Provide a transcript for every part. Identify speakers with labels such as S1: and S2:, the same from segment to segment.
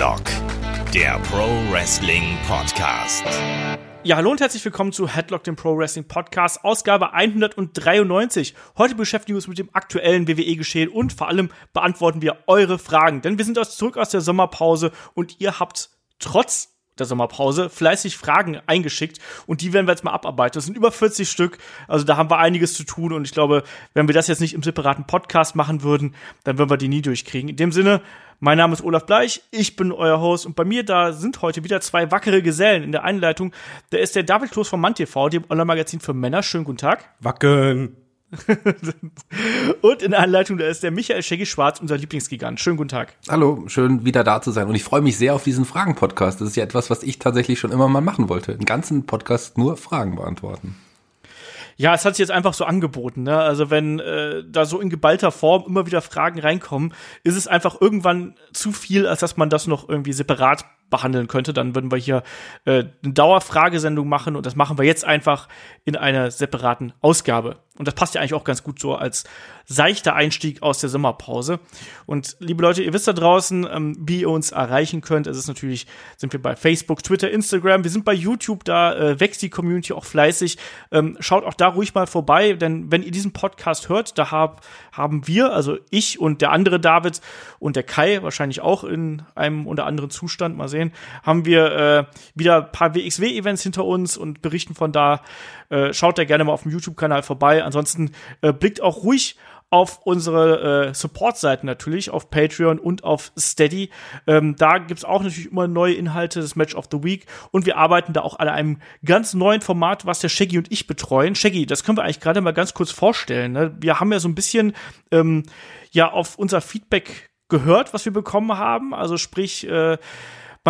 S1: Headlock, der Pro Wrestling Podcast.
S2: Ja, hallo und herzlich willkommen zu Headlock, dem Pro Wrestling Podcast, Ausgabe 193. Heute beschäftigen wir uns mit dem aktuellen WWE-Geschehen und vor allem beantworten wir eure Fragen. Denn wir sind zurück aus der Sommerpause und ihr habt trotz der Sommerpause fleißig Fragen eingeschickt und die werden wir jetzt mal abarbeiten. Das sind über 40 Stück, also da haben wir einiges zu tun und ich glaube, wenn wir das jetzt nicht im separaten Podcast machen würden, dann würden wir die nie durchkriegen. In dem Sinne, mein Name ist Olaf Bleich, ich bin euer Host und bei mir da sind heute wieder zwei wackere Gesellen in der Einleitung. Da ist der David Kloß von MannTV, dem Online-Magazin für Männer. Schönen guten Tag.
S3: Wacken.
S2: und in der Anleitung, da ist der Michael Shaggy Schwarz, unser Lieblingsgigant. Schönen guten Tag.
S3: Hallo, schön wieder da zu sein. Und ich freue mich sehr auf diesen Fragen-Podcast. Das ist ja etwas, was ich tatsächlich schon immer mal machen wollte. Einen ganzen Podcast nur Fragen beantworten.
S2: Ja, es hat sich jetzt einfach so angeboten. Ne? Also wenn äh, da so in geballter Form immer wieder Fragen reinkommen, ist es einfach irgendwann zu viel, als dass man das noch irgendwie separat behandeln könnte. Dann würden wir hier äh, eine Dauerfragesendung machen und das machen wir jetzt einfach in einer separaten Ausgabe. Und das passt ja eigentlich auch ganz gut so als seichter Einstieg aus der Sommerpause. Und liebe Leute, ihr wisst da draußen, ähm, wie ihr uns erreichen könnt. Es ist natürlich, sind wir bei Facebook, Twitter, Instagram. Wir sind bei YouTube, da äh, wächst die Community auch fleißig. Ähm, schaut auch da ruhig mal vorbei, denn wenn ihr diesen Podcast hört, da hab, haben wir, also ich und der andere David und der Kai, wahrscheinlich auch in einem oder anderen Zustand, mal sehen, haben wir äh, wieder ein paar WXW-Events hinter uns und berichten von da. Äh, schaut da gerne mal auf dem YouTube-Kanal vorbei. Ansonsten äh, blickt auch ruhig auf unsere äh, Support-Seiten natürlich, auf Patreon und auf Steady. Ähm, da gibt's auch natürlich immer neue Inhalte, das Match of the Week. Und wir arbeiten da auch an einem ganz neuen Format, was der Shaggy und ich betreuen. Shaggy, das können wir eigentlich gerade mal ganz kurz vorstellen. Ne? Wir haben ja so ein bisschen ähm, ja auf unser Feedback gehört, was wir bekommen haben. Also sprich, äh,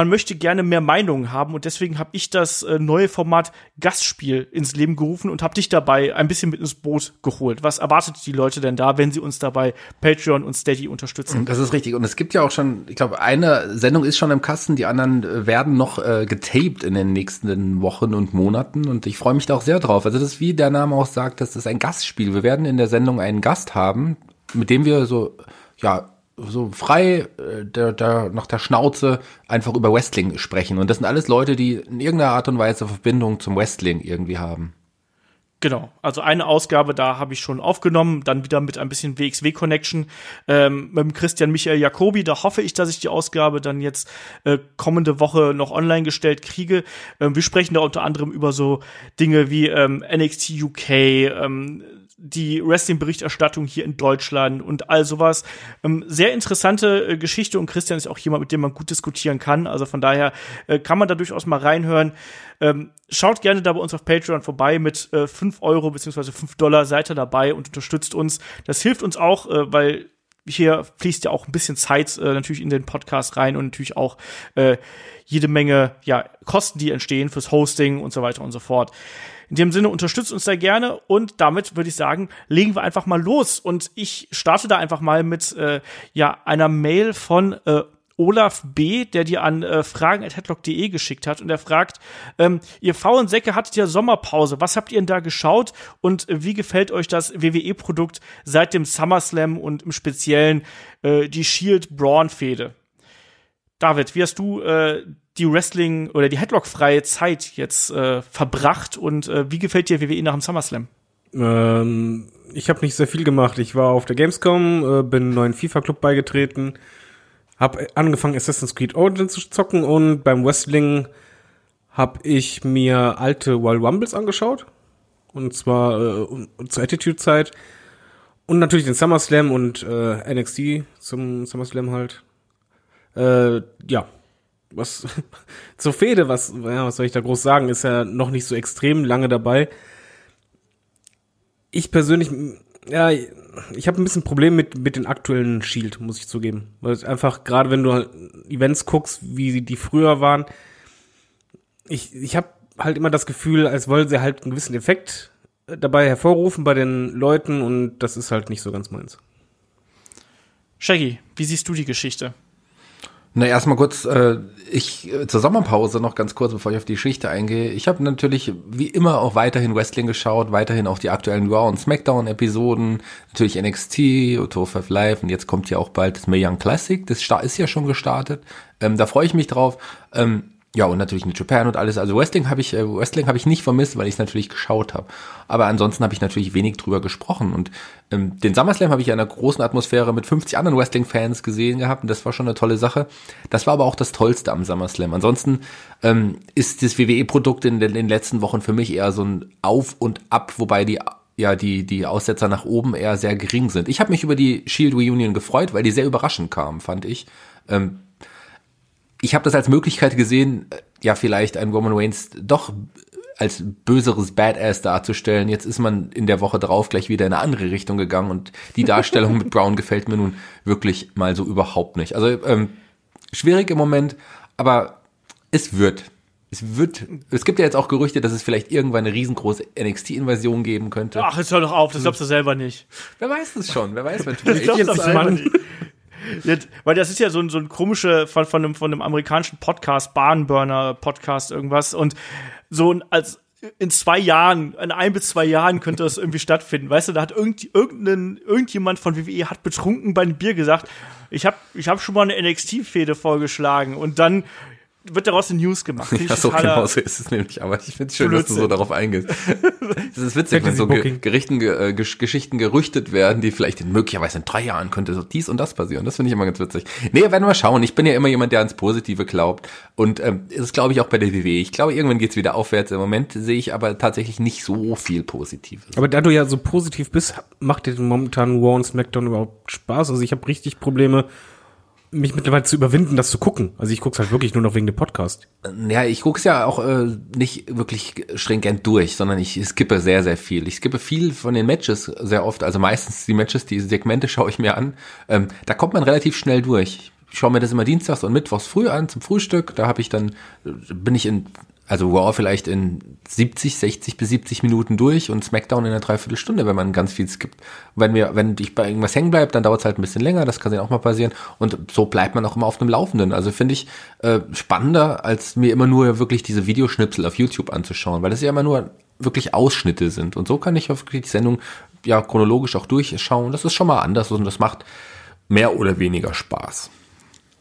S2: man möchte gerne mehr Meinungen haben und deswegen habe ich das äh, neue Format Gastspiel ins Leben gerufen und habe dich dabei ein bisschen mit ins Boot geholt. Was erwartet die Leute denn da, wenn sie uns dabei Patreon und Steady unterstützen?
S3: Das ist richtig und es gibt ja auch schon, ich glaube, eine Sendung ist schon im Kasten, die anderen äh, werden noch äh, getaped in den nächsten Wochen und Monaten und ich freue mich da auch sehr drauf. Also das wie der Name auch sagt, das ist ein Gastspiel. Wir werden in der Sendung einen Gast haben, mit dem wir so ja so frei äh, der, der, nach der Schnauze einfach über Wrestling sprechen. Und das sind alles Leute, die in irgendeiner Art und Weise Verbindung zum Wrestling irgendwie haben.
S2: Genau, also eine Ausgabe, da habe ich schon aufgenommen, dann wieder mit ein bisschen WXW-Connection ähm, mit dem Christian Michael Jacobi. Da hoffe ich, dass ich die Ausgabe dann jetzt äh, kommende Woche noch online gestellt kriege. Ähm, wir sprechen da unter anderem über so Dinge wie ähm, NXT UK, ähm, die Wrestling-Berichterstattung hier in Deutschland und all sowas. Ähm, sehr interessante äh, Geschichte und Christian ist auch jemand, mit dem man gut diskutieren kann. Also von daher äh, kann man da durchaus mal reinhören. Ähm, schaut gerne da bei uns auf Patreon vorbei mit äh, 5 Euro beziehungsweise 5 Dollar seid ihr dabei und unterstützt uns. Das hilft uns auch, äh, weil hier fließt ja auch ein bisschen Zeit äh, natürlich in den Podcast rein und natürlich auch äh, jede Menge ja, Kosten, die entstehen fürs Hosting und so weiter und so fort. In dem Sinne unterstützt uns da gerne und damit würde ich sagen, legen wir einfach mal los. Und ich starte da einfach mal mit äh, ja einer Mail von äh, Olaf B., der dir an äh, fragen.headlock.de geschickt hat und er fragt, ähm, ihr faulen Säcke hattet ja Sommerpause, was habt ihr denn da geschaut und äh, wie gefällt euch das WWE-Produkt seit dem SummerSlam und im Speziellen äh, die Shield-Braun-Fehde? David, wie hast du äh, die Wrestling oder die Headlock-freie Zeit jetzt äh, verbracht und äh, wie gefällt dir WWE nach dem SummerSlam?
S4: Ähm, ich habe nicht sehr viel gemacht. Ich war auf der Gamescom, äh, bin einem neuen FIFA-Club beigetreten, habe angefangen Assassin's Creed Origins zu zocken und beim Wrestling habe ich mir alte Royal Rumbles angeschaut und zwar äh, zur Attitude-Zeit und natürlich den SummerSlam und äh, NXT zum SummerSlam halt. Äh, ja, was zur Fehde, was, ja, was soll ich da groß sagen, ist ja noch nicht so extrem lange dabei. Ich persönlich, ja, ich habe ein bisschen Problem mit, mit den aktuellen Shield, muss ich zugeben. Weil es einfach, gerade wenn du halt Events guckst, wie die früher waren, ich, ich habe halt immer das Gefühl, als wollen sie halt einen gewissen Effekt dabei hervorrufen bei den Leuten und das ist halt nicht so ganz meins.
S2: Shaggy, wie siehst du die Geschichte?
S3: Na, erstmal kurz, äh, ich äh, zur Sommerpause noch ganz kurz, bevor ich auf die Geschichte eingehe. Ich habe natürlich wie immer auch weiterhin Wrestling geschaut, weiterhin auch die aktuellen Raw und Smackdown Episoden, natürlich NXT, Tour 5 Live und jetzt kommt ja auch bald das Young Classic, das ist ja schon gestartet. Ähm, da freue ich mich drauf. Ähm, ja, und natürlich New Japan und alles. Also Wrestling habe ich, äh, Wrestling habe ich nicht vermisst, weil ich es natürlich geschaut habe. Aber ansonsten habe ich natürlich wenig drüber gesprochen. Und ähm, den SummerSlam habe ich in einer großen Atmosphäre mit 50 anderen Wrestling-Fans gesehen gehabt. Und das war schon eine tolle Sache. Das war aber auch das Tollste am SummerSlam. Ansonsten ähm, ist das WWE-Produkt in, in den letzten Wochen für mich eher so ein Auf und Ab, wobei die ja die die Aussetzer nach oben eher sehr gering sind. Ich habe mich über die Shield Reunion gefreut, weil die sehr überraschend kam, fand ich. Ähm, ich habe das als Möglichkeit gesehen, äh, ja vielleicht ein Roman Reigns doch als böseres Badass darzustellen. Jetzt ist man in der Woche drauf gleich wieder in eine andere Richtung gegangen und die Darstellung mit Brown gefällt mir nun wirklich mal so überhaupt nicht. Also ähm, schwierig im Moment, aber es wird. Es wird, es gibt ja jetzt auch Gerüchte, dass es vielleicht irgendwann eine riesengroße NXT-Invasion geben könnte.
S2: Ach, jetzt hör doch auf, das glaubst du selber nicht.
S3: Wer weiß es schon, wer weiß, wenn
S2: Ich glaub das selber nicht. Jetzt, weil das ist ja so ein, so ein komische von, von, einem, von einem amerikanischen Podcast, Bahnburner Podcast, irgendwas. Und so ein, als in zwei Jahren, in ein bis zwei Jahren könnte das irgendwie stattfinden. Weißt du, da hat irgend, irgendein, irgendjemand von WWE hat betrunken bei einem Bier gesagt, ich habe ich hab schon mal eine NXT-Fehde vorgeschlagen und dann wird daraus eine News gemacht.
S3: Ja, so genau so ist es nämlich. Aber ich finde es schön, Blödsinn. dass du so darauf eingehst. Es ist witzig, wenn so Ge Gerichten, äh, Geschichten gerüchtet werden, die vielleicht in möglicherweise in drei Jahren könnte so dies und das passieren. Das finde ich immer ganz witzig. Nee, werden wir mal schauen. Ich bin ja immer jemand, der ans Positive glaubt. Und ähm, das glaube ich auch bei der WWE. Ich glaube, irgendwann geht's wieder aufwärts. Im Moment sehe ich aber tatsächlich nicht so viel Positives.
S4: Aber da du ja so positiv bist, macht dir momentan Raw und SmackDown überhaupt Spaß? Also ich habe richtig Probleme, mich mittlerweile zu überwinden, das zu gucken. Also ich guck's halt wirklich nur noch wegen dem Podcast.
S3: Ja, ich guck's ja auch äh, nicht wirklich stringent durch, sondern ich skippe sehr, sehr viel. Ich skippe viel von den Matches sehr oft. Also meistens die Matches, die Segmente schaue ich mir an. Ähm, da kommt man relativ schnell durch. Ich schaue mir das immer dienstags und mittwochs früh an zum Frühstück. Da habe ich dann, bin ich in also Raw vielleicht in 70, 60 bis 70 Minuten durch und SmackDown in einer Dreiviertelstunde, wenn man ganz viel skippt. Wenn wir, wenn ich bei irgendwas hängen bleibe, dann dauert es halt ein bisschen länger, das kann ja auch mal passieren. Und so bleibt man auch immer auf einem Laufenden. Also finde ich äh, spannender, als mir immer nur wirklich diese Videoschnipsel auf YouTube anzuschauen, weil das ja immer nur wirklich Ausschnitte sind. Und so kann ich wirklich die Sendung ja chronologisch auch durchschauen. Das ist schon mal anders und das macht mehr oder weniger Spaß.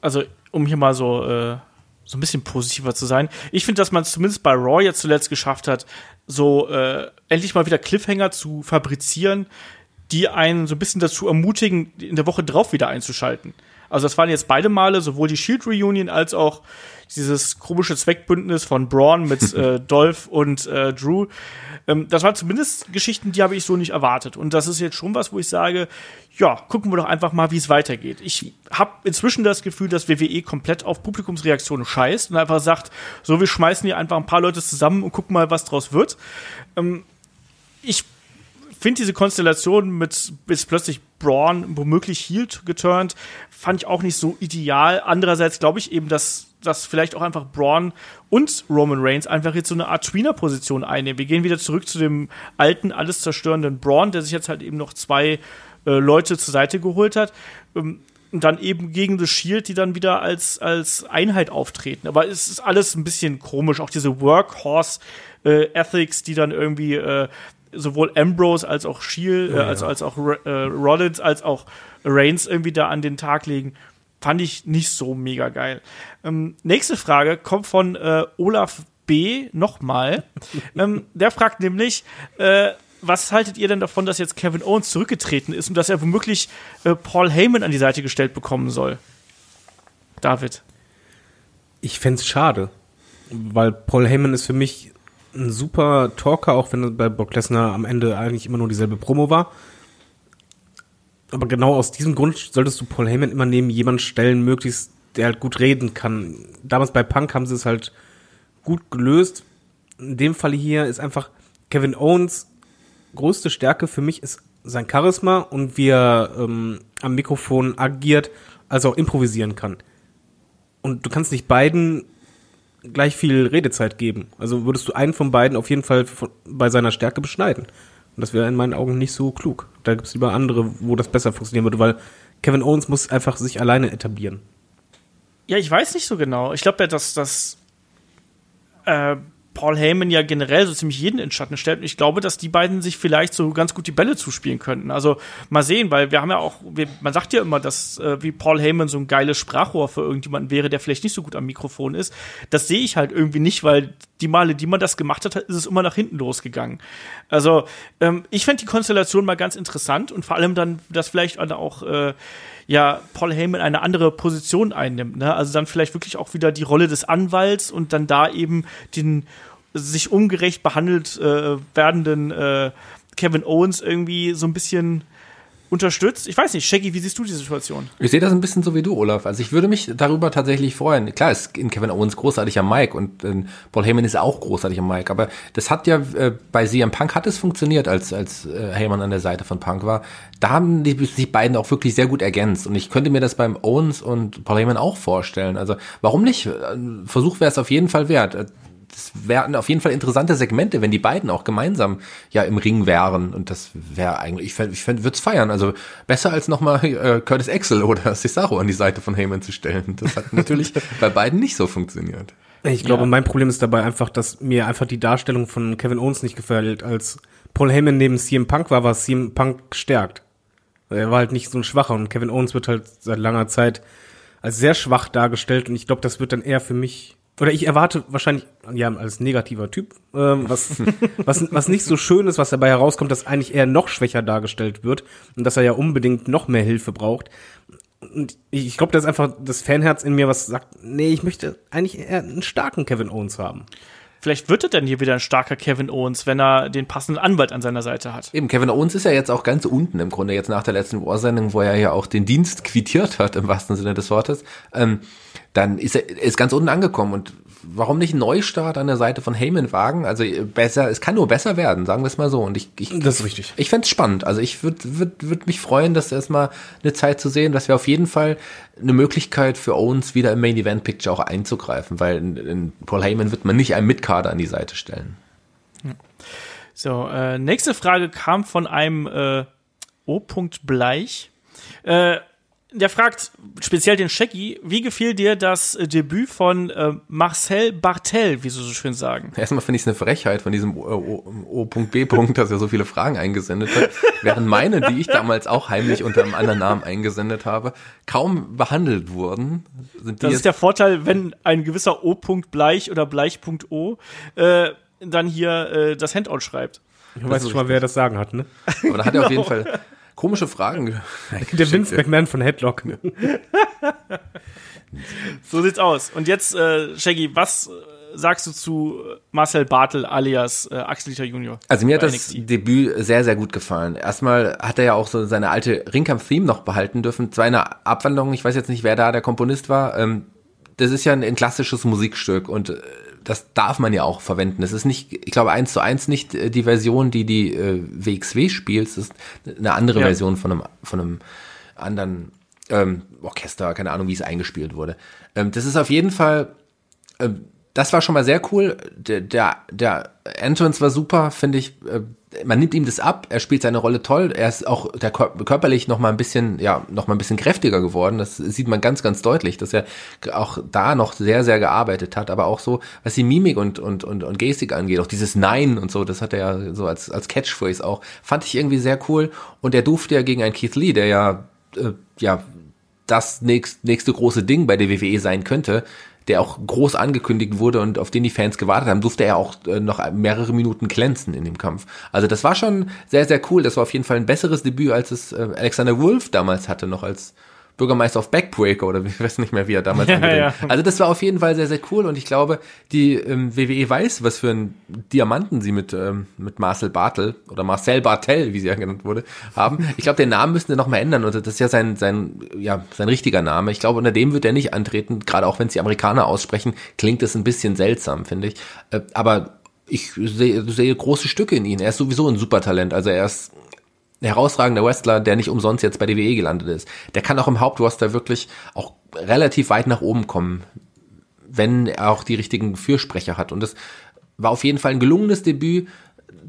S2: Also, um hier mal so äh so ein bisschen positiver zu sein. Ich finde, dass man es zumindest bei Raw jetzt zuletzt geschafft hat, so äh, endlich mal wieder Cliffhanger zu fabrizieren, die einen so ein bisschen dazu ermutigen, in der Woche drauf wieder einzuschalten. Also das waren jetzt beide Male, sowohl die Shield Reunion als auch dieses komische Zweckbündnis von Braun mit äh, Dolph und äh, Drew. Ähm, das waren zumindest Geschichten, die habe ich so nicht erwartet. Und das ist jetzt schon was, wo ich sage, ja, gucken wir doch einfach mal, wie es weitergeht. Ich habe inzwischen das Gefühl, dass WWE komplett auf Publikumsreaktionen scheißt und einfach sagt, so, wir schmeißen hier einfach ein paar Leute zusammen und gucken mal, was draus wird. Ähm, ich finde diese Konstellation mit bis plötzlich Braun womöglich Healed geturnt, fand ich auch nicht so ideal. Andererseits glaube ich eben, dass dass vielleicht auch einfach Braun und Roman Reigns einfach jetzt so eine Art Tweener-Position einnehmen. Wir gehen wieder zurück zu dem alten, alles zerstörenden Braun, der sich jetzt halt eben noch zwei äh, Leute zur Seite geholt hat. Ähm, und dann eben gegen The Shield, die dann wieder als, als Einheit auftreten. Aber es ist alles ein bisschen komisch. Auch diese Workhorse-Ethics, äh, die dann irgendwie äh, sowohl Ambrose als auch Shield, oh, ja. als, als auch äh, Rollins, als auch Reigns irgendwie da an den Tag legen fand ich nicht so mega geil. Ähm, nächste Frage kommt von äh, Olaf B. nochmal. ähm, der fragt nämlich, äh, was haltet ihr denn davon, dass jetzt Kevin Owens zurückgetreten ist und dass er womöglich äh, Paul Heyman an die Seite gestellt bekommen soll? David.
S4: Ich fände es schade, weil Paul Heyman ist für mich ein super Talker, auch wenn er bei Brock Lesnar am Ende eigentlich immer nur dieselbe Promo war aber genau aus diesem Grund solltest du Paul Heyman immer neben jemanden stellen, möglichst, der halt gut reden kann. Damals bei Punk haben sie es halt gut gelöst. In dem Fall hier ist einfach Kevin Owens größte Stärke für mich ist sein Charisma und wie er ähm, am Mikrofon agiert, also auch improvisieren kann. Und du kannst nicht beiden gleich viel Redezeit geben. Also würdest du einen von beiden auf jeden Fall bei seiner Stärke beschneiden. Und das wäre in meinen Augen nicht so klug. Da gibt es lieber andere, wo das besser funktionieren würde, weil Kevin Owens muss einfach sich alleine etablieren.
S2: Ja, ich weiß nicht so genau. Ich glaube ja, dass das äh, Paul Heyman ja generell so ziemlich jeden in Schatten stellt. Und ich glaube, dass die beiden sich vielleicht so ganz gut die Bälle zuspielen könnten. Also mal sehen, weil wir haben ja auch, wir, man sagt ja immer, dass äh, wie Paul Heyman so ein geiles Sprachrohr für irgendjemanden wäre, der vielleicht nicht so gut am Mikrofon ist. Das sehe ich halt irgendwie nicht, weil die Male, die man das gemacht hat, ist es immer nach hinten losgegangen. Also ähm, ich fände die Konstellation mal ganz interessant und vor allem dann, dass vielleicht auch äh, ja Paul Heyman eine andere Position einnimmt. Ne? Also dann vielleicht wirklich auch wieder die Rolle des Anwalts und dann da eben den sich ungerecht behandelt äh, werdenden äh, Kevin Owens irgendwie so ein bisschen unterstützt. Ich weiß nicht, Shaggy, wie siehst du die Situation?
S3: Ich sehe das ein bisschen so wie du, Olaf. Also ich würde mich darüber tatsächlich freuen. Klar, ist in Kevin Owens großartiger Mike und äh, Paul Heyman ist auch großartiger Mike, aber das hat ja äh, bei CM Punk hat es funktioniert, als als äh, Heyman an der Seite von Punk war. Da haben die sich beiden auch wirklich sehr gut ergänzt und ich könnte mir das beim Owens und Paul Heyman auch vorstellen. Also warum nicht? Ein Versuch wäre es auf jeden Fall wert das wären auf jeden Fall interessante Segmente, wenn die beiden auch gemeinsam ja im Ring wären. Und das wäre eigentlich, ich, fänd, ich fänd, würde es feiern. Also besser als nochmal äh, Curtis Axel oder Cesaro an die Seite von Heyman zu stellen. Das hat natürlich bei beiden nicht so funktioniert.
S4: Ich glaube, ja. mein Problem ist dabei einfach, dass mir einfach die Darstellung von Kevin Owens nicht gefällt. Als Paul Heyman neben CM Punk war, war CM Punk gestärkt. Er war halt nicht so ein Schwacher und Kevin Owens wird halt seit langer Zeit als sehr schwach dargestellt und ich glaube, das wird dann eher für mich oder ich erwarte wahrscheinlich, ja, als negativer Typ, ähm, was, was, was nicht so schön ist, was dabei herauskommt, dass eigentlich eher noch schwächer dargestellt wird und dass er ja unbedingt noch mehr Hilfe braucht. Und ich, ich glaube, das ist einfach das Fanherz in mir, was sagt, nee, ich möchte eigentlich eher einen starken Kevin Owens haben.
S2: Vielleicht wird er dann hier wieder ein starker Kevin Owens, wenn er den passenden Anwalt an seiner Seite hat.
S3: Eben, Kevin Owens ist ja jetzt auch ganz unten im Grunde, jetzt nach der letzten War-Sendung, wo er ja auch den Dienst quittiert hat, im wahrsten Sinne des Wortes. Ähm, dann ist er ist ganz unten angekommen und warum nicht einen Neustart an der Seite von Heyman wagen? Also besser, es kann nur besser werden, sagen wir es mal so. Und ich, ich
S4: das ist richtig.
S3: Ich fände es spannend. Also ich würde würd, würd mich freuen, das erstmal eine Zeit zu sehen. Das wäre auf jeden Fall eine Möglichkeit für Owens wieder im Main Event Picture auch einzugreifen, weil in, in Paul Heyman wird man nicht einen Mitkader an die Seite stellen.
S2: So, äh, nächste Frage kam von einem äh, O. Bleich. Äh, der fragt speziell den Shaggy, wie gefiel dir das äh, Debüt von äh, Marcel Bartel, wie sie so schön sagen?
S3: Erstmal finde ich es eine Frechheit von diesem O.B. dass er so viele Fragen eingesendet hat, während meine, die ich damals auch heimlich unter einem anderen Namen eingesendet habe, kaum behandelt wurden.
S2: das ist der Vorteil, wenn ein gewisser O. Bleich oder Bleich.O äh, dann hier äh, das Handout schreibt.
S4: Ich weiß schon mal, wer das sagen hat, ne?
S3: Aber da hat er auf jeden genau. Fall komische Fragen.
S4: Der Vince McMahon von Headlock.
S2: so sieht's aus. Und jetzt, äh, Shaggy, was äh, sagst du zu Marcel Bartel alias äh, Axel Dieter Junior?
S3: Also mir hat das NXT? Debüt sehr, sehr gut gefallen. Erstmal hat er ja auch so seine alte Ringkampf-Theme noch behalten dürfen. Zwar eine Abwandlung, ich weiß jetzt nicht, wer da der Komponist war. Ähm, das ist ja ein, ein klassisches Musikstück und äh, das darf man ja auch verwenden. Es ist nicht, ich glaube, eins zu eins nicht äh, die Version, die die äh, WXW spielt. Es ist eine andere ja. Version von einem, von einem anderen ähm, Orchester, keine Ahnung, wie es eingespielt wurde. Ähm, das ist auf jeden Fall, ähm, das war schon mal sehr cool. Der, der, der Entrance war super, finde ich. Äh, man nimmt ihm das ab, er spielt seine Rolle toll, er ist auch der körperlich noch mal ein bisschen, ja, noch mal ein bisschen kräftiger geworden. Das sieht man ganz, ganz deutlich, dass er auch da noch sehr, sehr gearbeitet hat, aber auch so, was die Mimik und, und, und, und Gestik angeht, auch dieses Nein und so, das hat er ja so als, als Catchphrase auch, fand ich irgendwie sehr cool. Und er durfte ja gegen einen Keith Lee, der ja, äh, ja, das nächst, nächste große Ding bei der WWE sein könnte, der auch groß angekündigt wurde und auf den die Fans gewartet haben, durfte er auch äh, noch mehrere Minuten glänzen in dem Kampf. Also das war schon sehr, sehr cool. Das war auf jeden Fall ein besseres Debüt, als es äh, Alexander Wolf damals hatte, noch als Bürgermeister auf Backbreaker oder ich weiß nicht mehr, wie er damals ja, ja. Also das war auf jeden Fall sehr, sehr cool und ich glaube, die ähm, WWE weiß, was für einen Diamanten sie mit, ähm, mit Marcel Bartel oder Marcel Bartel, wie sie ja genannt wurde, haben. Ich glaube, den Namen müssen wir nochmal ändern und das ist ja sein, sein, ja, sein richtiger Name. Ich glaube, unter dem wird er nicht antreten, gerade auch wenn es die Amerikaner aussprechen, klingt das ein bisschen seltsam, finde ich. Äh, aber ich sehe, sehe große Stücke in ihn. Er ist sowieso ein Supertalent. Also er ist herausragender Wrestler, der nicht umsonst jetzt bei WWE gelandet ist. Der kann auch im Hauptroster wirklich auch relativ weit nach oben kommen, wenn er auch die richtigen Fürsprecher hat. Und das war auf jeden Fall ein gelungenes Debüt,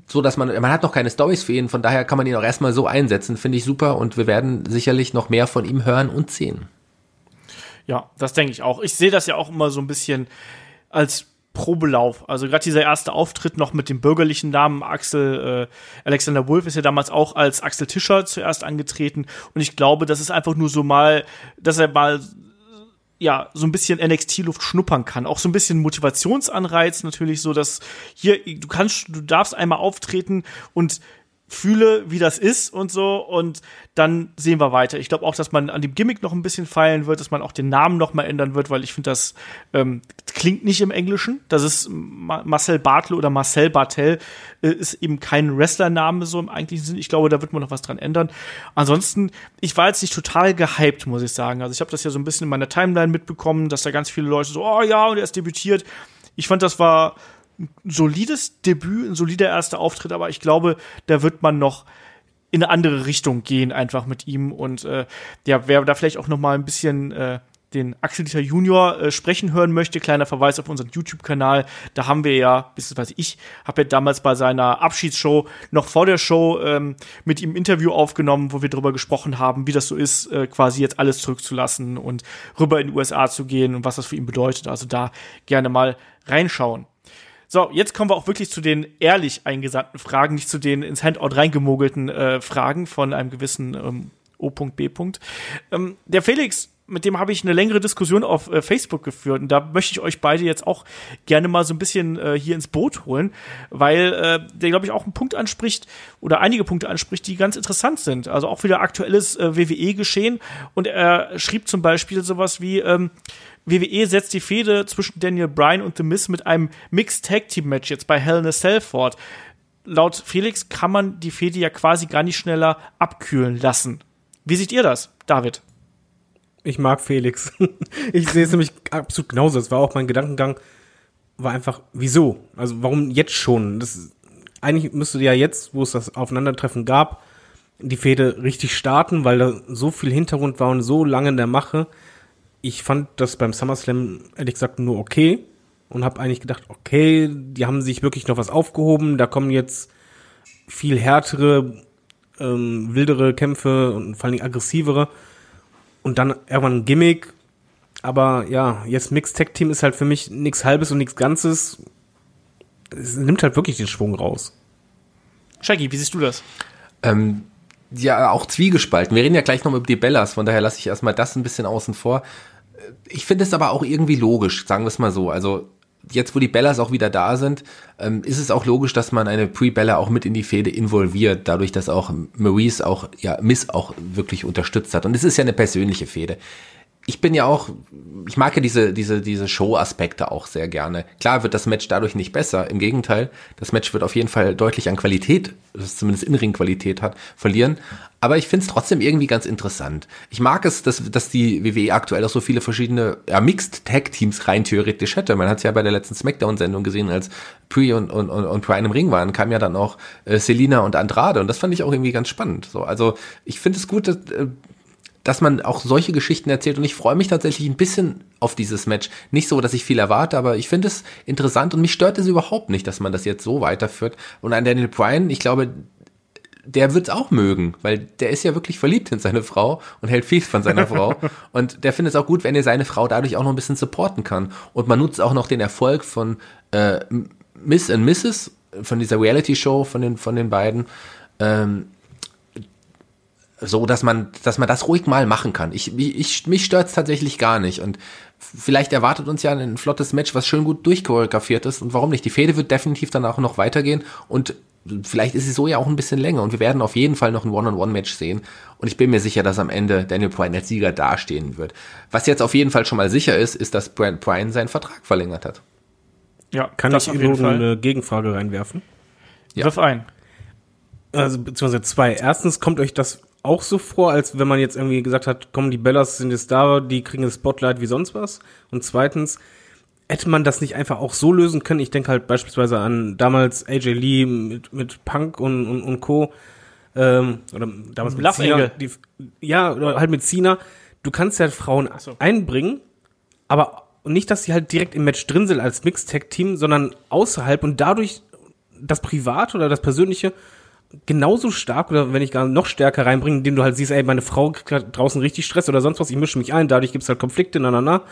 S3: so dass man, man hat noch keine Stories für ihn, von daher kann man ihn auch erstmal so einsetzen, finde ich super und wir werden sicherlich noch mehr von ihm hören und sehen.
S2: Ja, das denke ich auch. Ich sehe das ja auch immer so ein bisschen als Probelauf. Also gerade dieser erste Auftritt noch mit dem bürgerlichen Namen Axel äh, Alexander Wolf ist ja damals auch als Axel Tischer zuerst angetreten und ich glaube, das ist einfach nur so mal, dass er mal ja, so ein bisschen NXT-Luft schnuppern kann. Auch so ein bisschen Motivationsanreiz natürlich, so dass hier, du kannst, du darfst einmal auftreten und fühle, wie das ist und so und dann sehen wir weiter. Ich glaube auch, dass man an dem Gimmick noch ein bisschen feilen wird, dass man auch den Namen noch mal ändern wird, weil ich finde, das ähm, klingt nicht im Englischen. Das ist Ma Marcel Bartel oder Marcel Bartel äh, ist eben kein Wrestlername so im eigentlichen Sinn. Ich glaube, da wird man noch was dran ändern. Ansonsten, ich war jetzt nicht total gehypt, muss ich sagen. Also ich habe das ja so ein bisschen in meiner Timeline mitbekommen, dass da ganz viele Leute so, oh ja, und er ist debütiert. Ich fand, das war ein solides Debüt, ein solider erster Auftritt, aber ich glaube, da wird man noch in eine andere Richtung gehen einfach mit ihm und äh, ja, wer da vielleicht auch noch mal ein bisschen äh, den Axel Dieter Junior äh, sprechen hören möchte, kleiner Verweis auf unseren YouTube-Kanal. Da haben wir ja, beziehungsweise ich habe ja damals bei seiner Abschiedsshow noch vor der Show ähm, mit ihm ein Interview aufgenommen, wo wir darüber gesprochen haben, wie das so ist, äh, quasi jetzt alles zurückzulassen und rüber in die USA zu gehen und was das für ihn bedeutet. Also da gerne mal reinschauen. So, jetzt kommen wir auch wirklich zu den ehrlich eingesandten Fragen, nicht zu den ins Handout reingemogelten äh, Fragen von einem gewissen ähm, O.B. Ähm, der Felix mit dem habe ich eine längere Diskussion auf äh, Facebook geführt und da möchte ich euch beide jetzt auch gerne mal so ein bisschen äh, hier ins Boot holen, weil äh, der glaube ich auch einen Punkt anspricht oder einige Punkte anspricht, die ganz interessant sind. Also auch wieder aktuelles äh, WWE-Geschehen und er schrieb zum Beispiel sowas wie ähm, WWE setzt die Fehde zwischen Daniel Bryan und The Miz mit einem Mixed Tag Team Match jetzt bei Hell in a Cell fort. Laut Felix kann man die Fehde ja quasi gar nicht schneller abkühlen lassen. Wie seht ihr das, David?
S4: Ich mag Felix. ich sehe es nämlich absolut genauso. Das war auch mein Gedankengang. War einfach, wieso? Also warum jetzt schon? Das, eigentlich müsste ja jetzt, wo es das Aufeinandertreffen gab, die Fehde richtig starten, weil da so viel Hintergrund war und so lange in der Mache ich fand das beim SummerSlam ehrlich gesagt nur okay und habe eigentlich gedacht, okay, die haben sich wirklich noch was aufgehoben, da kommen jetzt viel härtere, ähm, wildere Kämpfe und vor allem aggressivere und dann irgendwann ein Gimmick. Aber ja, jetzt Mixed Tech Team ist halt für mich nichts Halbes und nichts Ganzes. Es nimmt halt wirklich den Schwung raus.
S2: Shaggy, wie siehst du das?
S3: Ähm, ja, auch zwiegespalten. Wir reden ja gleich noch über die Bellas, von daher lasse ich erstmal das ein bisschen außen vor ich finde es aber auch irgendwie logisch, sagen wir es mal so. Also jetzt, wo die Bellas auch wieder da sind, ähm, ist es auch logisch, dass man eine Pre-Bella auch mit in die Fehde involviert, dadurch, dass auch Maurice auch, ja, Miss auch wirklich unterstützt hat. Und es ist ja eine persönliche Fehde ich bin ja auch, ich mag ja diese, diese, diese Show-Aspekte auch sehr gerne. Klar wird das Match dadurch nicht besser. Im Gegenteil, das Match wird auf jeden Fall deutlich an Qualität, das zumindest In-Ring-Qualität hat, verlieren. Aber ich finde es trotzdem irgendwie ganz interessant. Ich mag es, dass, dass die WWE aktuell auch so viele verschiedene ja, Mixed-Tag-Teams rein theoretisch hätte. Man hat es ja bei der letzten Smackdown-Sendung gesehen, als Pre und, und, und, und Brian im Ring waren, kam ja dann auch äh, Selina und Andrade. Und das fand ich auch irgendwie ganz spannend. So, also ich finde es gut, dass, äh, dass man auch solche Geschichten erzählt und ich freue mich tatsächlich ein bisschen auf dieses Match. Nicht so, dass ich viel erwarte, aber ich finde es interessant und mich stört es überhaupt nicht, dass man das jetzt so weiterführt. Und an Daniel Bryan, ich glaube, der wird es auch mögen, weil der ist ja wirklich verliebt in seine Frau und hält viel von seiner Frau. Und der findet es auch gut, wenn er seine Frau dadurch auch noch ein bisschen supporten kann. Und man nutzt auch noch den Erfolg von äh, Miss and Mrs., von dieser Reality-Show von den, von den beiden. Ähm, so dass man, dass man das ruhig mal machen kann. Ich, ich mich stört's tatsächlich gar nicht und vielleicht erwartet uns ja ein flottes Match, was schön gut durchchoreografiert ist und warum nicht? Die Fehde wird definitiv dann auch noch weitergehen und vielleicht ist sie so ja auch ein bisschen länger und wir werden auf jeden Fall noch ein One-on-One-Match sehen und ich bin mir sicher, dass am Ende Daniel Bryan als Sieger dastehen wird. Was jetzt auf jeden Fall schon mal sicher ist, ist, dass Bryan Bryan seinen Vertrag verlängert hat.
S4: Ja, kann ich übrigens eine Gegenfrage reinwerfen?
S2: Ja. Wirf ein.
S4: Also beziehungsweise zwei. Erstens kommt euch das auch so vor, als wenn man jetzt irgendwie gesagt hat, komm, die Bellas sind jetzt da, die kriegen das Spotlight wie sonst was. Und zweitens, hätte man das nicht einfach auch so lösen können? Ich denke halt beispielsweise an damals AJ Lee mit, mit Punk und, und, und Co. Ähm, oder damals mit
S2: Cena.
S4: Die, ja, oder halt mit Cena. Du kannst ja Frauen so. einbringen, aber nicht, dass sie halt direkt im Match drin sind als Mixed-Tag-Team, sondern außerhalb und dadurch das Private oder das Persönliche genauso stark oder wenn ich gar noch stärker reinbringen, indem du halt siehst, ey, meine Frau kriegt draußen richtig Stress oder sonst was, ich mische mich ein, dadurch gibt's halt Konflikte, na, na, na.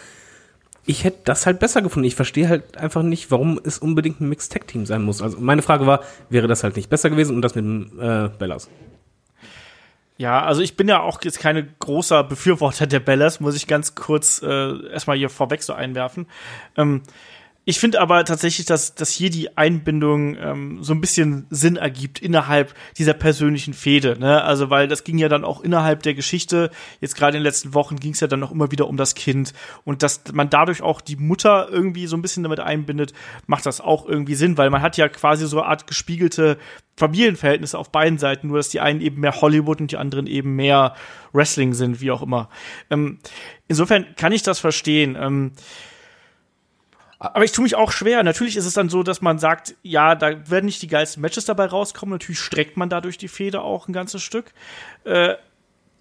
S4: Ich hätte das halt besser gefunden. Ich verstehe halt einfach nicht, warum es unbedingt ein Mixed Tag Team sein muss. Also meine Frage war, wäre das halt nicht besser gewesen und das mit dem äh, Bellas?
S2: Ja, also ich bin ja auch jetzt keine großer Befürworter der Bellas, muss ich ganz kurz äh, erstmal hier vorweg so einwerfen. Ähm, ich finde aber tatsächlich, dass, dass hier die Einbindung ähm, so ein bisschen Sinn ergibt innerhalb dieser persönlichen Fehde. Ne? Also, weil das ging ja dann auch innerhalb der Geschichte, jetzt gerade in den letzten Wochen ging es ja dann noch immer wieder um das Kind. Und dass man dadurch auch die Mutter irgendwie so ein bisschen damit einbindet, macht das auch irgendwie Sinn, weil man hat ja quasi so eine Art gespiegelte Familienverhältnisse auf beiden Seiten, nur dass die einen eben mehr Hollywood und die anderen eben mehr Wrestling sind, wie auch immer. Ähm, insofern kann ich das verstehen. Ähm, aber ich tue mich auch schwer. Natürlich ist es dann so, dass man sagt, ja, da werden nicht die geilsten Matches dabei rauskommen. Natürlich streckt man dadurch die Feder auch ein ganzes Stück. Äh,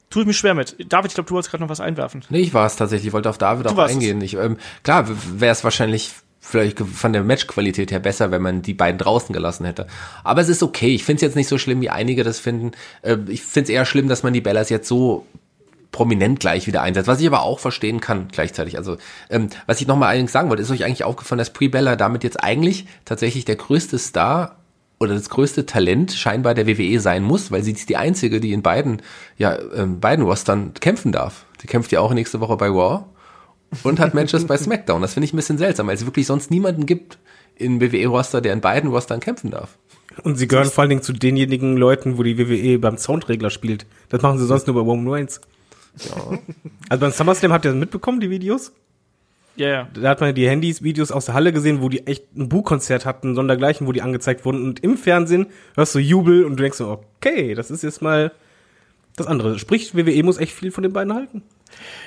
S2: tue ich mich schwer mit. David, ich glaube, du wolltest gerade noch was einwerfen.
S3: Nee, ich war es tatsächlich. Ich wollte auf David du auch eingehen. Ich, ähm, klar, wäre es wahrscheinlich vielleicht von der Matchqualität her besser, wenn man die beiden draußen gelassen hätte. Aber es ist okay. Ich finde es jetzt nicht so schlimm, wie einige das finden. Äh, ich finde es eher schlimm, dass man die Bellas jetzt so prominent gleich wieder einsetzt, was ich aber auch verstehen kann gleichzeitig. Also ähm, was ich nochmal allerdings sagen wollte, ist euch eigentlich aufgefallen, dass Pre Bella damit jetzt eigentlich tatsächlich der größte Star oder das größte Talent scheinbar der WWE sein muss, weil sie ist die einzige, die in beiden, ja, ähm, beiden Rostern kämpfen darf. Sie kämpft ja auch nächste Woche bei Raw und hat Matches bei SmackDown. Das finde ich ein bisschen seltsam, weil es wirklich sonst niemanden gibt in WWE-Roster, der in beiden Rostern kämpfen darf.
S4: Und sie gehören vor allen Dingen zu denjenigen Leuten, wo die WWE beim Soundregler spielt. Das machen sie sonst nur bei Roman Reigns. Ja. Also beim SummerSlam habt ihr das mitbekommen, die Videos?
S2: Ja, ja.
S4: Da hat man die Handys, Videos aus der Halle gesehen, wo die echt ein Bu-Konzert hatten, sondergleichen, wo die angezeigt wurden. Und im Fernsehen hörst du Jubel und du denkst so, okay, das ist jetzt mal das andere. Sprich, WWE muss echt viel von den beiden halten.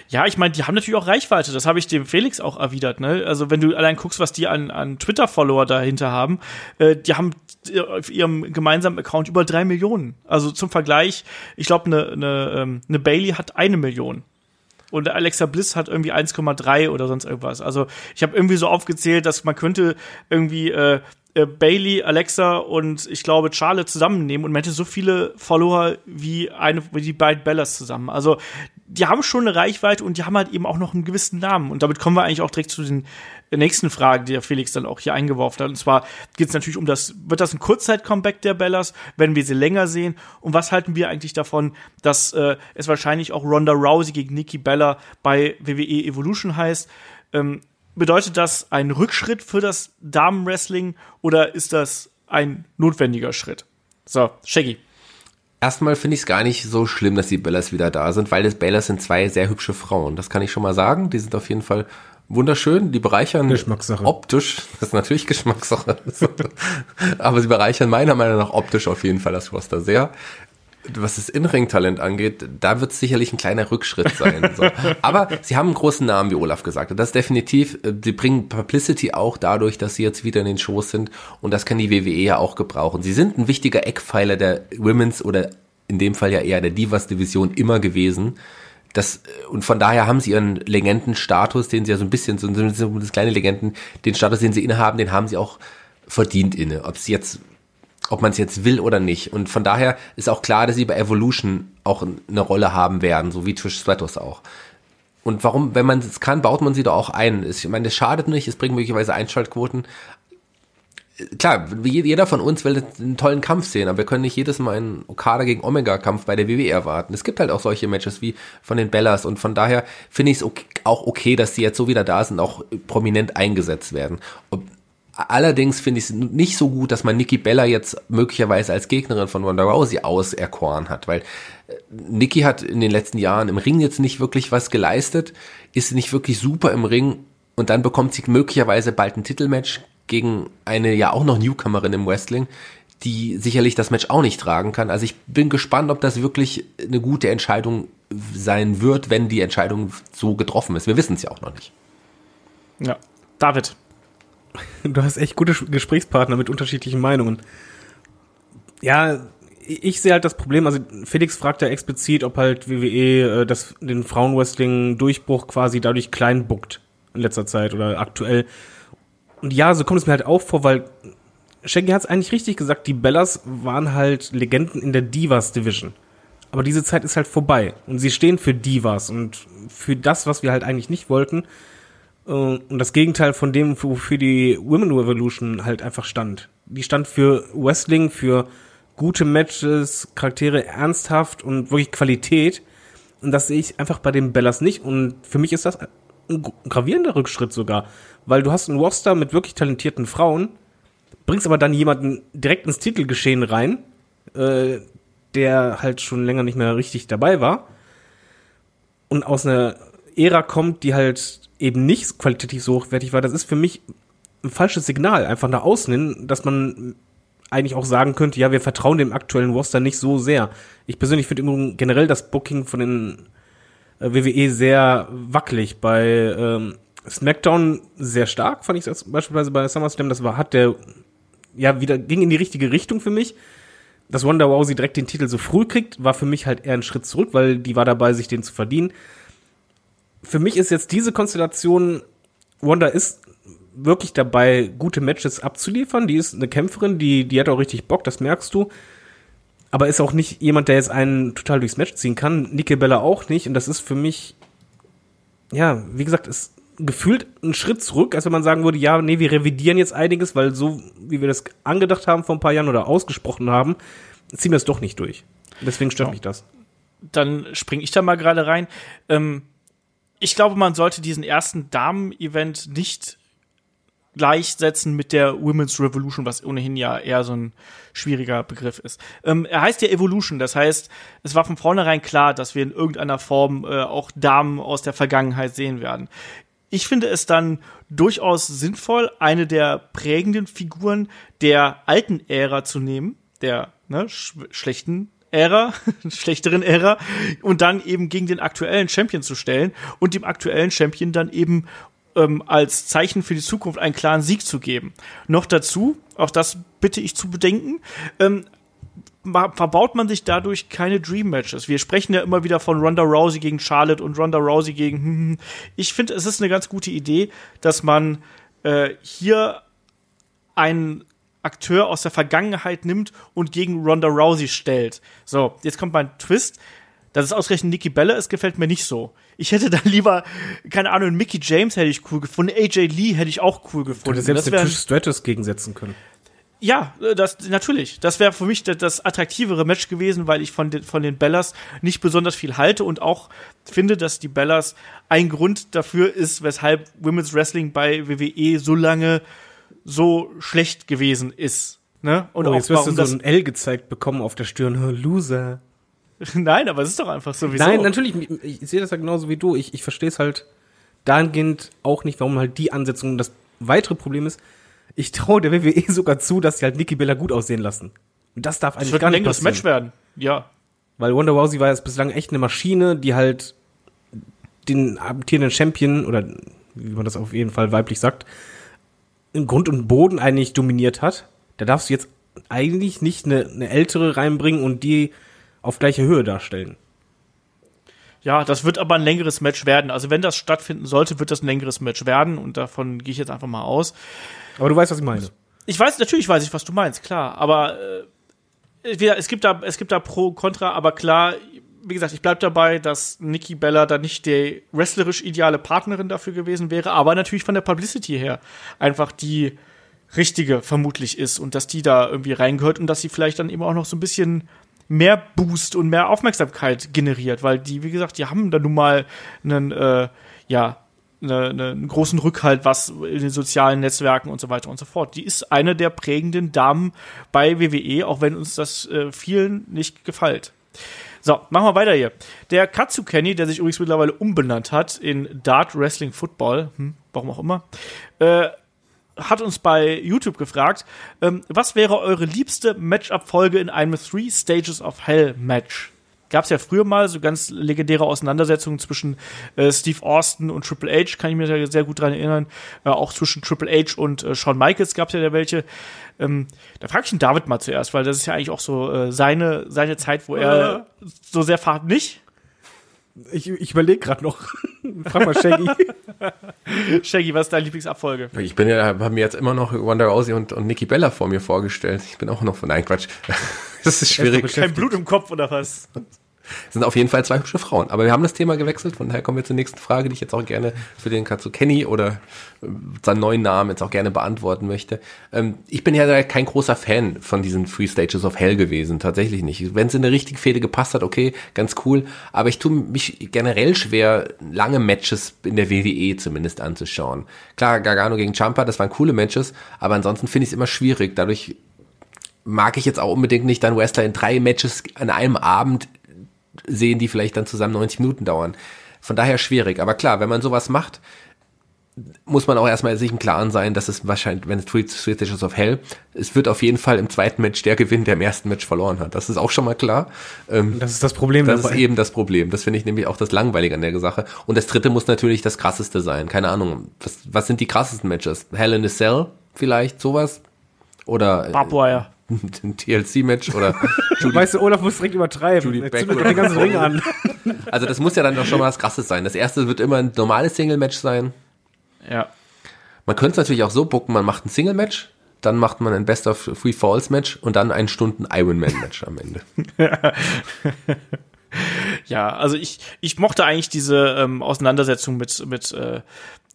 S2: Ja, ich meine, die haben natürlich auch Reichweite. Das habe ich dem Felix auch erwidert. Ne? Also wenn du allein guckst, was die an, an Twitter-Follower dahinter haben, äh, die haben auf ihrem gemeinsamen Account über drei Millionen. Also zum Vergleich, ich glaube, eine ne, ähm, ne Bailey hat eine Million. Und Alexa Bliss hat irgendwie 1,3 oder sonst irgendwas. Also ich habe irgendwie so aufgezählt, dass man könnte irgendwie äh, äh, Bailey, Alexa und ich glaube Charlotte zusammennehmen und man hätte so viele Follower wie eine wie die beiden Bellas zusammen. Also die haben schon eine Reichweite und die haben halt eben auch noch einen gewissen Namen. Und damit kommen wir eigentlich auch direkt zu den nächsten Fragen, die der Felix dann auch hier eingeworfen hat. Und zwar geht es natürlich um das, wird das ein Kurzzeit-Comeback der Bellas, wenn wir sie länger sehen? Und was halten wir eigentlich davon, dass äh, es wahrscheinlich auch Ronda Rousey gegen Nikki Bella bei WWE Evolution heißt? Ähm, bedeutet das ein Rückschritt für das Damenwrestling oder ist das ein notwendiger Schritt? So, Shaggy.
S3: Erstmal finde ich es gar nicht so schlimm, dass die Bellas wieder da sind, weil das Bellas sind zwei sehr hübsche Frauen. Das kann ich schon mal sagen. Die sind auf jeden Fall wunderschön. Die bereichern
S4: Geschmackssache.
S3: optisch. Das ist natürlich Geschmackssache. Aber sie bereichern meiner Meinung nach optisch auf jeden Fall das Roster sehr was das In-Ring-Talent angeht, da wird es sicherlich ein kleiner Rückschritt sein. So. Aber sie haben einen großen Namen, wie Olaf gesagt hat. Das ist definitiv, äh, sie bringen Publicity auch dadurch, dass sie jetzt wieder in den Shows sind und das kann die WWE ja auch gebrauchen. Sie sind ein wichtiger Eckpfeiler der Women's oder in dem Fall ja eher der Divas-Division immer gewesen. Das, äh, und von daher haben sie ihren Legendenstatus, den sie ja so ein bisschen, so das kleine Legenden, den Status, den sie innehaben, den haben sie auch verdient inne. Ob sie jetzt ob man es jetzt will oder nicht. Und von daher ist auch klar, dass sie bei Evolution auch eine Rolle haben werden, so wie Trish Stratus auch. Und warum, wenn man es kann, baut man sie doch auch ein. Ich meine, das schadet nicht, es bringt möglicherweise Einschaltquoten. Klar, jeder von uns will einen tollen Kampf sehen, aber wir können nicht jedes Mal einen Okada gegen Omega-Kampf bei der WWE erwarten. Es gibt halt auch solche Matches wie von den Bellas und von daher finde ich es okay, auch okay, dass sie jetzt so wieder da sind, auch prominent eingesetzt werden. Ob, Allerdings finde ich es nicht so gut, dass man Nikki Bella jetzt möglicherweise als Gegnerin von Ronda Rousey auserkoren hat, weil äh, Nikki hat in den letzten Jahren im Ring jetzt nicht wirklich was geleistet, ist nicht wirklich super im Ring und dann bekommt sie möglicherweise bald ein Titelmatch gegen eine ja auch noch Newcomerin im Wrestling, die sicherlich das Match auch nicht tragen kann. Also ich bin gespannt, ob das wirklich eine gute Entscheidung sein wird, wenn die Entscheidung so getroffen ist. Wir wissen es ja auch noch nicht.
S2: Ja, David,
S4: Du hast echt gute Gesprächspartner mit unterschiedlichen Meinungen. Ja, ich sehe halt das Problem, also Felix fragt ja explizit, ob halt WWE äh, das, den Frauenwrestling-Durchbruch quasi dadurch klein buckt in letzter Zeit oder aktuell. Und ja, so kommt es mir halt auch vor, weil Shaggy hat es eigentlich richtig gesagt, die Bellas waren halt Legenden in der Divas Division. Aber diese Zeit ist halt vorbei. Und sie stehen für Divas und für das, was wir halt eigentlich nicht wollten. Äh, Und das Gegenteil von dem, wofür die Women Revolution halt einfach stand. Die stand für Wrestling, für gute Matches, Charaktere ernsthaft und wirklich Qualität. Und das sehe ich einfach bei den Bellas nicht. Und für mich ist das ein gravierender Rückschritt sogar. Weil du hast einen Roster mit wirklich talentierten Frauen, bringst aber dann jemanden direkt ins Titelgeschehen rein, äh, der halt schon länger nicht mehr richtig dabei war und aus einer Ära kommt, die halt eben nicht qualitativ so hochwertig war. Das ist für mich ein falsches Signal, einfach nach außen hin, dass man eigentlich auch sagen könnte, ja, wir vertrauen dem aktuellen Roster nicht so sehr. Ich persönlich finde generell das Booking von den äh, WWE sehr wackelig. Bei ähm, SmackDown sehr stark, fand ich das beispielsweise bei SummerSlam. Das war, hat der, ja, wieder, ging in die richtige Richtung für mich. Dass Wonder Rousey direkt den Titel so früh kriegt, war für mich halt eher ein Schritt zurück, weil die war dabei, sich den zu verdienen. Für mich ist jetzt diese Konstellation, Wanda ist wirklich dabei, gute Matches abzuliefern. Die ist eine Kämpferin, die, die hat auch richtig Bock, das merkst du. Aber ist auch nicht jemand, der jetzt einen total durchs Match ziehen kann. Nike Bella auch nicht. Und das ist für mich, ja, wie gesagt, ist gefühlt ein Schritt zurück, als wenn man sagen würde, ja, nee, wir revidieren jetzt einiges, weil so, wie wir das angedacht haben vor ein paar Jahren oder ausgesprochen haben, ziehen wir es doch nicht durch. Deswegen stört
S2: Ja.
S4: mich das.
S2: dann springe ich da mal gerade rein. Ähm, ich glaube, man sollte diesen ersten Damen-Event nicht gleichsetzen mit der Women's Revolution, was ohnehin ja eher so ein schwieriger Begriff ist. Ähm, er heißt ja Evolution, das heißt, es war von vornherein klar, dass wir in irgendeiner Form äh, auch Damen aus der Vergangenheit sehen werden. Ich finde es dann durchaus sinnvoll, eine der prägenden Figuren der alten Ära zu nehmen, der ne, sch schlechten Ära, schlechteren Ära, und dann eben gegen den aktuellen Champion zu stellen und dem aktuellen Champion dann eben ähm, als Zeichen für die Zukunft einen klaren Sieg zu geben. Noch dazu, auch das bitte ich zu bedenken, ähm, verbaut man sich dadurch keine Dream Matches. Wir sprechen ja immer wieder von Ronda Rousey gegen Charlotte und Ronda Rousey gegen. hm, hm. Ich finde, es ist eine ganz gute Idee, dass man äh, hier einen Akteur aus der Vergangenheit nimmt und gegen Ronda Rousey stellt. So, jetzt kommt mein Twist. Dass es ausgerechnet Nikki Bella ist, gefällt mir nicht so. Ich hätte dann lieber, keine Ahnung, Mickey James hätte ich cool gefunden, AJ Lee hätte ich auch cool
S4: Du
S2: gefunden.
S4: hättest selbst
S2: Das
S4: Trish Stratus gegensetzen können.
S2: ja, äh, das natürlich. Das wäre für mich das, das attraktivere Match gewesen, weil ich von den, von den Bellas nicht besonders viel halte und auch finde, dass die Bellas ein Grund dafür ist, weshalb Women's Wrestling bei WWE so lange so schlecht gewesen ist. Ne? Und
S4: Oh,
S2: auch
S4: jetzt wirst du so ein L gezeigt bekommen auf der Stirn. Loser.
S2: das. Nein, aber es ist doch einfach so. Wieso?
S4: Nein, natürlich, ich, sehe das ja genauso wie du. Ich, ich verstehe es halt dahingehend auch nicht, warum halt die Ansetzung das weitere Problem ist. Ich traue der WWE sogar zu, dass sie halt Nikki Bella gut aussehen lassen. Und das darf eigentlich
S2: wird
S4: gar
S2: ein
S4: nicht
S2: längeres
S4: passieren.
S2: Match werden. Ja.
S4: Weil Wonder Rousey war jetzt bislang echt eine Maschine, die halt den amtierenden Champion, oder wie man das auf jeden Fall weiblich sagt, in Grund und Boden eigentlich dominiert hat. Da darfst du jetzt eigentlich nicht eine, eine ältere reinbringen und die auf gleicher Höhe darstellen.
S2: Ja, das wird aber ein längeres Match werden. Also wenn das stattfinden sollte, wird das ein längeres Match werden und davon gehe ich jetzt einfach mal aus.
S4: Aber du weißt, was ich meine.
S2: Ich weiß, natürlich weiß ich, was du meinst, klar. Aber äh, es gibt da, es gibt da Pro und Contra, aber klar, wie gesagt, ich bleib dabei, dass Nikki Bella da nicht die wrestlerisch ideale Partnerin dafür gewesen wäre, aber natürlich von der Publicity her einfach die richtige vermutlich ist und dass die da irgendwie reingehört und dass sie vielleicht dann eben auch noch so ein bisschen mehr Boost und mehr Aufmerksamkeit generiert, weil die, wie gesagt, die haben da nun mal einen, äh, ja, ne, ne, einen großen Rückhalt, was in den sozialen Netzwerken und so weiter und so fort. Die ist eine der prägenden Damen bei WWE, auch wenn uns das äh, vielen nicht gefällt. So, machen wir weiter hier. Der Katsu Kenny, der sich übrigens mittlerweile umbenannt hat in Dart Wrestling Football, hm, warum auch immer, äh, hat uns bei YouTube gefragt, ähm, was wäre eure liebste Matchup-Folge in einem Three Stages of Hell Match? Gab es ja früher mal so ganz legendäre Auseinandersetzungen zwischen äh, Steve Austin und Triple H, kann ich mir da sehr gut dran erinnern. Äh, auch zwischen Triple H und äh, Shawn Michaels gab es ja da welche. Ähm, da frage ich den David mal zuerst, weil das ist ja eigentlich auch so äh, seine, seine Zeit, wo er so sehr fahrt nicht.
S4: Ich, ich überlege gerade noch. Frag mal Shaggy.
S2: Shaggy, was ist deine Lieblingsabfolge?
S3: Ich bin ja, haben mir jetzt immer noch Wanda Rousey und, und Nikki Bella vor mir vorgestellt. Ich bin auch noch von, nein, Quatsch. Das ist schwierig.
S2: Kein Blut im Kopf oder was?
S3: Sind auf jeden Fall zwei hübsche Frauen. Aber wir haben das Thema gewechselt, von daher kommen wir zur nächsten Frage, die ich jetzt auch gerne für den Kenny oder äh, seinen neuen Namen jetzt auch gerne beantworten möchte. Ähm, ich bin ja kein großer Fan von diesen Free Stages of Hell gewesen, tatsächlich nicht. Wenn es in eine richtige Fehde gepasst hat, okay, ganz cool. Aber ich tue mich generell schwer, lange Matches in der WWE zumindest anzuschauen. Klar, Gargano gegen Champa, das waren coole Matches, aber ansonsten finde ich es immer schwierig. Dadurch mag ich jetzt auch unbedingt nicht dann Wrestler in drei Matches an einem Abend sehen, die vielleicht dann zusammen 90 Minuten dauern. Von daher schwierig. Aber klar, wenn man sowas macht, muss man auch erstmal sich im Klaren sein, dass es wahrscheinlich, wenn es Three Stages of Hell, es wird auf jeden Fall im zweiten Match der gewinnen, der im ersten Match verloren hat. Das ist auch schon mal klar.
S4: Ähm, das ist das Problem.
S3: Das dabei. ist eben das Problem. Das finde ich nämlich auch das Langweilige an der Sache. Und das dritte muss natürlich das krasseste sein. Keine Ahnung. Was, was sind die krassesten Matches? Hell in a Cell? Vielleicht sowas? Oder.
S2: Barbwire.
S3: ein TLC-Match oder
S4: Judy, Weißt du, Olaf muss direkt übertreiben. Judy Beck oder den ganzen Ring an.
S3: Also das muss ja dann doch schon mal was krasses sein. Das erste wird immer ein normales Single-Match sein.
S2: Ja.
S3: Man könnte es natürlich auch so bucken, man macht ein Single-Match, dann macht man ein Best of Free Falls Match und dann ein Stunden Ironman Match am Ende.
S2: ja, also ich, ich mochte eigentlich diese ähm, Auseinandersetzung mit, mit äh,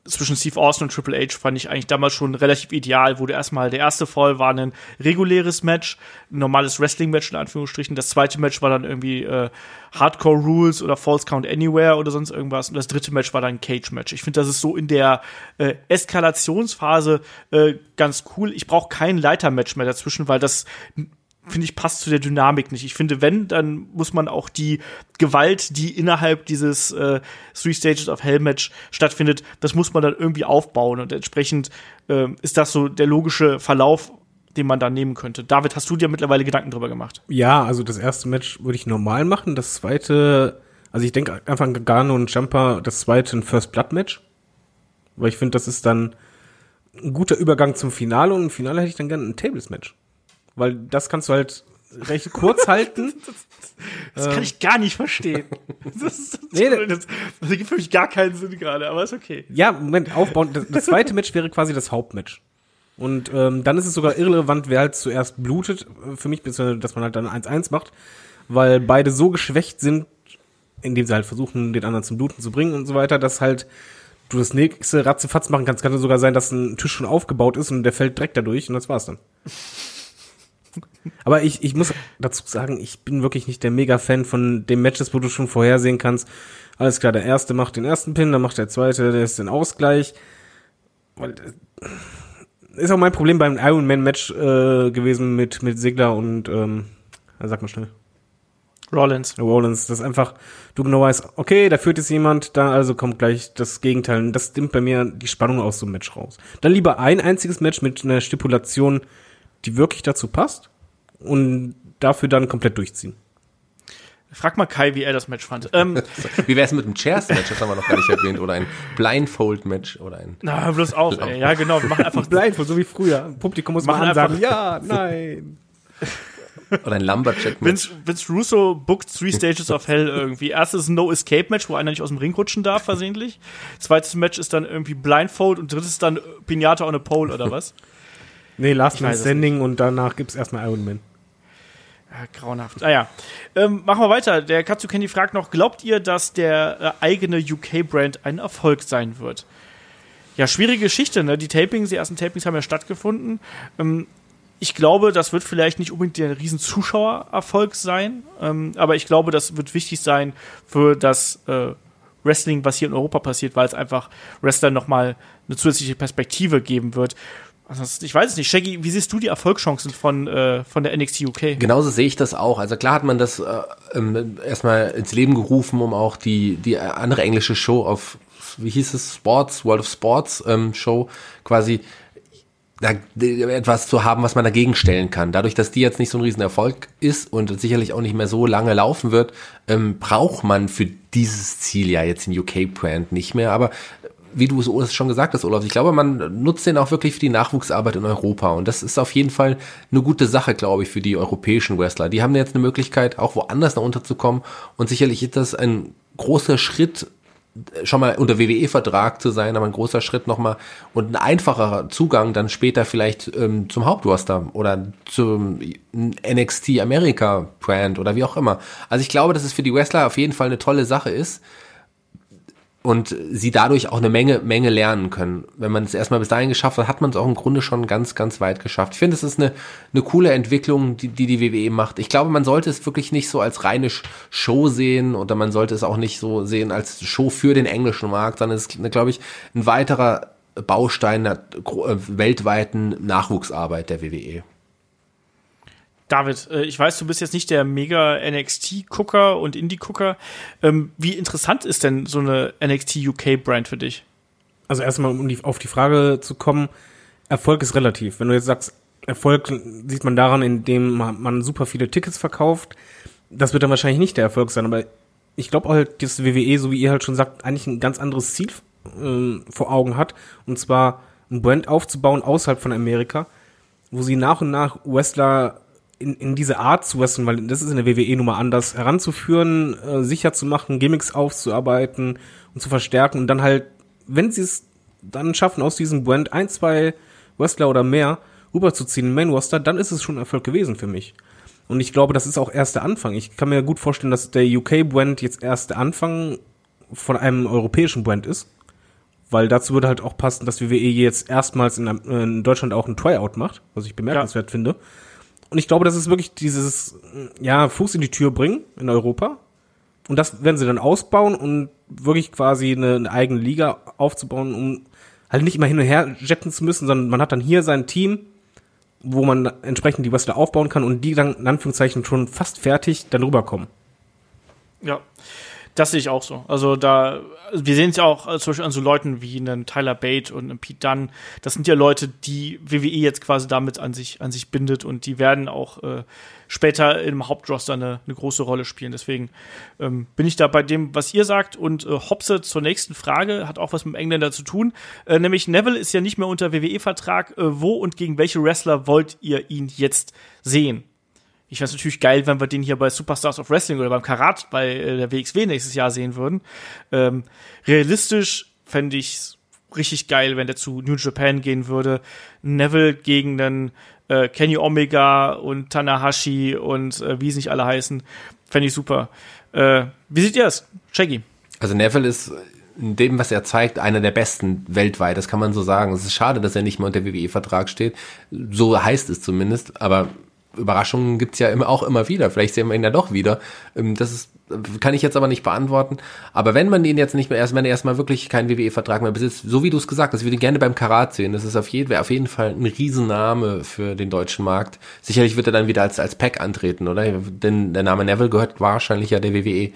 S2: zwischen Steve Austin und Triple H fand ich eigentlich damals schon relativ ideal, du erstmal der erste Fall war ein reguläres Match, ein normales Wrestling-Match in Anführungsstrichen. Das zweite Match war dann irgendwie äh, Hardcore Rules oder False Count Anywhere oder sonst irgendwas. Und das dritte Match war dann ein Cage-Match. Ich finde, das ist so in der äh, Eskalationsphase äh, ganz cool. Ich brauche kein Leiter-Match mehr dazwischen, weil das finde ich, passt zu der Dynamik nicht. Ich finde, wenn, dann muss man auch die Gewalt, die innerhalb dieses äh, Three Stages of Hell Match stattfindet, das muss man dann irgendwie aufbauen und entsprechend äh, ist das so der logische Verlauf, den man da nehmen könnte. David, hast du dir mittlerweile Gedanken drüber gemacht?
S4: Ja, also das erste Match würde ich normal machen, das zweite, also ich denke einfach an Gargano und Jumper, das zweite ein First Blood Match, weil ich finde, das ist dann ein guter Übergang zum Finale und im Finale hätte ich dann gerne ein Tables Match weil das kannst du halt recht kurz halten.
S2: Das kann ich gar nicht verstehen. Das, ist, nee, das, das gibt für mich gar keinen Sinn gerade, aber ist okay.
S4: Ja, Moment, aufbauen. Das, das zweite Match wäre quasi das Hauptmatch. Und ähm, dann ist es sogar irrelevant, wer halt zuerst blutet, äh, für mich, dass man halt dann 1-1 macht, weil beide so geschwächt sind, indem sie halt versuchen, den anderen zum Bluten zu bringen und so weiter, dass halt du das nächste ratzefatz machen kannst. Kann sogar sein, dass ein Tisch schon aufgebaut ist und der fällt direkt dadurch und das war's dann. Aber ich, ich muss dazu sagen, ich bin wirklich nicht der Mega-Fan von den Matches, wo du schon vorhersehen kannst. Alles klar, der erste macht den ersten Pin, dann macht der zweite, der ist den Ausgleich. Weil, äh, ist auch mein Problem beim Iron Man Match äh, gewesen mit mit Sigler und ähm, sag mal schnell.
S2: Rollins.
S4: Rollins, das ist einfach, du genau weißt, okay, da führt jetzt jemand, da also kommt gleich das Gegenteil. Und das nimmt bei mir die Spannung aus so einem Match raus. Dann lieber ein einziges Match mit einer Stipulation, die wirklich dazu passt und dafür dann komplett durchziehen.
S2: Frag mal Kai, wie er das Match fand. Ähm,
S3: wie wäre es mit einem Chairs-Match? Das haben wir noch gar nicht erwähnt. Oder ein Blindfold-Match oder ein.
S2: Na, bloß auf, ey. Ja, genau. Wir machen einfach
S4: Blindfold, so wie früher. Publikum muss machen sagen, ja, nein.
S3: Oder ein Lumberjack-Match.
S2: Vince, Vince Russo bookt Three Stages of Hell irgendwie. Erstes No-Escape-Match, wo einer nicht aus dem Ring rutschen darf, versehentlich. Zweites Match ist dann irgendwie Blindfold und drittes dann Pinata on a Pole oder was?
S4: Nee, Last Man Standing und danach gibt's erstmal Iron Man.
S2: Ja, grauenhaft. Ah ja. Ähm, machen wir weiter. Der Katsu Candy fragt noch: Glaubt ihr, dass der äh, eigene UK-Brand ein Erfolg sein wird? Ja, schwierige Geschichte, ne? Die Tapings, die ersten Tapings haben ja stattgefunden. Ähm, ich glaube, das wird vielleicht nicht unbedingt der riesen Zuschauererfolg sein, ähm, aber ich glaube, das wird wichtig sein für das äh, Wrestling, was hier in Europa passiert, weil es einfach Wrestler nochmal eine zusätzliche Perspektive geben wird. Also ich weiß es nicht. Shaggy, wie siehst du die Erfolgschancen von, äh, von der NXT UK?
S3: Genauso sehe ich das auch. Also klar hat man das äh, ähm, erstmal ins Leben gerufen, um auch die, die andere englische Show auf, wie hieß es, Sports, World of Sports ähm, Show quasi da, etwas zu haben, was man dagegen stellen kann. Dadurch, dass die jetzt nicht so ein Riesenerfolg ist und sicherlich auch nicht mehr so lange laufen wird, ähm, braucht man für dieses Ziel ja jetzt den UK-Brand nicht mehr. Aber wie du es schon gesagt hast, Olaf, ich glaube, man nutzt den auch wirklich für die Nachwuchsarbeit in Europa. Und das ist auf jeden Fall eine gute Sache, glaube ich, für die europäischen Wrestler. Die haben jetzt eine Möglichkeit, auch woanders noch unterzukommen. Und sicherlich ist das ein großer Schritt, schon mal unter WWE-Vertrag zu sein, aber ein großer Schritt nochmal und ein einfacherer Zugang dann später vielleicht ähm, zum Hauptroster oder zum NXT America Brand oder wie auch immer. Also ich glaube, dass es für die Wrestler auf jeden Fall eine tolle Sache ist und sie dadurch auch eine Menge, Menge lernen können. Wenn man es erstmal bis dahin geschafft hat, hat man es auch im Grunde schon ganz, ganz weit geschafft. Ich finde, es ist eine, eine coole Entwicklung, die, die die WWE macht. Ich glaube, man sollte es wirklich nicht so als reine Show sehen oder man sollte es auch nicht so sehen als Show für den englischen Markt, sondern es ist, glaube ich, ein weiterer Baustein der äh, weltweiten Nachwuchsarbeit der WWE.
S2: David, äh, ich weiß, du bist jetzt nicht der mega NXT-Gucker und Indie-Gucker. Ähm, wie interessant ist denn so eine NXT UK-Brand für dich?
S4: Also erstmal, um auf die Frage zu kommen, Erfolg ist relativ. Wenn du jetzt sagst, Erfolg sieht man daran, indem man super viele Tickets verkauft. Das wird dann wahrscheinlich nicht der Erfolg sein, aber ich glaube halt, dass WWE, so wie ihr halt schon sagt, eigentlich ein ganz anderes Ziel äh, vor Augen hat. Und zwar ein Brand aufzubauen außerhalb von Amerika, wo sie nach und nach Wrestler in, in diese Art zu wresteln, weil das ist in der WWE nun mal anders, heranzuführen, äh, sicher zu machen, Gimmicks aufzuarbeiten und zu verstärken und dann halt, wenn sie es dann schaffen, aus diesem Brand ein, zwei Wrestler oder mehr rüberzuziehen in Main Roster, dann ist es schon ein Erfolg gewesen für mich. Und ich glaube, das ist auch erst der Anfang. Ich kann mir gut vorstellen, dass der UK-Brand jetzt erst der Anfang von einem europäischen Brand ist. Weil dazu würde halt auch passen, dass WWE jetzt erstmals in, in Deutschland auch ein Tryout macht, was ich bemerkenswert ja. finde. Und ich glaube, das ist wirklich dieses, ja, Fuß in die Tür bringen in Europa. Und das werden sie dann ausbauen und wirklich quasi eine, eine eigene Liga aufzubauen, um halt nicht immer hin und her jetten zu müssen, sondern man hat dann hier sein Team, wo man entsprechend die Wrestler aufbauen kann und die dann in Anführungszeichen schon fast fertig dann rüberkommen.
S2: Ja, das sehe ich auch so. Also da, wir sehen es ja auch äh, zum Beispiel an so Leuten wie einen Tyler Bate und einen Pete Dunn. Das sind ja Leute, die WWE jetzt quasi damit an sich, an sich bindet und die werden auch äh, später im Hauptroster eine, eine große Rolle spielen. Deswegen ähm, bin ich da bei dem, was ihr sagt. Und äh, Hopse zur nächsten Frage hat auch was mit dem Engländer zu tun. Äh, nämlich Neville ist ja nicht mehr unter WWE-Vertrag. Äh, wo und gegen welche Wrestler wollt ihr ihn jetzt sehen? Ich es natürlich geil, wenn wir den hier bei Superstars of Wrestling oder beim Karat bei äh, der WXW nächstes Jahr sehen würden. Ähm, realistisch fände ich richtig geil, wenn der zu New Japan gehen würde. Neville gegen einen äh, Kenny Omega und Tanahashi und äh, wie sie nicht alle heißen. Fände ich super. Äh, wie seht ihr es? Shaggy.
S3: Also Neville ist in dem, was er zeigt, einer der besten weltweit. Das kann man so sagen. Es ist schade, dass er nicht mehr unter WWE-Vertrag steht. So heißt es zumindest. Aber Überraschungen gibt's ja immer, auch immer wieder. Vielleicht sehen wir ihn ja doch wieder. Ähm, das ist, kann ich jetzt aber nicht beantworten. Aber wenn man ihn jetzt nicht mehr erst, wenn er erstmal wirklich keinen WWE-Vertrag mehr besitzt, so wie du es gesagt hast, ich würde ihn gerne beim Karat sehen. Das ist auf jeden, auf jeden Fall ein Riesenname für den deutschen Markt. Sicherlich wird er dann wieder als, als Pack antreten, oder? Denn der Name Neville gehört wahrscheinlich ja der WWE.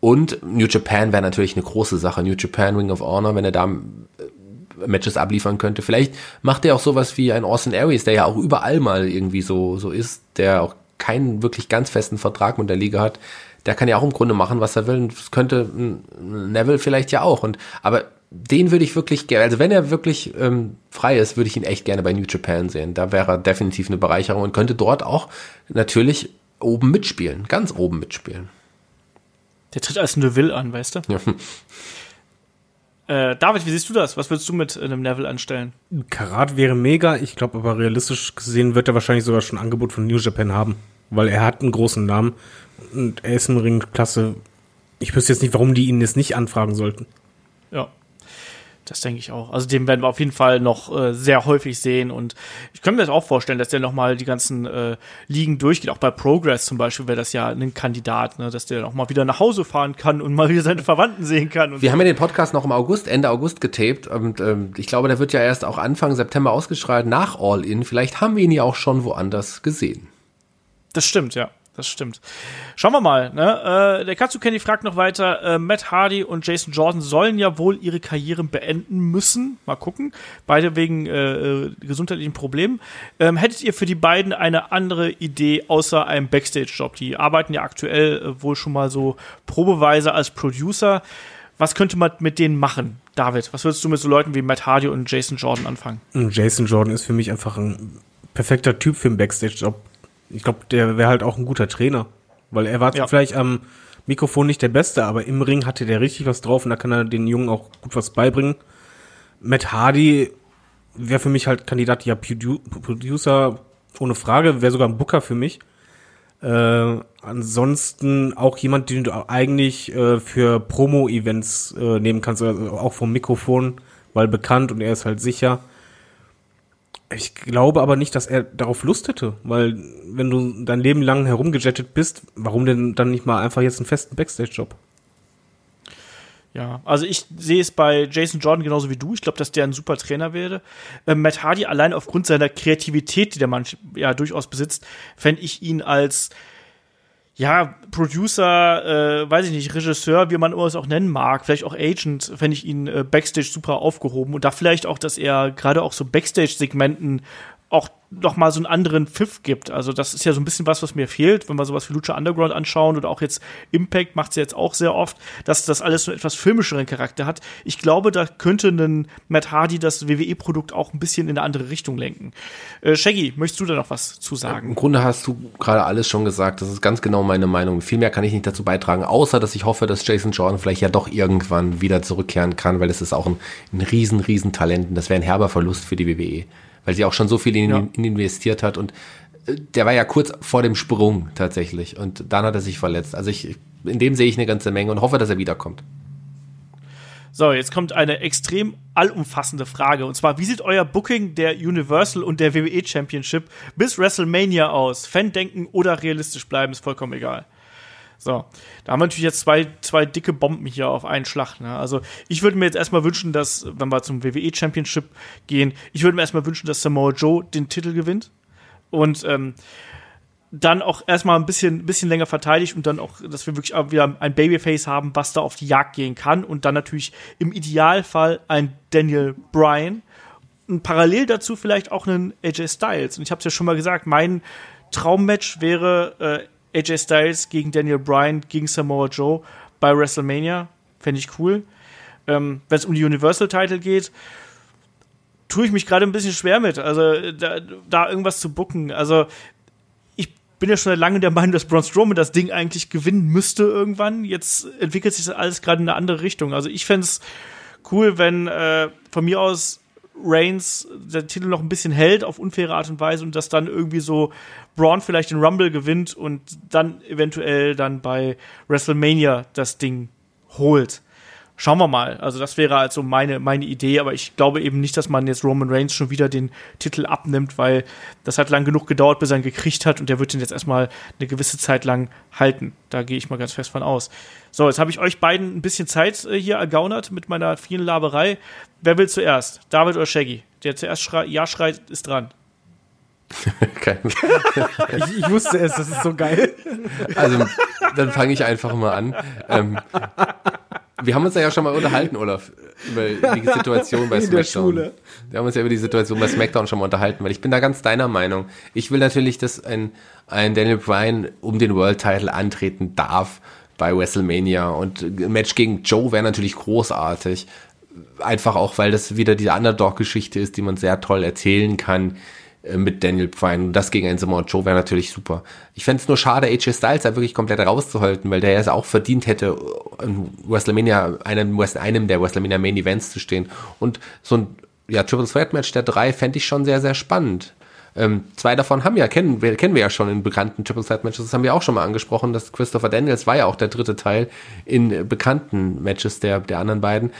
S3: Und New Japan wäre natürlich eine große Sache. New Japan, Ring of Honor, wenn er da Matches abliefern könnte. Vielleicht macht er auch sowas wie ein Austin Aries, der ja auch überall mal irgendwie so, so ist, der auch keinen wirklich ganz festen Vertrag mit der Liga hat. Der kann ja auch im Grunde machen, was er will. Und das könnte Neville vielleicht ja auch. Und, aber den würde ich wirklich gerne, also wenn er wirklich ähm, frei ist, würde ich ihn echt gerne bei New Japan sehen. Da wäre er definitiv eine Bereicherung und könnte dort auch natürlich oben mitspielen, ganz oben mitspielen.
S2: Der tritt als Neville an, weißt du? Ja. Äh, David, wie siehst du das? Was würdest du mit einem Neville anstellen?
S4: Karat wäre mega. Ich glaube aber realistisch gesehen wird er wahrscheinlich sogar schon ein Angebot von New Japan haben. Weil er hat einen großen Namen und er ist im Ring klasse. Ich wüsste jetzt nicht, warum die ihn jetzt nicht anfragen sollten.
S2: Ja. Das denke ich auch. Also den werden wir auf jeden Fall noch äh, sehr häufig sehen und ich könnte mir das auch vorstellen, dass der noch mal die ganzen äh, Ligen durchgeht. Auch bei Progress zum Beispiel wäre das ja ein Kandidat, ne? dass der noch mal wieder nach Hause fahren kann und mal wieder seine Verwandten sehen kann.
S3: wir
S2: so.
S3: haben ja den Podcast noch im August, Ende August getaped und ähm, ich glaube, der wird ja erst auch Anfang September ausgestrahlt nach All In. Vielleicht haben wir ihn ja auch schon woanders gesehen.
S2: Das stimmt, ja das stimmt. Schauen wir mal. Ne? Äh, der Katsu Kenny fragt noch weiter: äh, Matt Hardy und Jason Jordan sollen ja wohl ihre Karrieren beenden müssen. Mal gucken. Beide wegen äh, äh, gesundheitlichen Problemen. Ähm, hättet ihr für die beiden eine andere Idee außer einem Backstage-Job? Die arbeiten ja aktuell äh, wohl schon mal so probeweise als Producer. Was könnte man mit denen machen? David, was würdest du mit so Leuten wie Matt Hardy und Jason Jordan anfangen?
S4: Jason Jordan ist für mich einfach ein perfekter Typ für einen Backstage-Job ich glaube, der wäre halt auch ein guter Trainer. Weil er war ja. vielleicht am Mikrofon nicht der Beste, aber im Ring hatte der richtig was drauf und da kann er den Jungen auch gut was beibringen. Matt Hardy wäre für mich halt Kandidat, ja, Produ Producer ohne Frage, wäre sogar ein Booker für mich. Äh, ansonsten auch jemand, den du eigentlich äh, für Promo-Events äh, nehmen kannst, also auch vom Mikrofon, weil bekannt und er ist halt sicher. Ich glaube aber nicht, dass er darauf Lust hätte, weil wenn du dein Leben lang herumgejettet bist, warum denn dann nicht mal einfach jetzt einen festen Backstage-Job?
S2: Ja, also ich sehe es bei Jason Jordan genauso wie du. Ich glaube, dass der ein super Trainer wäre. Äh, Matt Hardy allein aufgrund seiner Kreativität, die der Mann ja durchaus besitzt, fände ich ihn als ja, Producer, äh, weiß ich nicht, Regisseur, wie man es auch nennen mag, vielleicht auch Agent, fände ich ihn äh, Backstage super aufgehoben. Und da vielleicht auch, dass er gerade auch so Backstage-Segmenten auch noch mal so einen anderen Pfiff gibt. Also das ist ja so ein bisschen was, was mir fehlt, wenn wir sowas wie Lucha Underground anschauen oder auch jetzt Impact macht es ja jetzt auch sehr oft, dass das alles so etwas filmischeren Charakter hat. Ich glaube, da könnte ein Matt Hardy das WWE-Produkt auch ein bisschen in eine andere Richtung lenken. Äh, Shaggy, möchtest du da noch was zu sagen?
S3: Im Grunde hast du gerade alles schon gesagt. Das ist ganz genau meine Meinung. Viel mehr kann ich nicht dazu beitragen, außer dass ich hoffe, dass Jason Jordan vielleicht ja doch irgendwann wieder zurückkehren kann, weil es ist auch ein, ein riesen, riesen Talent und das wäre ein herber Verlust für die WWE weil sie auch schon so viel in ihn, ja. in investiert hat und äh, der war ja kurz vor dem Sprung tatsächlich und dann hat er sich verletzt. Also ich, in dem sehe ich eine ganze Menge und hoffe, dass er wiederkommt.
S2: So, jetzt kommt eine extrem allumfassende Frage. Und zwar, wie sieht euer Booking der Universal und der WWE Championship bis WrestleMania aus? Fan-denken oder realistisch bleiben, ist vollkommen egal. So, da haben wir natürlich jetzt zwei, zwei dicke Bomben hier auf einen Schlag. Ne? Also ich würde mir jetzt erstmal wünschen, dass, wenn wir zum WWE Championship gehen, ich würde mir erstmal wünschen, dass Samoa Joe den Titel gewinnt. Und ähm, dann auch erstmal ein bisschen, bisschen länger verteidigt und dann auch, dass wir wirklich wieder ein Babyface haben, was da auf die Jagd gehen kann. Und dann natürlich im Idealfall ein Daniel Bryan. Und parallel dazu vielleicht auch einen AJ Styles. Und ich habe es ja schon mal gesagt, mein Traummatch wäre äh, AJ Styles gegen Daniel Bryan gegen Samoa Joe bei WrestleMania. Fände ich cool. Ähm, Wenn es um die Universal-Title geht, tue ich mich gerade ein bisschen schwer mit. Also da, da irgendwas zu bucken. Also ich bin ja schon lange der Meinung, dass Braun Strowman das Ding eigentlich gewinnen müsste irgendwann. Jetzt entwickelt sich das alles gerade in eine andere Richtung. Also ich fände es cool, wenn äh, von mir aus Reigns der Titel noch ein bisschen hält auf unfaire Art und Weise und dass dann irgendwie so Braun vielleicht den Rumble gewinnt und dann eventuell dann bei WrestleMania das Ding holt. Schauen wir mal. Also das wäre also meine, meine Idee, aber ich glaube eben nicht, dass man jetzt Roman Reigns schon wieder den Titel abnimmt, weil das hat lang genug gedauert, bis er ihn gekriegt hat und der wird ihn jetzt erstmal eine gewisse Zeit lang halten. Da gehe ich mal ganz fest von aus. So, jetzt habe ich euch beiden ein bisschen Zeit äh, hier ergaunert mit meiner vielen Laberei. Wer will zuerst? David oder Shaggy? Der zuerst schrei Ja schreit, ist dran.
S4: ich, ich, wusste es, das ist so geil.
S3: Also, dann fange ich einfach mal an. Ähm, wir haben uns ja schon mal unterhalten, Olaf, über die Situation bei SmackDown. Wir haben uns ja über die Situation bei SmackDown schon mal unterhalten, weil ich bin da ganz deiner Meinung. Ich will natürlich, dass ein, ein Daniel Bryan um den World Title antreten darf bei WrestleMania und ein Match gegen Joe wäre natürlich großartig. Einfach auch, weil das wieder diese Underdog-Geschichte ist, die man sehr toll erzählen kann mit Daniel Bryan. Und das gegen einen Samoa Joe wäre natürlich super. Ich fände es nur schade, AJ Styles da wirklich komplett rauszuhalten, weil der ja es auch verdient hätte, in WrestleMania, einem, einem der WrestleMania Main Events zu stehen. Und so ein ja, Triple Threat Match der drei fände ich schon sehr, sehr spannend. Ähm, zwei davon haben ja, kennen wir, kennen wir ja schon in bekannten Triple Threat Matches. Das haben wir auch schon mal angesprochen. dass Christopher Daniels war ja auch der dritte Teil in bekannten Matches der, der anderen beiden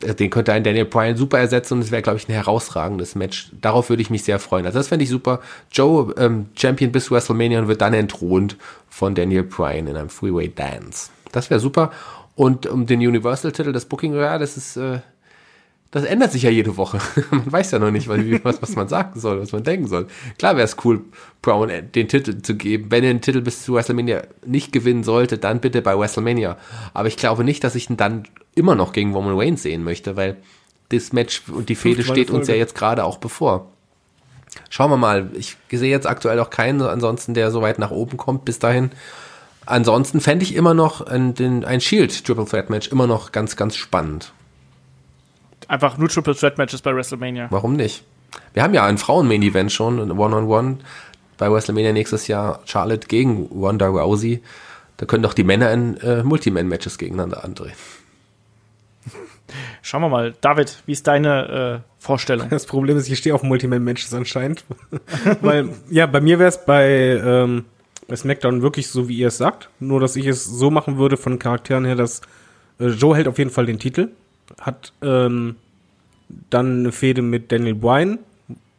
S3: den könnte ein Daniel Bryan super ersetzen und es wäre, glaube ich, ein herausragendes Match. Darauf würde ich mich sehr freuen. Also das fände ich super. Joe ähm, Champion bis WrestleMania und wird dann entthront von Daniel Bryan in einem Freeway Dance. Das wäre super. Und um den Universal-Titel, das Booking, ja, das ist, äh, das ändert sich ja jede Woche. man weiß ja noch nicht, was, was man sagen soll, was man denken soll. Klar wäre es cool, Brown äh, den Titel zu geben. Wenn er den Titel bis zu WrestleMania nicht gewinnen sollte, dann bitte bei WrestleMania. Aber ich glaube nicht, dass ich ihn dann immer noch gegen Roman Reigns sehen möchte, weil das Match und die Fehde steht uns ja jetzt gerade auch bevor. Schauen wir mal. Ich sehe jetzt aktuell auch keinen ansonsten, der so weit nach oben kommt bis dahin. Ansonsten fände ich immer noch ein, ein Shield Triple Threat Match immer noch ganz, ganz spannend.
S2: Einfach nur Triple Threat Matches bei WrestleMania.
S3: Warum nicht? Wir haben ja ein Frauen-Main-Event schon, ein One-on-One bei WrestleMania nächstes Jahr. Charlotte gegen Ronda Rousey. Da können doch die Männer in äh, Multiman-Matches gegeneinander andrehen.
S2: Schauen wir mal. David, wie ist deine äh, Vorstellung?
S4: Das Problem ist, ich stehe auf Multiman-Matches anscheinend. Weil, ja, bei mir wäre es bei, ähm, bei SmackDown wirklich so, wie ihr es sagt. Nur, dass ich es so machen würde von Charakteren her, dass äh, Joe hält auf jeden Fall den Titel. Hat ähm, dann eine Fehde mit Daniel Bryan,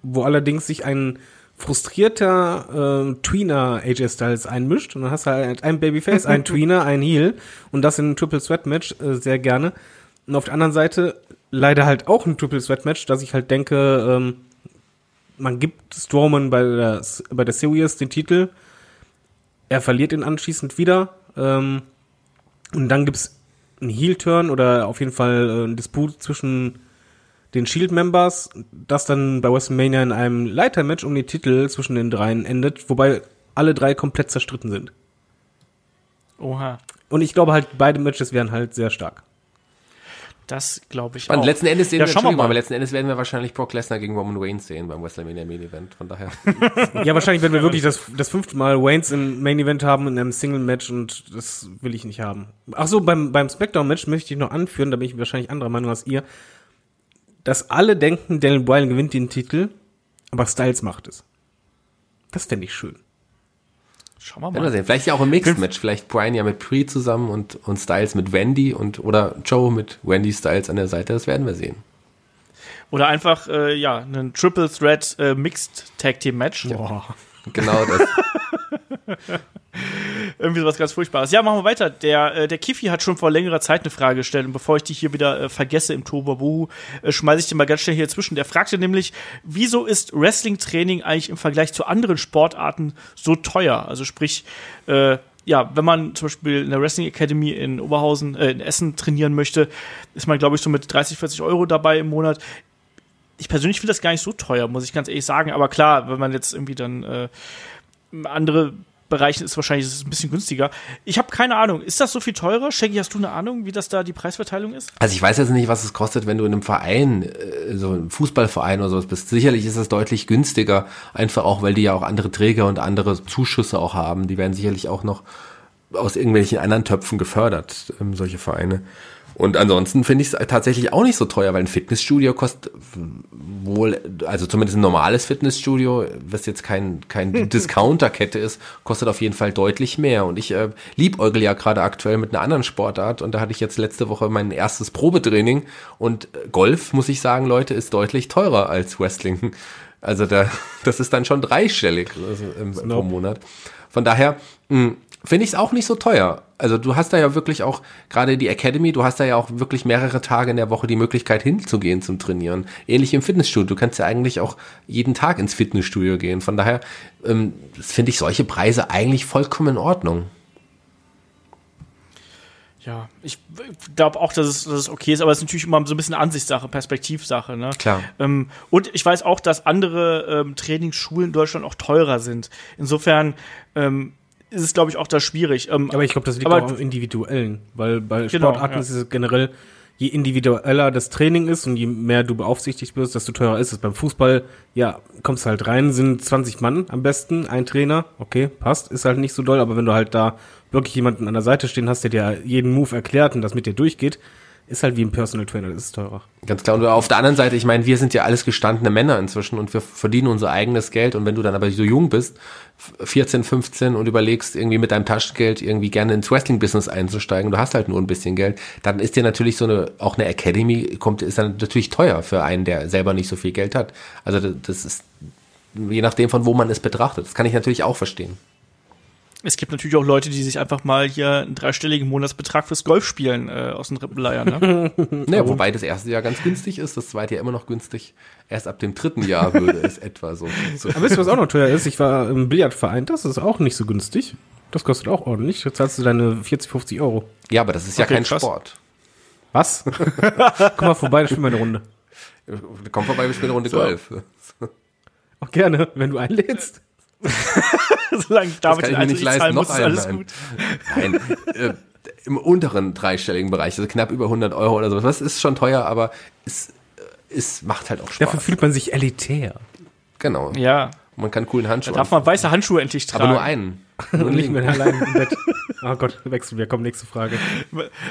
S4: wo allerdings sich ein frustrierter äh, Tweener AJ Styles einmischt. Und dann hast du halt ein Babyface, ein Tweener, ein Heel. Und das in einem Triple Sweat Match äh, sehr gerne. Und auf der anderen Seite leider halt auch ein Triple Sweat Match, dass ich halt denke, ähm, man gibt Strowman bei der, bei der Series den Titel, er verliert ihn anschließend wieder. Ähm, und dann gibt's einen Heel-Turn oder auf jeden Fall äh, einen Disput zwischen den Shield-Members, das dann bei WrestleMania in einem Leitermatch um die Titel zwischen den dreien endet, wobei alle drei komplett zerstritten sind.
S2: Oha.
S4: Und ich glaube halt, beide Matches wären halt sehr stark.
S2: Das glaube ich
S3: Und
S2: auch.
S3: letzten Endes sehen
S2: Ja,
S3: wir,
S2: schauen wir mal.
S3: aber letzten Endes werden wir wahrscheinlich Brock Lesnar gegen Roman Reigns sehen beim WrestleMania Main Event. Von daher.
S4: Ja, wahrscheinlich werden wir wirklich das, das fünfte Mal Waynes im Main Event haben in einem Single-Match und das will ich nicht haben. Ach so, beim, beim Smackdown-Match möchte ich noch anführen, da bin ich wahrscheinlich anderer Meinung als ihr, dass alle denken, Daniel Bryan gewinnt den Titel, aber Styles macht es. Das fände ich schön.
S2: Schauen wir
S3: Werden wir
S2: mal.
S3: sehen. Vielleicht ja auch im Mixed-Match. Vielleicht Brian ja mit Pre zusammen und, und Styles mit Wendy und oder Joe mit Wendy Styles an der Seite. Das werden wir sehen.
S2: Oder einfach, äh, ja, einen Triple Threat äh, Mixed Tag Team Match.
S4: Boah.
S3: Genau das.
S2: Irgendwie sowas ganz Furchtbares. Ja, machen wir weiter. Der, äh, der Kiffi hat schon vor längerer Zeit eine Frage gestellt und bevor ich die hier wieder äh, vergesse im Tobabu, äh, schmeiße ich den mal ganz schnell hier zwischen. Der fragte nämlich, wieso ist Wrestling-Training eigentlich im Vergleich zu anderen Sportarten so teuer? Also sprich, äh, ja, wenn man zum Beispiel in der Wrestling Academy in Oberhausen, äh, in Essen trainieren möchte, ist man, glaube ich, so mit 30, 40 Euro dabei im Monat. Ich persönlich finde das gar nicht so teuer, muss ich ganz ehrlich sagen. Aber klar, wenn man jetzt irgendwie dann äh, andere Bereichen ist wahrscheinlich ist ein bisschen günstiger. Ich habe keine Ahnung. Ist das so viel teurer? Shaggy, hast du eine Ahnung, wie das da die Preisverteilung ist?
S3: Also ich weiß jetzt nicht, was es kostet, wenn du in einem Verein, äh, so einem Fußballverein oder sowas bist. Sicherlich ist es deutlich günstiger, einfach auch, weil die ja auch andere Träger und andere Zuschüsse auch haben. Die werden sicherlich auch noch aus irgendwelchen anderen Töpfen gefördert, ähm, solche Vereine. Und ansonsten finde ich es tatsächlich auch nicht so teuer, weil ein Fitnessstudio kostet wohl, also zumindest ein normales Fitnessstudio, was jetzt kein, kein Discounterkette ist, kostet auf jeden Fall deutlich mehr. Und ich äh, liebäugel ja gerade aktuell mit einer anderen Sportart und da hatte ich jetzt letzte Woche mein erstes Probetraining und Golf, muss ich sagen, Leute, ist deutlich teurer als Wrestling. Also da, das ist dann schon dreistellig also im, pro
S4: Nope.
S3: Monat. Von daher mh, finde ich es auch nicht so teuer. Also du hast da ja wirklich auch, gerade die Academy, du hast da ja auch wirklich mehrere Tage in der Woche die Möglichkeit hinzugehen zum Trainieren. Ähnlich im Fitnessstudio. Du kannst ja eigentlich auch jeden Tag ins Fitnessstudio gehen. Von daher ähm, finde ich solche Preise eigentlich vollkommen in Ordnung.
S2: Ja, ich glaube auch, dass es, dass es okay ist, aber es ist natürlich immer so ein bisschen Ansichtssache, Perspektivsache. Ne?
S3: Klar.
S2: Ähm, und ich weiß auch, dass andere ähm, Trainingsschulen in Deutschland auch teurer sind. Insofern ähm, ist es, glaube ich, auch da schwierig. Ähm,
S4: Aber ich glaube, das liegt
S2: Aber-
S4: auch am Individuellen, weil bei
S2: Genau,
S4: Sportarten
S2: ja.
S4: ist es generell, je individueller das Training ist und je mehr du beaufsichtigt wirst, desto teurer ist es. Beim Fußball, ja, kommst halt rein, sind 20 Mann am besten, ein Trainer, okay, passt, ist halt nicht so doll, aber wenn du halt da wirklich jemanden an der Seite stehen hast, der dir jeden Move erklärt und das mit dir durchgeht, ist halt wie ein Personal Trainer, das ist teurer.
S3: Ganz klar. Und auf der anderen Seite, ich meine, wir sind ja alles gestandene Männer inzwischen und wir verdienen unser eigenes Geld. Und wenn du dann aber so jung bist, 14, 15 und überlegst, irgendwie mit deinem Taschengeld irgendwie gerne ins Wrestling-Business einzusteigen, du hast halt nur ein bisschen Geld, dann ist dir natürlich so eine, auch eine Academy kommt, ist dann natürlich teuer für einen, der selber nicht so viel Geld hat. Also das- ist, je nachdem von wo man es betrachtet. Das kann ich natürlich auch verstehen.
S2: Es gibt natürlich auch Leute, die sich einfach mal hier einen dreistelligen Monatsbetrag fürs Golfspielen äh, aus den Rippen leiern. Ne?
S3: Naja, wobei das erste Jahr ganz günstig ist, das zweite Jahr immer noch günstig. Erst ab dem dritten Jahr würde es etwa so. so
S4: Aber wisst ihr, was auch noch teuer ist? Ich war im Billardverein, das ist auch nicht so günstig. Das kostet auch ordentlich. Da zahlst du deine 40, 50 Euro.
S3: ja, aber das ist ja
S2: Okay,
S3: kein
S2: krass.
S3: Sport.
S4: Was? Komm mal vorbei, dann spielen wir eine Runde.
S3: Komm vorbei, wir spielen eine Runde Golf.
S4: Auch gerne, wenn du einlädst.
S2: Solange David
S3: kann ich mir
S2: also
S3: nicht leisten, noch
S2: muss, ist
S3: einen,
S2: alles
S3: nein.
S2: gut.
S3: Nein, äh, im unteren dreistelligen Bereich, also knapp über 100 Euro oder so. Das ist schon teuer, aber es, äh, es macht halt auch Spaß.
S4: Dafür fühlt man sich elitär.
S3: genau.
S2: Ja.
S3: Man kann coolen Handschuh
S2: Da darf man weiße Handschuhe endlich tragen.
S3: Aber nur einen. Nur
S4: Und nicht mehr allein im Bett. Oh Gott, wechseln wir. Komm, nächste Frage.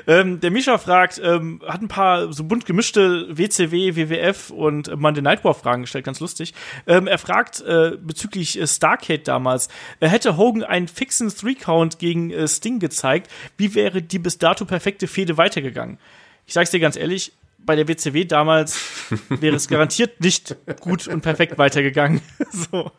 S2: Ähm, der Mischa fragt, ähm, hat ein paar so bunt gemischte WCW, WWF und Monday Night War Fragen gestellt, ganz lustig. Ähm, er fragt äh, bezüglich äh, Starcade damals, äh, hätte Hogan einen fixen Three-Count gegen äh, Sting gezeigt, wie wäre die bis dato perfekte Fehde weitergegangen? Ich sag's dir ganz ehrlich, bei der WCW damals wäre es garantiert nicht gut und perfekt weitergegangen. so.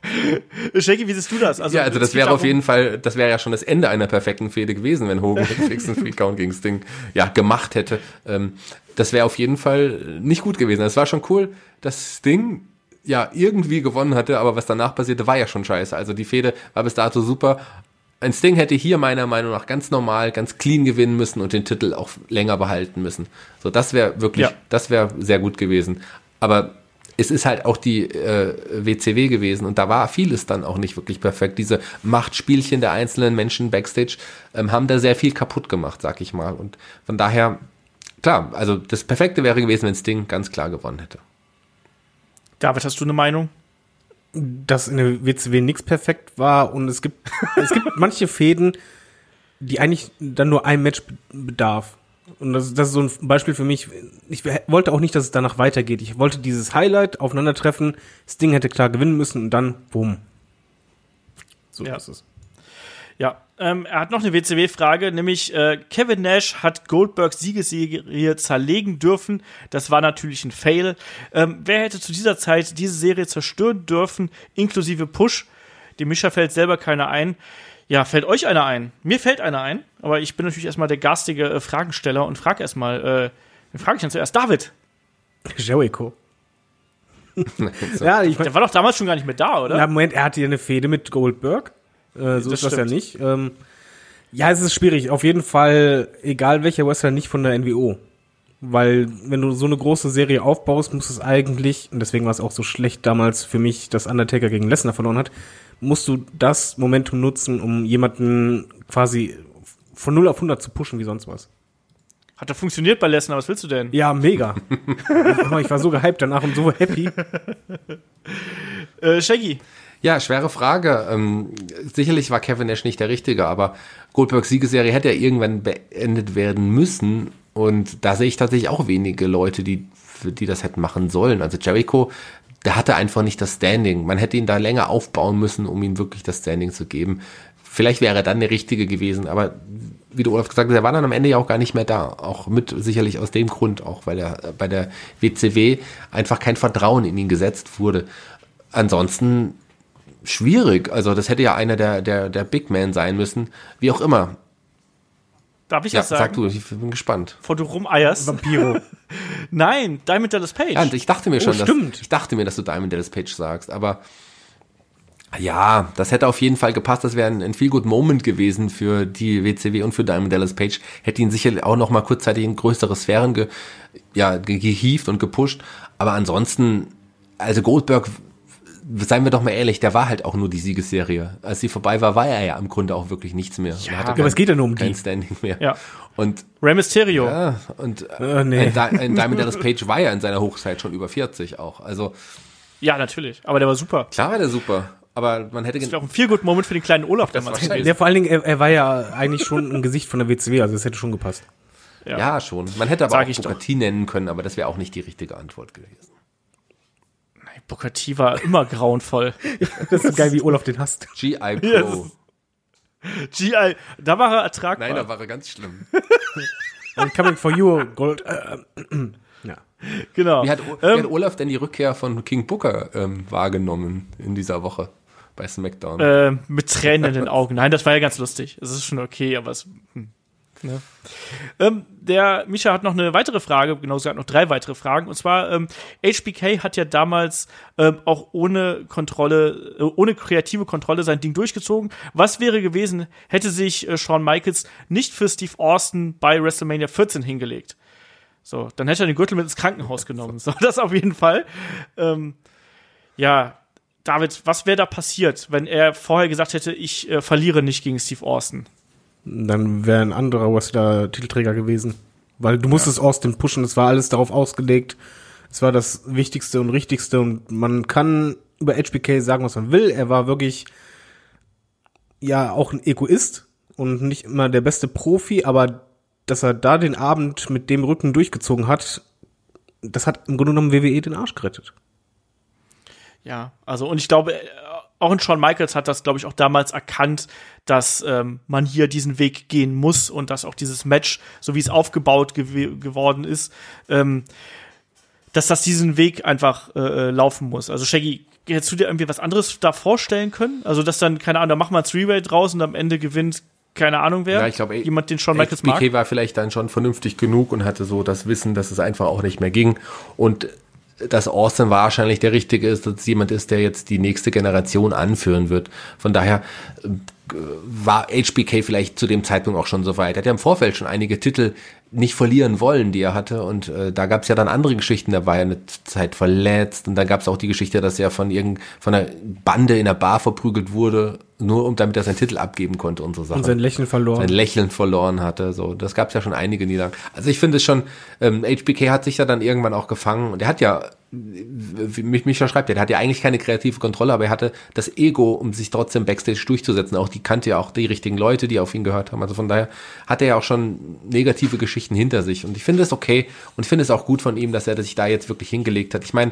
S2: Shaggy, wie siehst du das?
S3: ja, also das wäre auf jeden Fall, das wäre ja schon das Ende einer perfekten Fehde gewesen, wenn Hogan den fixen Free Count gegen Sting ja gemacht hätte. Ähm, das wäre auf jeden Fall nicht gut gewesen. Es war schon cool, dass Sting ja irgendwie gewonnen hatte, aber was danach passierte, war ja schon scheiße. Also die Fehde war bis dato super. Ein Sting hätte hier meiner Meinung nach ganz normal, ganz clean gewinnen müssen und den Titel auch länger behalten müssen. So, das wäre wirklich,
S2: Ja.
S3: das wäre sehr gut gewesen. Aber es ist halt auch die äh, WCW gewesen und da war vieles dann auch nicht wirklich perfekt. Diese Machtspielchen der einzelnen Menschen backstage ähm, haben da sehr viel kaputt gemacht, sag ich mal. Und von daher, klar, also das Perfekte wäre gewesen, wenn Sting ganz klar gewonnen hätte.
S2: David, hast du eine Meinung?
S4: Dass in der WCW nichts perfekt war und es gibt, es gibt manche Fäden, die eigentlich dann nur ein Match be- bedarf. Und das, das ist so ein Beispiel für mich. Ich wollte auch nicht, dass es danach weitergeht. Ich wollte dieses Highlight aufeinandertreffen. Sting hätte klar gewinnen müssen und dann, boom. So
S2: Ja.
S4: ist es.
S2: Ja, ähm, er hat noch eine WCW-Frage, nämlich äh, Kevin Nash hat Goldbergs Siegesserie zerlegen dürfen. Das war natürlich ein Fail. Ähm, wer hätte zu dieser Zeit diese Serie zerstören dürfen, inklusive Push? Dem Mischer fällt selber keiner ein. Ja, fällt euch einer ein? Mir fällt einer ein, aber ich bin natürlich erstmal der garstige äh, Fragensteller und frage erstmal, äh, frage ich denn zuerst? David,
S4: Jericho. ja, ich
S2: der war doch damals schon gar nicht mehr da, oder?
S4: Na, Moment, er hatte ja eine Fehde mit Goldberg. Äh, so
S2: Das
S4: ist das ja
S2: stimmt.
S4: nicht. Ähm, ja, es ist schwierig. Auf jeden Fall, egal welcher Wrestler, nicht von der NWO. Weil, wenn du so eine große Serie aufbaust, muss es eigentlich, und deswegen war es auch so schlecht damals für mich, dass Undertaker gegen Lesnar verloren hat, musst du das Momentum nutzen, um jemanden quasi von 0 auf 100 zu pushen wie sonst was.
S2: Hat doch funktioniert bei Lesnar, was willst du denn?
S4: Ja, mega. ich war so gehypt danach und so happy.
S2: Äh, Shaggy,
S3: Ja, schwere Frage. Ähm, sicherlich war Kevin Nash nicht der Richtige, aber Goldbergs Siegesserie hätte ja irgendwann beendet werden müssen. Und da sehe ich tatsächlich auch wenige Leute, die, die das hätten machen sollen. Also Jericho, der hatte einfach nicht das Standing. Man hätte ihn da länger aufbauen müssen, um ihm wirklich das Standing zu geben. Vielleicht wäre er dann der Richtige gewesen, aber wie du Olaf gesagt hast, er war dann am Ende ja auch gar nicht mehr da. Auch mit sicherlich aus dem Grund, auch weil er bei der WCW einfach kein Vertrauen in ihn gesetzt wurde. Ansonsten schwierig. Also das hätte ja einer der, der, der Big Man sein müssen. Wie auch immer.
S2: darf ich
S3: Ja,
S2: das sagen?
S3: sag du, ich bin gespannt.
S2: Bevor du rumeierst.
S4: Vampiro.
S2: Nein, Diamond Dallas Page.
S3: Ja, ich dachte mir schon, dass,
S4: stimmt.
S3: ich dachte mir, dass du Diamond Dallas Page sagst, aber ja, das hätte auf jeden Fall gepasst. Das wäre ein, ein viel gut Moment gewesen für die WCW und für Diamond Dallas Page. Hätte ihn sicherlich auch noch mal kurzzeitig in größere Sphären ge, ja, ge- gehievt und gepusht. Aber ansonsten, also Goldberg, seien wir doch mal ehrlich, der war halt auch nur die Siegesserie. Als sie vorbei war, war er ja im Grunde auch wirklich nichts mehr. Ja,
S2: aber
S4: es geht ja nur um
S3: kein
S4: die.
S3: Standing mehr.
S2: Ja.
S3: Und
S2: Rey Mysterio.
S3: ja, und
S4: Äh, nee.
S3: ein, ein Diamond Dallas Page war ja in seiner Hochzeit schon über 40 auch. Also
S2: Ja, natürlich. Aber der war super.
S3: klar war der super, aber man hätte
S2: Das wäre auch ein viel gut Moment für den kleinen Olaf damals gewesen.
S4: Ja, vor allen Dingen, er, er war ja eigentlich schon ein Gesicht von der WCW, also es hätte schon gepasst.
S3: ja. schon. Man hätte aber
S2: Sag
S3: auch
S2: ich doch.
S3: Booker nennen können, aber das wäre auch nicht die richtige Antwort gewesen.
S2: Booker T war immer grauenvoll.
S4: Das ist so geil, wie Olaf den hasst.
S3: GI Pro.
S2: Yes. GI, da war er ertragbar.
S3: Nein, da war er ganz schlimm.
S4: I'm coming for you, Gold. Äh, ja.
S2: genau.
S3: Wie hat, wie hat Olaf denn die Rückkehr von King Booker ähm, wahrgenommen in dieser Woche bei SmackDown?
S2: äh, mit Tränen in den Augen. Nein, das war ja ganz lustig. Es ist schon okay, aber es. Hm, ne? ähm, der Misha hat noch eine weitere Frage, genau gesagt noch drei weitere Fragen. Und zwar, ähm, HBK hat ja damals ähm, auch ohne Kontrolle, äh, ohne kreative Kontrolle sein Ding durchgezogen. Was wäre gewesen, hätte sich äh, Shawn Michaels nicht für Steve Austin bei WrestleMania 14 hingelegt? So, dann hätte er den Gürtel mit ins Krankenhaus genommen. So, das auf jeden Fall. Ähm, ja, David, was wäre da passiert, wenn er vorher gesagt hätte, ich äh, verliere nicht gegen Steve Austin?
S4: Dann wäre ein anderer Wrestler Titelträger gewesen. Weil du musstest Austin pushen, es war alles darauf ausgelegt. Es war das Wichtigste und Richtigste und man kann über HBK sagen, was man will. Er war wirklich ja auch ein Egoist und nicht immer der beste Profi, aber dass er da den Abend mit dem Rücken durchgezogen hat, das hat im Grunde genommen WWE den Arsch gerettet.
S2: Ja, also und ich glaube, auch in Shawn Michaels hat das, glaube ich, auch damals erkannt, dass ähm, man hier diesen Weg gehen muss und dass auch dieses Match, so wie es aufgebaut gew geworden ist, ähm, dass das diesen Weg einfach äh, äh, laufen muss. Also Shaggy, hättest du dir irgendwie was anderes da vorstellen können? Also dass dann, keine Ahnung, da machen wir ein Three-Way draus und am Ende gewinnt keine Ahnung wer.
S3: Ja, ich glaube,
S2: jemand, den Shawn Michaels
S3: HBK mag. war vielleicht dann schon vernünftig genug und hatte so das Wissen, dass es einfach auch nicht mehr ging. Und dass Austin wahrscheinlich der Richtige ist, dass jemand ist, der jetzt die nächste Generation anführen wird. Von daher äh, war HBK vielleicht zu dem Zeitpunkt auch schon so weit. Er hat ja im Vorfeld schon einige Titel nicht verlieren wollen, die er hatte. Und äh, da gab es ja dann andere Geschichten. Da war er eine Zeit verletzt. Und dann gab es auch die Geschichte, dass er von irgend von einer Bande in der Bar verprügelt wurde, nur um damit er seinen Titel abgeben konnte und so Sachen.
S4: Und sein Lächeln verloren.
S3: Sein Lächeln verloren hatte. So, das gab es ja schon einige Niederlagen. Also ich finde es schon, ähm, HBK hat sich ja dann irgendwann auch gefangen. Und er hat ja wie mich Micha schreibt, der hat ja eigentlich keine kreative Kontrolle, aber er hatte das Ego, um sich trotzdem Backstage durchzusetzen. Auch die kannte ja auch die richtigen Leute, die auf ihn gehört haben. Also von daher hat er ja auch schon negative Geschichten hinter sich. Und ich finde es okay und finde es auch gut von ihm, dass er sich da jetzt wirklich hingelegt hat. Ich meine,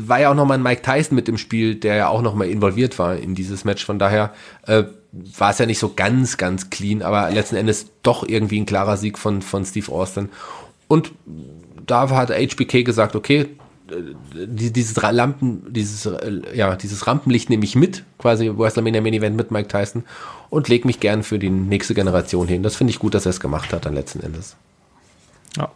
S3: war ja auch nochmal ein Mike Tyson mit im Spiel, der ja auch nochmal involviert war in dieses Match. Von daher äh, war es ja nicht so ganz, ganz clean, aber letzten Endes doch irgendwie ein klarer Sieg von, von Steve Austin. Und da hat HBK gesagt, okay, dieses Lampen, dieses, äh, ja, dieses Rampenlicht nehme ich mit, quasi WrestleMania Main Event mit Mike Tyson und lege mich gern für die nächste Generation hin. Das finde ich gut, dass er es gemacht hat dann letzten Endes.
S2: Ja.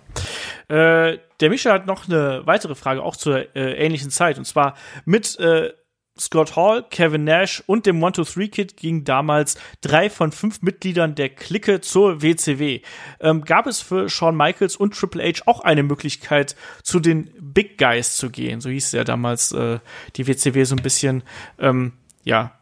S2: Äh, der Mischa hat noch eine weitere Frage, auch zur äh, ähnlichen Zeit. Und zwar mit äh, Scott Hall, Kevin Nash und dem 1-2-3-Kid gingen damals drei von fünf Mitgliedern der Clique zur WCW. Ähm, gab es für Shawn Michaels und Triple H auch eine Möglichkeit, zu den Big Guys zu gehen? So hieß es ja damals äh, die WCW so ein bisschen, ähm, ja,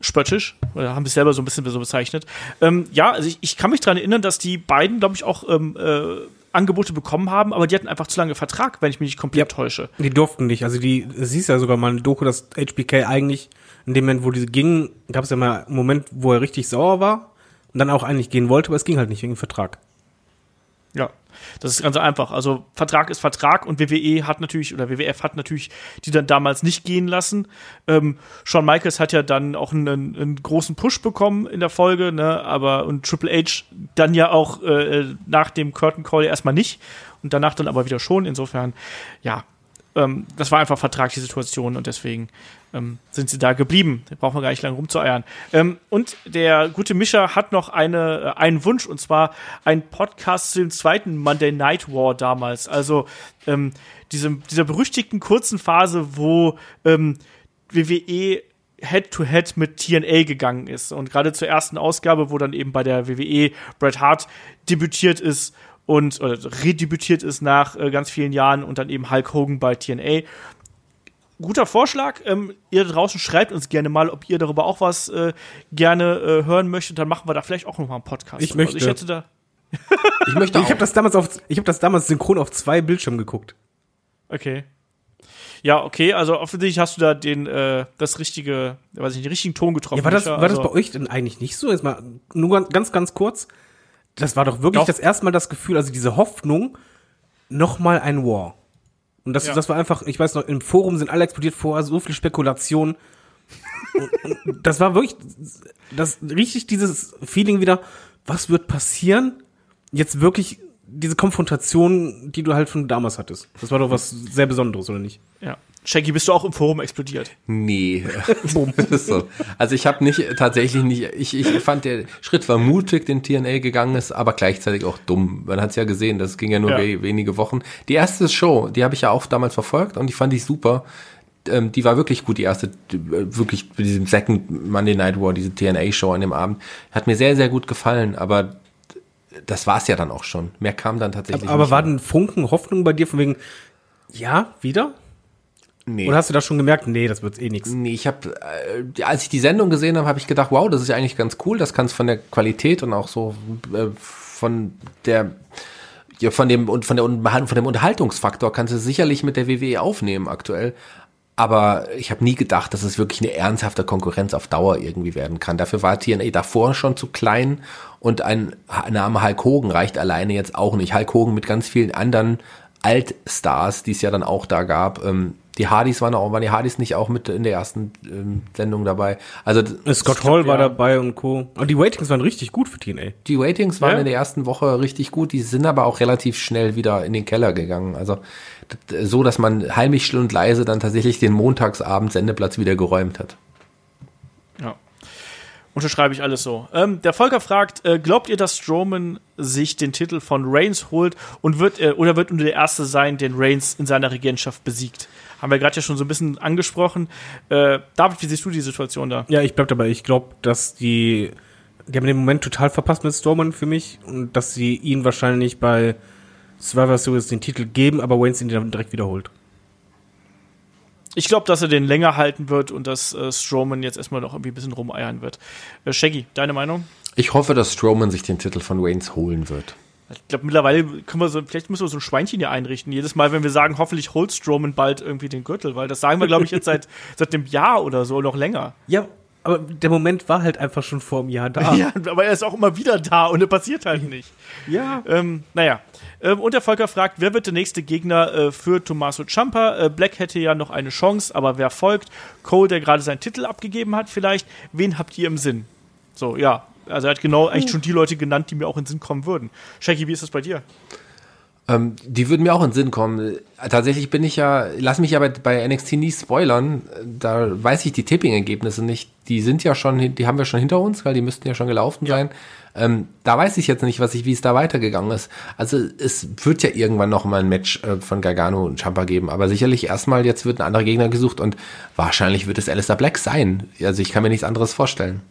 S2: spöttisch, oder haben sich selber so ein bisschen so bezeichnet. Ähm, ja, also ich, ich kann mich daran erinnern, dass die beiden, glaube ich, auch ähm, äh, Angebote bekommen haben, aber die hatten einfach zu lange Vertrag, wenn ich mich nicht komplett ja, täusche.
S4: Die durften nicht. Also die, es hieß ja sogar mal eine Doku, dass HBK eigentlich in dem Moment, wo diese gingen, gab es ja mal einen Moment, wo er richtig sauer war und dann auch eigentlich gehen wollte, aber es ging halt nicht wegen Vertrag.
S2: Ja, das ist ganz einfach. Also Vertrag ist Vertrag und WWE hat natürlich oder WWF hat natürlich die dann damals nicht gehen lassen. Ähm, Shawn Michaels hat ja dann auch einen, einen, großen Push bekommen in der Folge, ne? Aber und Triple H dann ja auch äh, nach dem Curtain Call erstmal nicht und danach dann aber wieder schon. Insofern, ja, ähm, das war einfach vertragliche Situation und deswegen ähm, sind sie da geblieben. Da brauchen wir gar nicht lange rumzueiern. Ähm, und der gute Mischer hat noch eine, äh, einen Wunsch und zwar ein Podcast zu dem zweiten Monday Night War damals. Also ähm, diese, dieser berüchtigten kurzen Phase, wo ähm, WWE Head-to-Head -head mit TNA gegangen ist. Und gerade zur ersten Ausgabe, wo dann eben bei der WWE Bret Hart debütiert ist und oder redebütiert ist nach äh, ganz vielen Jahren und dann eben Hulk Hogan bei TNA. Guter Vorschlag. Ähm, ihr da draußen schreibt uns gerne mal, ob ihr darüber auch was äh, gerne äh, hören möchtet. Dann machen wir da vielleicht auch noch mal einen Podcast.
S4: Ich möchte.
S2: Also ich hätte da.
S4: ich möchte. Ich habe das damals auf. Ich habe das damals synchron auf zwei Bildschirmen geguckt.
S2: Okay. Ja, okay, also offensichtlich hast du da den, äh, das richtige, weiß ich nicht, den richtigen Ton getroffen.
S4: Ja, war das, war
S2: also,
S4: das bei euch denn eigentlich nicht so? Jetzt mal, nur ganz, ganz kurz das war doch wirklich doch. das erste Mal das Gefühl, also diese Hoffnung, noch mal ein War. Und das, ja. das war einfach, ich weiß noch, im Forum sind alle explodiert vorher, so viel Spekulation. und, und das war wirklich, das richtig dieses Feeling wieder, was wird passieren? Jetzt wirklich diese Konfrontation, die du halt von damals hattest. Das war doch was sehr Besonderes, oder nicht?
S2: Ja. Shaggy, bist du auch im Forum explodiert?
S3: Nee. so. Also ich habe nicht tatsächlich nicht. Ich, ich fand der Schritt war mutig, den TNA gegangen ist, aber gleichzeitig auch dumm. Man hat es ja gesehen, das ging ja nur ja. wenige Wochen. Die erste Show, die habe ich ja auch damals verfolgt und die fand ich super. Ähm, die war wirklich gut, die erste, wirklich mit diesem Second Monday Night War, diese TNA-Show an dem Abend. Hat mir sehr, sehr gut gefallen, aber das war es ja dann auch schon. Mehr kam dann tatsächlich.
S4: Aber, aber war denn Funken Hoffnung bei dir von wegen, ja, wieder? Nee. Oder hast du da schon gemerkt, nee, das wird eh nichts?
S3: Nee, ich habe, äh, als ich die Sendung gesehen habe, habe ich gedacht, wow, das ist ja eigentlich ganz cool. Das kann es von der Qualität und auch so äh, von der ja, von dem und von der von dem Unterhaltungsfaktor kannst du sicherlich mit der WWE aufnehmen aktuell. Aber ich habe nie gedacht, dass es wirklich eine ernsthafte Konkurrenz auf Dauer irgendwie werden kann. Dafür war TNA davor schon zu klein und ein Name Hulk Hogan reicht alleine jetzt auch nicht. Hulk Hogan mit ganz vielen anderen Altstars, die es ja dann auch da gab. Ähm, die Hardys waren auch, waren die Hardys nicht auch mit in der ersten ähm, Sendung dabei? Also
S4: Scott Hall glaub, war ja, dabei und Co. Und die Waitings waren richtig gut für TNA.
S3: Die Waitings waren ja. in der ersten Woche richtig gut, die sind aber auch relativ schnell wieder in den Keller gegangen. Also so, dass man heimlich still und leise dann tatsächlich den Montagsabend Sendeplatz wieder geräumt hat.
S2: Ja. Unterschreibe ich alles so. Ähm, der Volker fragt, äh, glaubt ihr, dass Strowman sich den Titel von Reigns holt und wird äh, oder wird nur der Erste sein, den Reigns in seiner Regentschaft besiegt? Haben wir gerade ja schon so ein bisschen angesprochen. Äh, David, wie siehst du die Situation da?
S4: Ja, ich bleib dabei. Ich glaube, dass die, die haben den Moment total verpasst mit Strowman für mich und dass sie ihn wahrscheinlich bei Survivor Series den Titel geben, aber Wayne ihn dann direkt wiederholt.
S2: Ich glaube, dass er den länger halten wird und dass äh, Strowman jetzt erstmal noch irgendwie ein bisschen rumeiern wird. Äh, Shaggy, deine Meinung?
S3: Ich hoffe, dass Strowman sich den Titel von Waynes holen wird.
S2: Ich glaube, mittlerweile können wir so, vielleicht müssen wir so ein Schweinchen hier einrichten. Jedes Mal, wenn wir sagen, hoffentlich holt Strowman bald irgendwie den Gürtel, weil das sagen wir, glaube ich, jetzt seit, seit einem Jahr oder so, noch länger.
S4: Ja, aber der Moment war halt einfach schon vor einem Jahr da.
S2: Ja, aber er ist auch immer wieder da und er passiert halt nicht.
S4: Ja.
S2: Ähm, naja. Ähm, und der Volker fragt, wer wird der nächste Gegner äh, für Tommaso Ciampa? Äh, Black hätte ja noch eine Chance, aber wer folgt? Cole, der gerade seinen Titel abgegeben hat, vielleicht. Wen habt ihr im Sinn? So, ja, also er hat genau eigentlich schon die Leute genannt, die mir auch in den Sinn kommen würden. Shaggy, wie ist das bei dir?
S3: Ähm, die würden mir auch in den Sinn kommen. Tatsächlich bin ich ja, lass mich aber bei NXT nie spoilern. Da weiß ich die Tipping-Ergebnisse nicht. Die sind ja schon, die haben wir schon hinter uns, weil die müssten ja schon gelaufen ja. sein. Ähm, da weiß ich jetzt nicht, was ich, wie es da weitergegangen ist. Also es wird ja irgendwann noch mal ein Match äh, von Gargano und Champa geben, aber sicherlich erstmal jetzt wird ein anderer Gegner gesucht und wahrscheinlich wird es Alistair Black sein. Also ich kann mir nichts anderes vorstellen.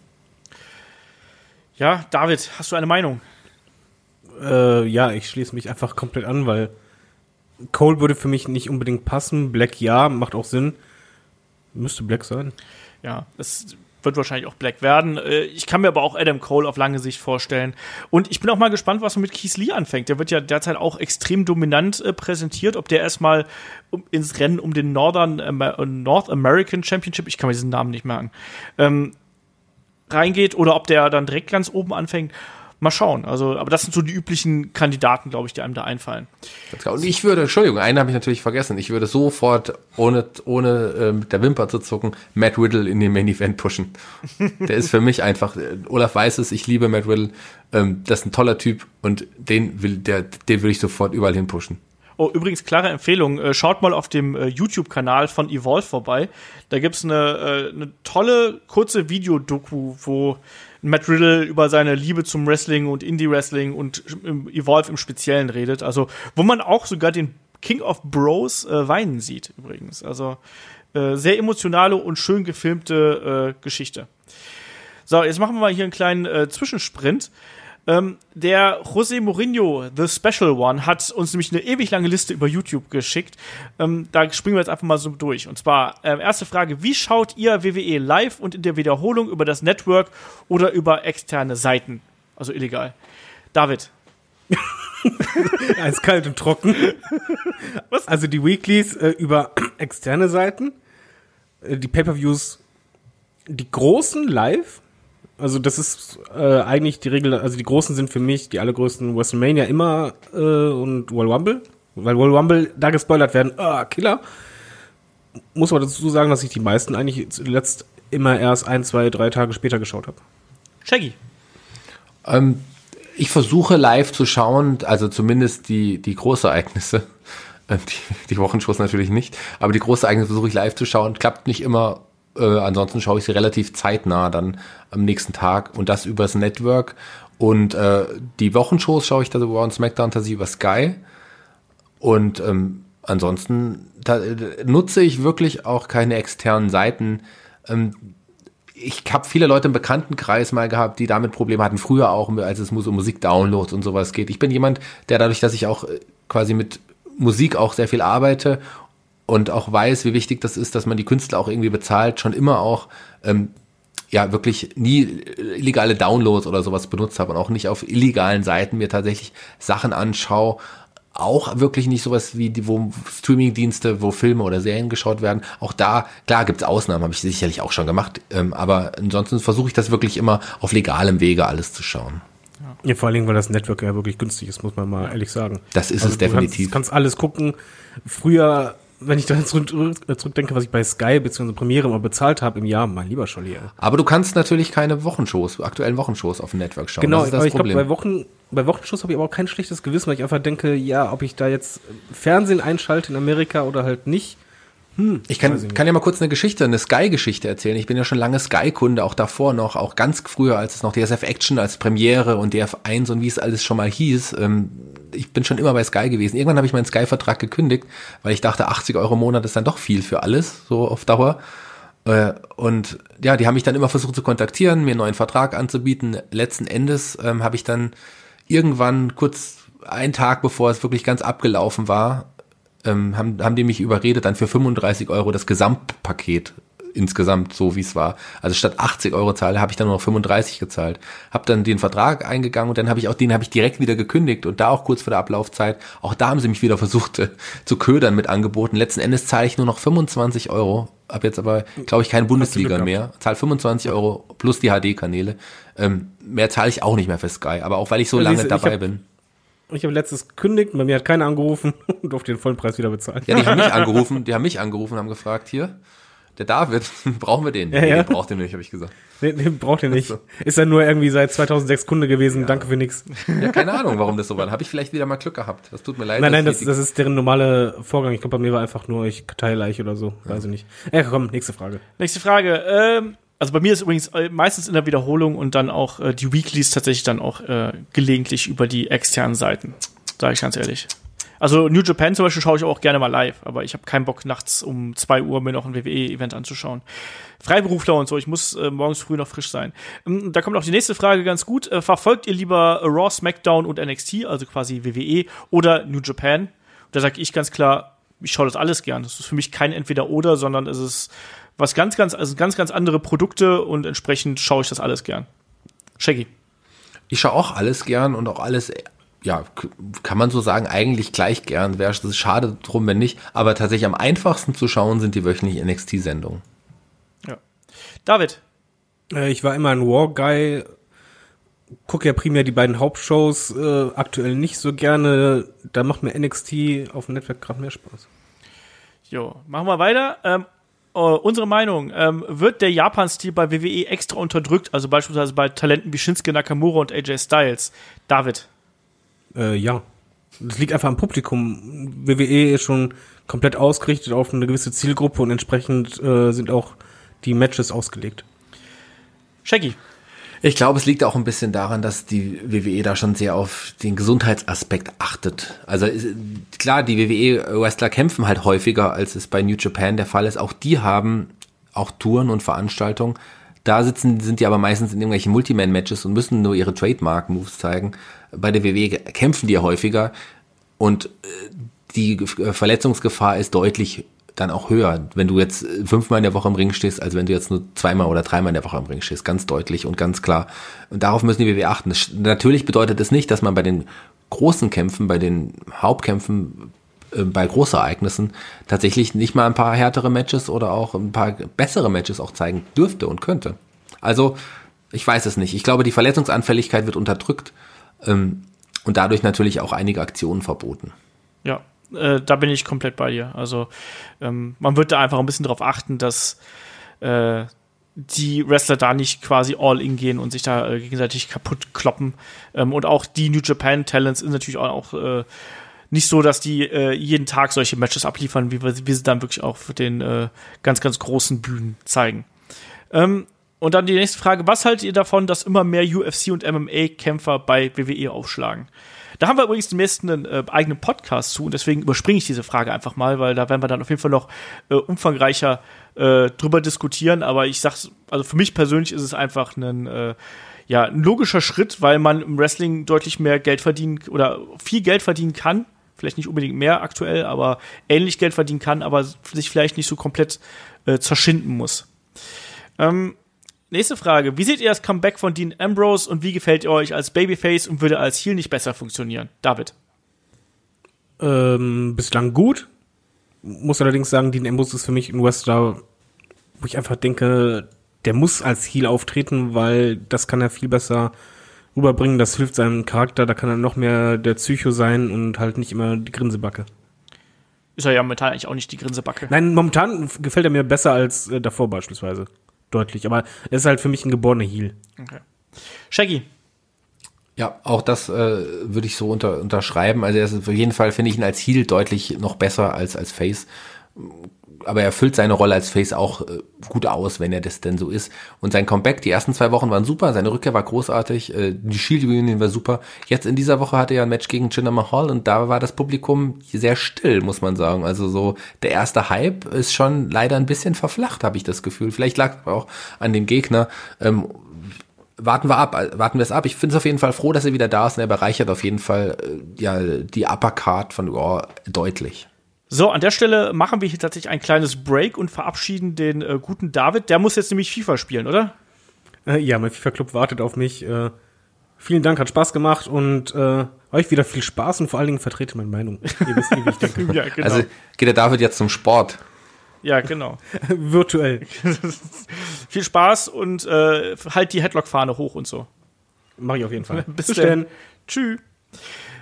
S2: Ja, David, hast du eine Meinung?
S4: Äh, ja, ich schließe mich einfach komplett an, weil Cole würde für mich nicht unbedingt passen. Black ja, macht auch Sinn. Müsste Black sein.
S2: Ja, es wird wahrscheinlich auch Black werden. Äh, ich kann mir aber auch Adam Cole auf lange Sicht vorstellen. Und ich bin auch mal gespannt, was man mit Keith Lee anfängt. Der wird ja derzeit auch extrem dominant äh, präsentiert. Ob der erstmal ins Rennen um den Northern Amer North American Championship, ich kann mir diesen Namen nicht merken, ähm, reingeht oder ob der dann direkt ganz oben anfängt. Mal schauen. Also, aber das sind so die üblichen Kandidaten, glaube ich, die einem da einfallen.
S3: Und ich würde, Entschuldigung, einen habe ich natürlich vergessen. Ich würde sofort, ohne, ohne äh, mit der Wimper zu zucken, Matt Riddle in den Main Event pushen. der ist für mich einfach, äh, Olaf weiß es, ich liebe Matt Riddle. Ähm, das ist ein toller Typ und den will, der, den will ich sofort überall hin pushen.
S2: Oh, übrigens, klare Empfehlung. Äh, schaut mal auf dem äh, YouTube-Kanal von Evolve vorbei. Da gibt's eine, äh, eine tolle, kurze Videodoku, wo Matt Riddle über seine Liebe zum Wrestling und Indie-Wrestling und im Evolve im Speziellen redet. Also, wo man auch sogar den King of Bros äh, weinen sieht, übrigens. Also, äh, sehr emotionale und schön gefilmte äh, Geschichte. So, jetzt machen wir mal hier einen kleinen äh, Zwischensprint. Ähm, der José Mourinho, The Special One, hat uns nämlich eine ewig lange Liste über YouTube geschickt. Ähm, da springen wir jetzt einfach mal so durch. Und zwar, äh, erste Frage, wie schaut ihr WWE live und in der Wiederholung über das Network oder über externe Seiten? Also illegal. David.
S4: Eiskalt und trocken. Was? Also die Weeklies äh, über externe Seiten, äh, die Pay-per-Views, die großen live also das ist äh, eigentlich die Regel, also die großen sind für mich die allergrößten WrestleMania immer äh, und Royal Rumble, weil Royal Rumble da gespoilert werden, ah, Killer. Muss aber dazu sagen, dass ich die meisten eigentlich zuletzt immer erst ein, zwei, drei Tage später geschaut habe.
S2: Shaggy.
S3: Ähm, ich versuche live zu schauen, also zumindest die, die Großereignisse. Die, die Wochenshows natürlich nicht, aber die Großereignisse versuche ich live zu schauen. Klappt nicht immer äh, ansonsten schaue ich sie relativ zeitnah dann am nächsten Tag und das übers Network. Und äh, die Wochenshows schaue ich da über SmackDown tatsächlich über Sky. Und ähm, ansonsten äh, nutze ich wirklich auch keine externen Seiten. Ähm, ich habe viele Leute im Bekanntenkreis mal gehabt, die damit Probleme hatten, früher auch, als es um Musik-Downloads und sowas geht. Ich bin jemand, der dadurch, dass ich auch äh, quasi mit Musik auch sehr viel arbeite und auch weiß, wie wichtig das ist, dass man die Künstler auch irgendwie bezahlt, schon immer auch ähm, ja wirklich nie illegale Downloads oder sowas benutzt habe und auch nicht auf illegalen Seiten mir tatsächlich Sachen anschaue, auch wirklich nicht sowas wie die, wo Streaming-Dienste, wo Filme oder Serien geschaut werden. Auch da, klar gibt's Ausnahmen, habe ich sicherlich auch schon gemacht. Ähm, aber ansonsten versuche ich das wirklich immer auf legalem Wege alles zu schauen.
S4: Ja, vor allen Dingen, weil das Network ja wirklich günstig ist, muss man mal ehrlich sagen.
S3: Das ist es definitiv.
S4: Du kannst, kannst alles gucken. Früher wenn ich da zurück, zurückdenke, was ich bei Sky bzw. Premiere mal bezahlt habe im Jahr, mein lieber Scholli.
S3: Aber du kannst natürlich keine Wochenshows, aktuellen Wochenshows auf dem Network schauen.
S4: Genau, aber ich glaube, bei, Wochen, bei Wochenshows habe ich aber auch kein schlechtes Gewissen, weil ich einfach denke, ja, ob ich da jetzt Fernsehen einschalte in Amerika oder halt nicht,
S3: hm, ich kann, ich kann ja mal kurz eine Geschichte, eine Sky-Geschichte erzählen. Ich bin ja schon lange Sky-Kunde, auch davor noch, auch ganz früher, als es noch DSF Action als Premiere und DF1 und wie es alles schon mal hieß. Ähm, ich bin schon immer bei Sky gewesen. Irgendwann habe ich meinen Sky-Vertrag gekündigt, weil ich dachte, 80 Euro im Monat ist dann doch viel für alles, so auf Dauer. Äh, und ja, die haben mich dann immer versucht zu kontaktieren, mir einen neuen Vertrag anzubieten. Letzten Endes ähm, habe ich dann irgendwann kurz einen Tag bevor es wirklich ganz abgelaufen war, ähm, haben, haben die mich überredet, dann für 35 Euro das Gesamtpaket insgesamt so wie es war. Also statt 80 Euro zahle, habe ich dann nur noch 35 gezahlt. Habe dann den Vertrag eingegangen und dann habe ich auch den habe ich direkt wieder gekündigt und da auch kurz vor der Ablaufzeit. Auch da haben sie mich wieder versucht äh, zu ködern mit Angeboten. Letzten Endes zahle ich nur noch 25 Euro. Hab jetzt aber glaube ich keine Bundesliga mehr. Zahle 25 Euro plus die HD-Kanäle. Ähm, mehr zahle ich auch nicht mehr für Sky. Aber auch weil ich so ja, lange dabei hab, bin.
S4: Ich habe letztes gekündigt, bei mir hat keiner angerufen und durfte den vollen Preis wieder bezahlen.
S3: Ja, die haben mich angerufen, die haben mich angerufen, haben gefragt, hier, der David, brauchen wir den?
S4: Ja, nee, ja.
S3: Den braucht ihr nicht, habe ich gesagt.
S4: Nee, den braucht ihr nicht. So. Ist er nur irgendwie seit 2006 Kunde gewesen, ja. danke für nix.
S3: Ja, keine Ahnung, warum das so war. Habe ich vielleicht wieder mal Glück gehabt. Das tut mir leid.
S4: Nein, nein, das, das ist deren normale Vorgang. Ich glaube, bei mir war einfach nur, ich teile oder so, ja. weiß ich nicht. Ja, komm, nächste Frage.
S2: Nächste Frage. Ähm, also bei mir ist übrigens äh, meistens in der Wiederholung und dann auch äh, die Weeklies tatsächlich dann auch äh, gelegentlich über die externen Seiten. Sag ich ganz ehrlich. Also New Japan zum Beispiel schaue ich auch gerne mal live, aber ich habe keinen Bock, nachts um zwei Uhr mir noch ein WWE-Event anzuschauen. Freiberufler und so, ich muss äh, morgens früh noch frisch sein. Ähm, da kommt auch die nächste Frage ganz gut. Äh, verfolgt ihr lieber Raw, SmackDown und NXT, also quasi WWE, oder New Japan? Da sage ich ganz klar, ich schaue das alles gern. Das ist für mich kein Entweder-Oder, sondern es ist was ganz, ganz, also ganz, ganz andere Produkte und entsprechend schaue ich das alles gern. Shaggy.
S3: Ich schaue auch alles gern und auch alles ja, kann man so sagen, eigentlich gleich gern. Wäre es schade drum, wenn nicht. Aber tatsächlich am einfachsten zu schauen sind die wöchentlichen NXT-Sendungen.
S2: Ja. David.
S4: Äh, ich war immer ein War-Guy. Gucke ja primär die beiden Hauptshows. Äh, aktuell nicht so gerne. Da macht mir NXT auf dem Netzwerk gerade mehr Spaß.
S2: Jo, machen wir weiter. Ähm, Uh, unsere Meinung, ähm, wird der Japan-Stil bei WWE extra unterdrückt, also beispielsweise bei Talenten wie Shinsuke Nakamura und AJ Styles? David.
S4: Äh, ja. Das liegt einfach am Publikum. WWE ist schon komplett ausgerichtet auf eine gewisse Zielgruppe und entsprechend äh, sind auch die Matches ausgelegt.
S2: Shaggy.
S3: Ich glaube, es liegt auch ein bisschen daran, dass die WWE da schon sehr auf den Gesundheitsaspekt achtet. Also klar, die WWE-Wrestler kämpfen halt häufiger, als es bei New Japan der Fall ist. Auch die haben auch Touren und Veranstaltungen. Da sitzen, sind die aber meistens in irgendwelchen Multiman-Matches und müssen nur ihre Trademark-Moves zeigen bei der WWE kämpfen die ja häufiger und äh, die Verletzungsgefahr ist deutlich dann auch höher, wenn du jetzt fünfmal in der Woche im Ring stehst, als wenn du jetzt nur zweimal oder dreimal in der Woche im Ring stehst. Ganz deutlich und ganz klar. Und darauf müssen die WWE achten. Das, natürlich bedeutet es das nicht, dass man bei den großen Kämpfen, bei den Hauptkämpfen, äh, bei Großereignissen tatsächlich nicht mal ein paar härtere Matches oder auch ein paar bessere Matches auch zeigen dürfte und könnte. Also, ich weiß es nicht. Ich glaube, die Verletzungsanfälligkeit wird unterdrückt ähm, und dadurch natürlich auch einige Aktionen verboten.
S2: Ja, äh, da bin ich komplett bei dir. Also ähm, man wird da einfach ein bisschen darauf achten, dass äh, die Wrestler da nicht quasi all in gehen und sich da äh, gegenseitig kaputt kloppen. Ähm, und auch die New Japan Talents sind natürlich auch, auch äh, nicht so, dass die äh, jeden Tag solche Matches abliefern, wie wir, wie sie dann wirklich auch für den äh, ganz, ganz großen Bühnen zeigen. Ähm, und dann die nächste Frage, was haltet ihr davon, dass immer mehr UFC und MMA-Kämpfer bei WWE aufschlagen? Da haben wir übrigens den nächsten einen äh, eigenen Podcast zu und deswegen überspringe ich diese Frage einfach mal, weil da werden wir dann auf jeden Fall noch äh, umfangreicher äh, drüber diskutieren. Aber ich sag's, also für mich persönlich ist es einfach ein, äh, ja, ein logischer Schritt, weil man im Wrestling deutlich mehr Geld verdienen oder viel Geld verdienen kann. Vielleicht nicht unbedingt mehr aktuell, aber ähnlich Geld verdienen kann, aber sich vielleicht nicht so komplett äh, zerschinden muss. Ähm, Nächste Frage. Wie seht ihr das Comeback von Dean Ambrose und wie gefällt ihr euch als Babyface und würde als Heel nicht besser funktionieren? David.
S4: Ähm, bislang gut. Muss allerdings sagen, Dean Ambrose ist für mich ein Wrestler, wo ich einfach denke, der muss als Heel auftreten, weil das kann er viel besser rüberbringen. Das hilft seinem Charakter. Da kann er noch mehr der Psycho sein und halt nicht immer die Grinsebacke.
S2: Ist er ja momentan eigentlich auch nicht die Grinsebacke.
S4: Nein, momentan gefällt er mir besser als äh, davor beispielsweise. Deutlich. Aber er ist halt für mich ein geborener Heel.
S2: Okay. Shaggy.
S3: Ja, auch das äh, würde ich so unter, unterschreiben. Also er ist auf jeden Fall finde ich ihn als Heel deutlich noch besser als als Face. Aber er füllt seine Rolle als Face auch äh, gut aus, wenn er das denn so ist. Und sein Comeback, die ersten zwei Wochen waren super, seine Rückkehr war großartig, äh, die Shield Reunion war super. Jetzt in dieser Woche hatte er ein Match gegen Jinder Mahal und da war das Publikum sehr still, muss man sagen. Also so der erste Hype ist schon leider ein bisschen verflacht, habe ich das Gefühl. Vielleicht lag es auch an dem Gegner. Ähm, warten wir ab, warten wir es ab. Ich finde es auf jeden Fall froh, dass er wieder da ist und er bereichert auf jeden Fall äh, ja die Upper Card von Raw deutlich.
S2: So, an der Stelle machen wir hier tatsächlich ein kleines Break und verabschieden den äh, guten David. Der muss jetzt nämlich FIFA spielen, oder?
S4: Äh, ja, mein FIFA-Club wartet auf mich. Äh, vielen Dank, hat Spaß gemacht und äh, euch wieder viel Spaß und vor allen Dingen vertrete meine Meinung. Ihr wisst, wie ich denke.
S2: ja, genau.
S3: Also geht der David jetzt zum Sport.
S2: ja, genau.
S4: Virtuell.
S2: Viel Spaß und äh, halt die Headlock-Fahne hoch und so.
S4: Mache ich auf jeden Fall.
S2: Bis dann. Tschüss.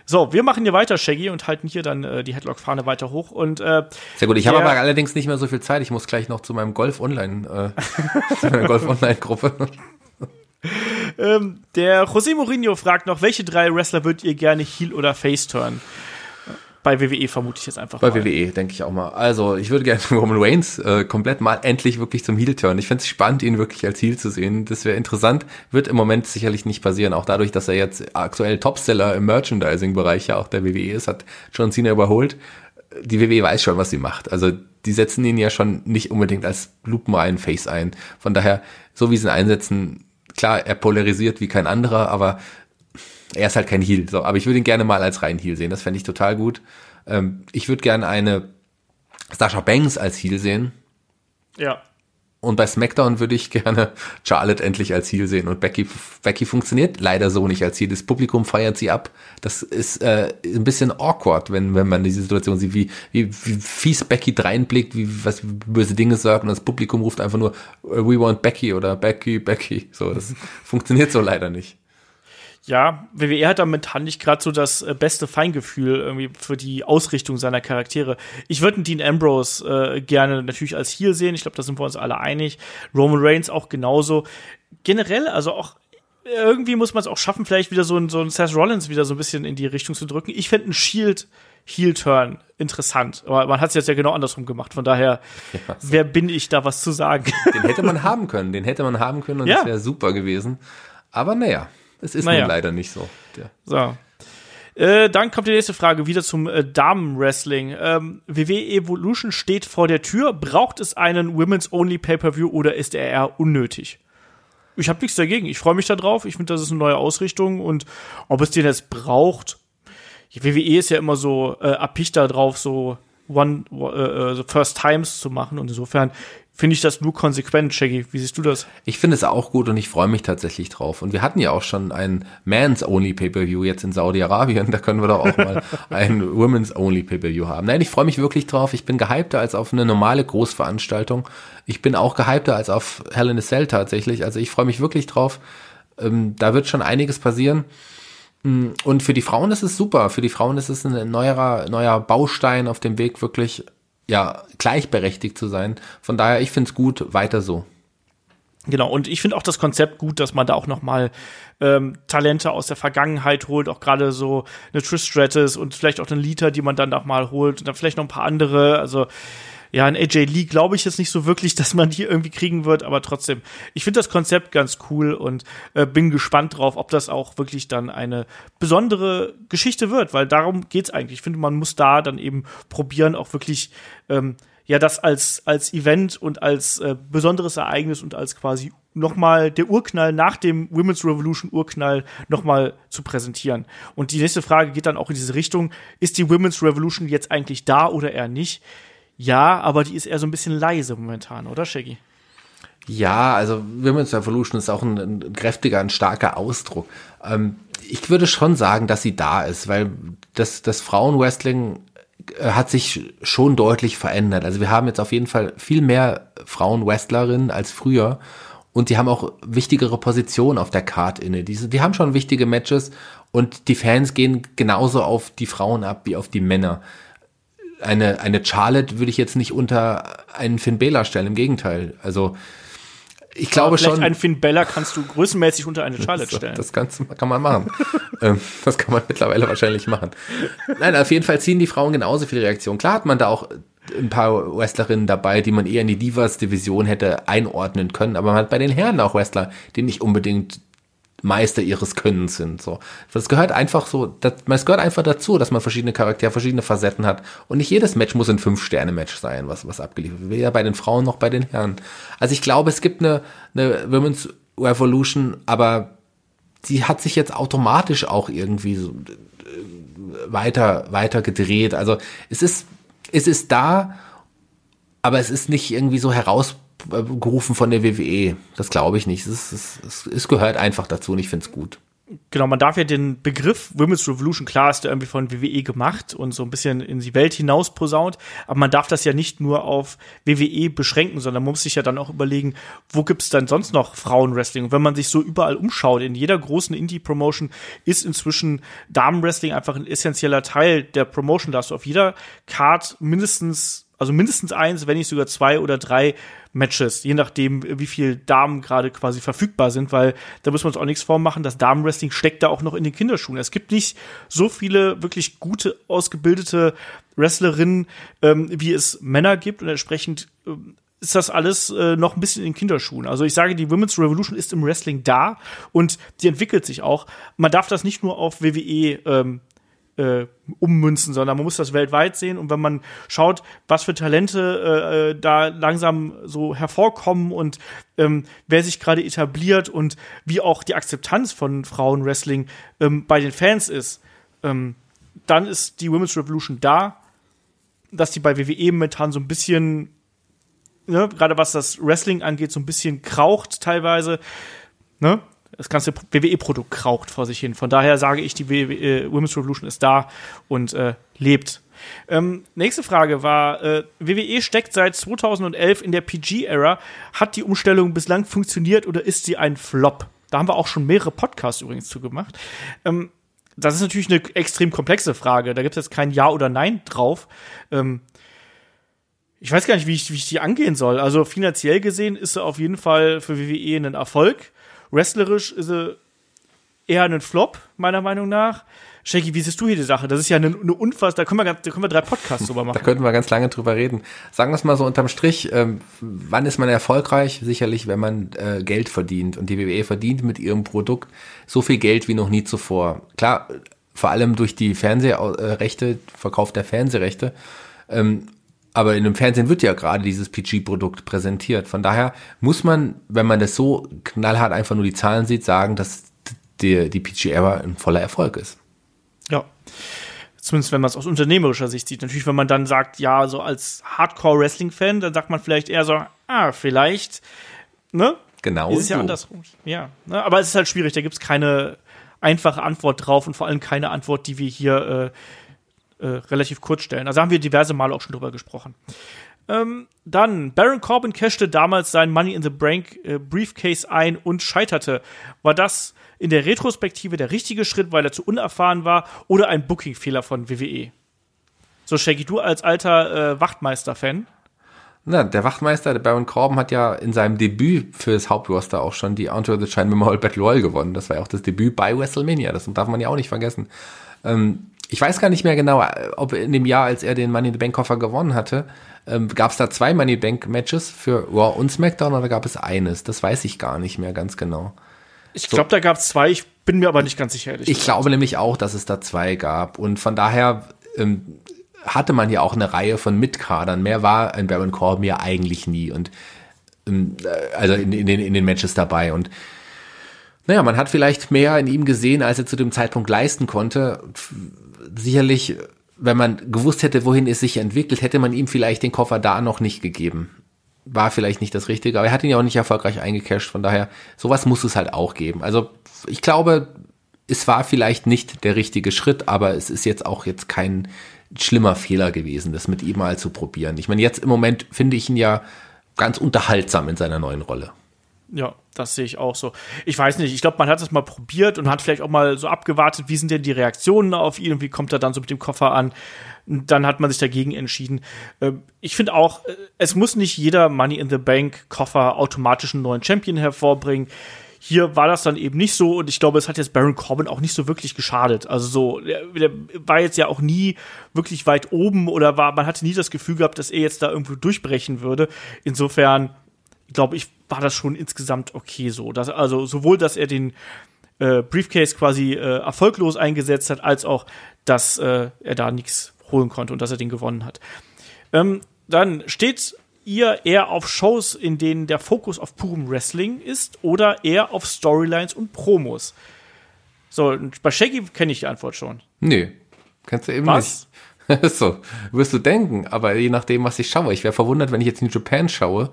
S2: So, wir machen hier weiter, Shaggy, und halten hier dann äh, die Headlock-Fahne weiter hoch. Und äh,
S3: Sehr gut. Ich habe aber allerdings nicht mehr so viel Zeit. Ich muss gleich noch zu meinem Golf Online, äh, zu meiner Golf Online Gruppe.
S2: ähm, der José Mourinho fragt noch, welche drei Wrestler würdet ihr gerne Heel oder Face turn? Bei WWE vermute ich jetzt einfach
S3: Bei
S2: mal.
S3: WWE, denke ich auch mal. Also, ich würde gerne Roman Reigns äh, komplett mal endlich wirklich zum Heel turn. Ich fände es spannend, ihn wirklich als Heel zu sehen. Das wäre interessant. Wird im Moment sicherlich nicht passieren. Auch dadurch, dass er jetzt aktuell Topseller im Merchandising-Bereich ja auch der WWE ist, hat John Cena überholt. Die WWE weiß schon, was sie macht. Also, die setzen ihn ja schon nicht unbedingt als lupenreinen Face ein. Von daher, so wie sie ihn einsetzen, klar, er polarisiert wie kein anderer, aber er ist halt kein Heel. So, aber ich würde ihn gerne mal als rein Heel sehen. Das fände ich total gut. Ähm, ich würde gerne eine Sasha Banks als Heel sehen.
S2: Ja.
S3: Und bei SmackDown würde ich gerne Charlotte endlich als Heel sehen. Und Becky, Becky funktioniert leider so nicht als Heel. Das Publikum feiert sie ab. Das ist äh, ein bisschen awkward, wenn, wenn man diese Situation sieht, wie, wie, wie fies Becky dreinblickt, wie was böse Dinge sagt und das Publikum ruft einfach nur We want Becky oder Becky, Becky. So, das funktioniert so leider nicht.
S2: Ja, WWE hat da momentan nicht gerade so das äh, beste Feingefühl irgendwie für die Ausrichtung seiner Charaktere. Ich würde einen Dean Ambrose äh, gerne natürlich als Heel sehen. Ich glaube, da sind wir uns alle einig. Roman Reigns auch genauso. Generell, also auch irgendwie muss man es auch schaffen, vielleicht wieder so ein, so ein Seth Rollins wieder so ein bisschen in die Richtung zu drücken. Ich fände einen Shield Heel-Turn interessant. Aber man hat es jetzt ja genau andersrum gemacht. Von daher, wer bin ich da was zu sagen?
S3: Den hätte man haben können, den hätte man haben können und
S2: Ja.
S3: das wäre super gewesen. Aber naja, es ist
S2: Naja.
S3: nun leider nicht so. Der,
S2: So. Äh, dann kommt die nächste Frage wieder zum äh, Damen-Wrestling. Ähm, WWE Evolution steht vor der Tür. Braucht es einen Women's Only Pay-Per-View oder ist er eher unnötig? Ich habe nichts dagegen. Ich freue mich da drauf. Ich finde, das ist eine neue Ausrichtung und ob es den jetzt braucht. WWE ist ja immer so äh, erpicht da drauf, so One äh, so First Times zu machen und insofern finde ich das nur konsequent, Shaggy. Wie siehst du das?
S3: ich finde es auch gut und ich freue mich tatsächlich drauf. Und wir hatten ja auch schon ein Man's Only Pay-Per-View jetzt in Saudi-Arabien. Da können wir doch auch mal ein Women's Only Pay-Per-View haben. Nein, ich freue mich wirklich drauf. Ich bin gehypter als auf eine normale Großveranstaltung. Ich bin auch gehypter als auf Hell in a Cell tatsächlich. Also ich freue mich wirklich drauf. Ähm, da wird schon einiges passieren. Mm, Und für die Frauen ist es super. Für die Frauen ist es ein neuer, neuer Baustein auf dem Weg, wirklich ja gleichberechtigt zu sein. Von daher, ich finde es gut, weiter so.
S2: Genau, und ich finde auch das Konzept gut, dass man da auch noch mal ähm, Talente aus der Vergangenheit holt, auch gerade so eine Trish Stratus und vielleicht auch einen Lita, die man dann noch mal holt und dann vielleicht noch ein paar andere, also ja, ein AJ Lee glaube ich jetzt nicht so wirklich, dass man die irgendwie kriegen wird, aber trotzdem, ich finde das Konzept ganz cool und äh, bin gespannt drauf, ob das auch wirklich dann eine besondere Geschichte wird, weil darum geht's eigentlich. Ich finde, man muss da dann eben probieren, auch wirklich ähm, ja das als als Event und als äh, besonderes Ereignis und als quasi nochmal der Urknall nach dem Women's Revolution Urknall nochmal zu präsentieren. Und die nächste Frage geht dann auch in diese Richtung, ist die Women's Revolution jetzt eigentlich da oder eher nicht? Ja, aber die ist eher so ein bisschen leise momentan, oder Shaggy?
S3: Ja, also Women's Revolution ist auch ein, ein kräftiger, ein starker Ausdruck. Ähm, ich würde schon sagen, dass sie da ist, weil das, das Frauenwrestling äh, hat sich schon deutlich verändert. Also wir haben jetzt auf jeden Fall viel mehr Frauen-Wrestlerinnen als früher und die haben auch wichtigere Positionen auf der Card inne. Die, die haben schon wichtige Matches und die Fans gehen genauso auf die Frauen ab wie auf die Männer. Eine, eine Charlotte würde ich jetzt nicht unter einen Finn Balor stellen, im Gegenteil. Also ich glaube
S2: vielleicht
S3: schon.
S2: einen Finn Bella kannst du größenmäßig unter eine Charlotte
S3: Das,
S2: stellen.
S3: das kannst, kann man machen. Ähm, das kann man mittlerweile wahrscheinlich machen. Nein, auf jeden Fall ziehen die Frauen genauso viel Reaktion. Klar hat man da auch ein paar Wrestlerinnen dabei, die man eher in die Divas-Division hätte einordnen können, aber man hat bei den Herren auch Wrestler, die nicht unbedingt Meister ihres Könnens sind. So, das gehört einfach so, das, es gehört einfach dazu, dass man verschiedene Charaktere, verschiedene Facetten hat und nicht jedes Match muss ein fünf Sterne Match sein, was was abgeliefert wird. Weder bei den Frauen noch bei den Herren. Also ich glaube, es gibt eine eine Women's Revolution, aber die hat sich jetzt automatisch auch irgendwie so äh, weiter weiter gedreht. Also es ist es ist da, aber es ist nicht irgendwie so herausgerufen von der WWE. Das glaube ich nicht. Es, ist, es, es gehört einfach dazu und ich finde es gut.
S2: Genau, man darf ja den Begriff Women's Revolution, klar ist der irgendwie von WWE gemacht und so ein bisschen in die Welt hinaus posaunt, aber man darf das ja nicht nur auf WWE beschränken, sondern man muss sich ja dann auch überlegen, wo gibt's dann sonst noch Frauenwrestling? Und wenn man sich so überall umschaut, in jeder großen Indie-Promotion ist inzwischen Damenwrestling einfach ein essentieller Teil der Promotion. Da hast du auf jeder Card mindestens also mindestens eins, wenn nicht sogar zwei oder drei Matches, je nachdem, wie viel Damen gerade quasi verfügbar sind, weil da muss man uns auch nichts vormachen. Das Damenwrestling steckt da auch noch in den Kinderschuhen. Es gibt nicht so viele wirklich gute, ausgebildete Wrestlerinnen, ähm, wie es Männer gibt und entsprechend ähm, ist das alles äh, noch ein bisschen in den Kinderschuhen. Also ich sage, die Women's Revolution ist im Wrestling da und die entwickelt sich auch. Man darf das nicht nur auf WWE ähm, äh, ummünzen, sondern man muss das weltweit sehen. Und wenn man schaut, was für Talente äh, da langsam so hervorkommen und ähm, wer sich gerade etabliert und wie auch die Akzeptanz von Frauenwrestling ähm, bei den Fans ist, ähm, dann ist die Women's Revolution da. Dass die bei WWE momentan so ein bisschen, ne, gerade was das Wrestling angeht, so ein bisschen kraucht teilweise. Ne? Das ganze WWE-Produkt kraucht vor sich hin. Von daher sage ich, die WWE, äh, Women's Revolution ist da und äh, lebt. Ähm, nächste Frage war, äh, WWE steckt seit 2011 in der PG-Ära. Hat die Umstellung bislang funktioniert oder ist sie ein Flop? Da haben wir auch schon mehrere Podcasts übrigens zugemacht. Ähm, das ist natürlich eine extrem komplexe Frage. Da gibt es jetzt kein Ja oder Nein drauf. Ähm, ich weiß gar nicht, wie ich, wie ich die angehen soll. Also finanziell gesehen ist sie auf jeden Fall für WWE ein Erfolg. Wrestlerisch ist sie eher ein Flop, meiner Meinung nach. Shaggy, wie siehst du hier die Sache? Das ist ja eine, eine Unfass, da können wir, ganz, da können wir drei Podcasts drüber
S3: Da
S2: machen.
S3: könnten wir ganz lange drüber reden. Sagen wir es mal so unterm Strich, ähm, wann ist man erfolgreich? Sicherlich, wenn man äh, Geld verdient. Und die WWE verdient mit ihrem Produkt so viel Geld wie noch nie zuvor. Klar, vor allem durch die Fernsehrechte, Verkauf der Fernsehrechte. Ähm, aber in dem Fernsehen wird ja gerade dieses PG-Produkt präsentiert. Von daher muss man, wenn man das so knallhart einfach nur die Zahlen sieht, sagen, dass die, die PG-Ära ein voller Erfolg ist.
S2: Ja. Zumindest wenn man es aus unternehmerischer Sicht sieht. Natürlich, wenn man dann sagt, ja, so als Hardcore-Wrestling-Fan, dann sagt man vielleicht eher so, ah, vielleicht, ne?
S3: Genau
S2: Ist es ja
S3: so.
S2: andersrum. Ja. Ne? Aber es ist halt schwierig, da gibt es keine einfache Antwort drauf und vor allem keine Antwort, die wir hier äh, äh, relativ kurz stellen. Also haben wir diverse Male auch schon drüber gesprochen. Ähm, dann, Baron Corbin cashte damals sein Money in the Bank äh, Briefcase ein und scheiterte. War das in der Retrospektive der richtige Schritt, weil er zu unerfahren war, oder ein Booking-Fehler von WWE? So, Shaggy, du als alter äh, Wachtmeister-Fan.
S3: Na, der Wachtmeister, der Baron Corbin, hat ja in seinem Debüt für das Hauptroster auch schon die Under the Shine Memorial Battle Royale gewonnen. Das war ja auch das Debüt bei WrestleMania. Das darf man ja auch nicht vergessen. Ähm, ich weiß gar nicht mehr genau, äh, ob in dem Jahr, als er den Money in the Bank Koffer gewonnen hatte, ähm, gab es da zwei Money in the Bank Matches für Raw und SmackDown oder gab es eines? Das weiß ich gar nicht mehr ganz genau.
S2: Ich glaube, da gab es zwei, ich bin mir aber nicht ganz sicher. ehrlich
S3: Ich
S2: gesagt.
S3: glaube nämlich auch, dass es da zwei gab. Und von daher ähm, hatte man ja auch eine Reihe von Mitkadern. Mehr war ein Baron Corbin ja eigentlich nie. Und ähm, äh, also in, in, den, in den Matches dabei. Und naja, man hat vielleicht mehr in ihm gesehen, als er zu dem Zeitpunkt leisten konnte. Sicherlich, wenn man gewusst hätte, wohin es sich entwickelt, hätte man ihm vielleicht den Koffer da noch nicht gegeben. War vielleicht nicht das Richtige, aber er hat ihn ja auch nicht erfolgreich eingecasht. Von daher, sowas muss es halt auch geben. Also ich glaube, es war vielleicht nicht der richtige Schritt, aber es ist jetzt auch jetzt kein schlimmer Fehler gewesen, das mit ihm mal zu probieren. Ich meine, jetzt im Moment finde ich ihn ja ganz unterhaltsam in seiner neuen Rolle.
S2: Ja, das sehe ich auch so. Ich weiß nicht, ich glaube, man hat das mal probiert und hat vielleicht auch mal so abgewartet, wie sind denn die Reaktionen auf ihn und wie kommt er dann so mit dem Koffer an. Und dann hat man sich dagegen entschieden. Ähm, ich finde auch, äh, es muss nicht jeder Money in the Bank Koffer automatisch einen neuen Champion hervorbringen. Hier war das dann eben nicht so und ich glaube, es hat jetzt Baron Corbin auch nicht so wirklich geschadet. Also so, der, der war jetzt ja auch nie wirklich weit oben oder war, man hatte nie das Gefühl gehabt, dass er jetzt da irgendwo durchbrechen würde. Insofern glaube ich, war das schon insgesamt okay so. Dass, also sowohl, dass er den äh, Briefcase quasi äh, erfolglos eingesetzt hat, als auch, dass äh, er da nichts holen konnte und dass er den gewonnen hat. Ähm, dann steht ihr eher auf Shows, in denen der Fokus auf purem Wrestling ist oder eher auf Storylines und Promos? So, bei Shaggy kenne ich die Antwort schon.
S3: Nee, kannst du eben
S2: Was?
S3: nicht. so, wirst du denken, aber je nachdem, was ich schaue. Ich wäre verwundert, wenn ich jetzt New Japan schaue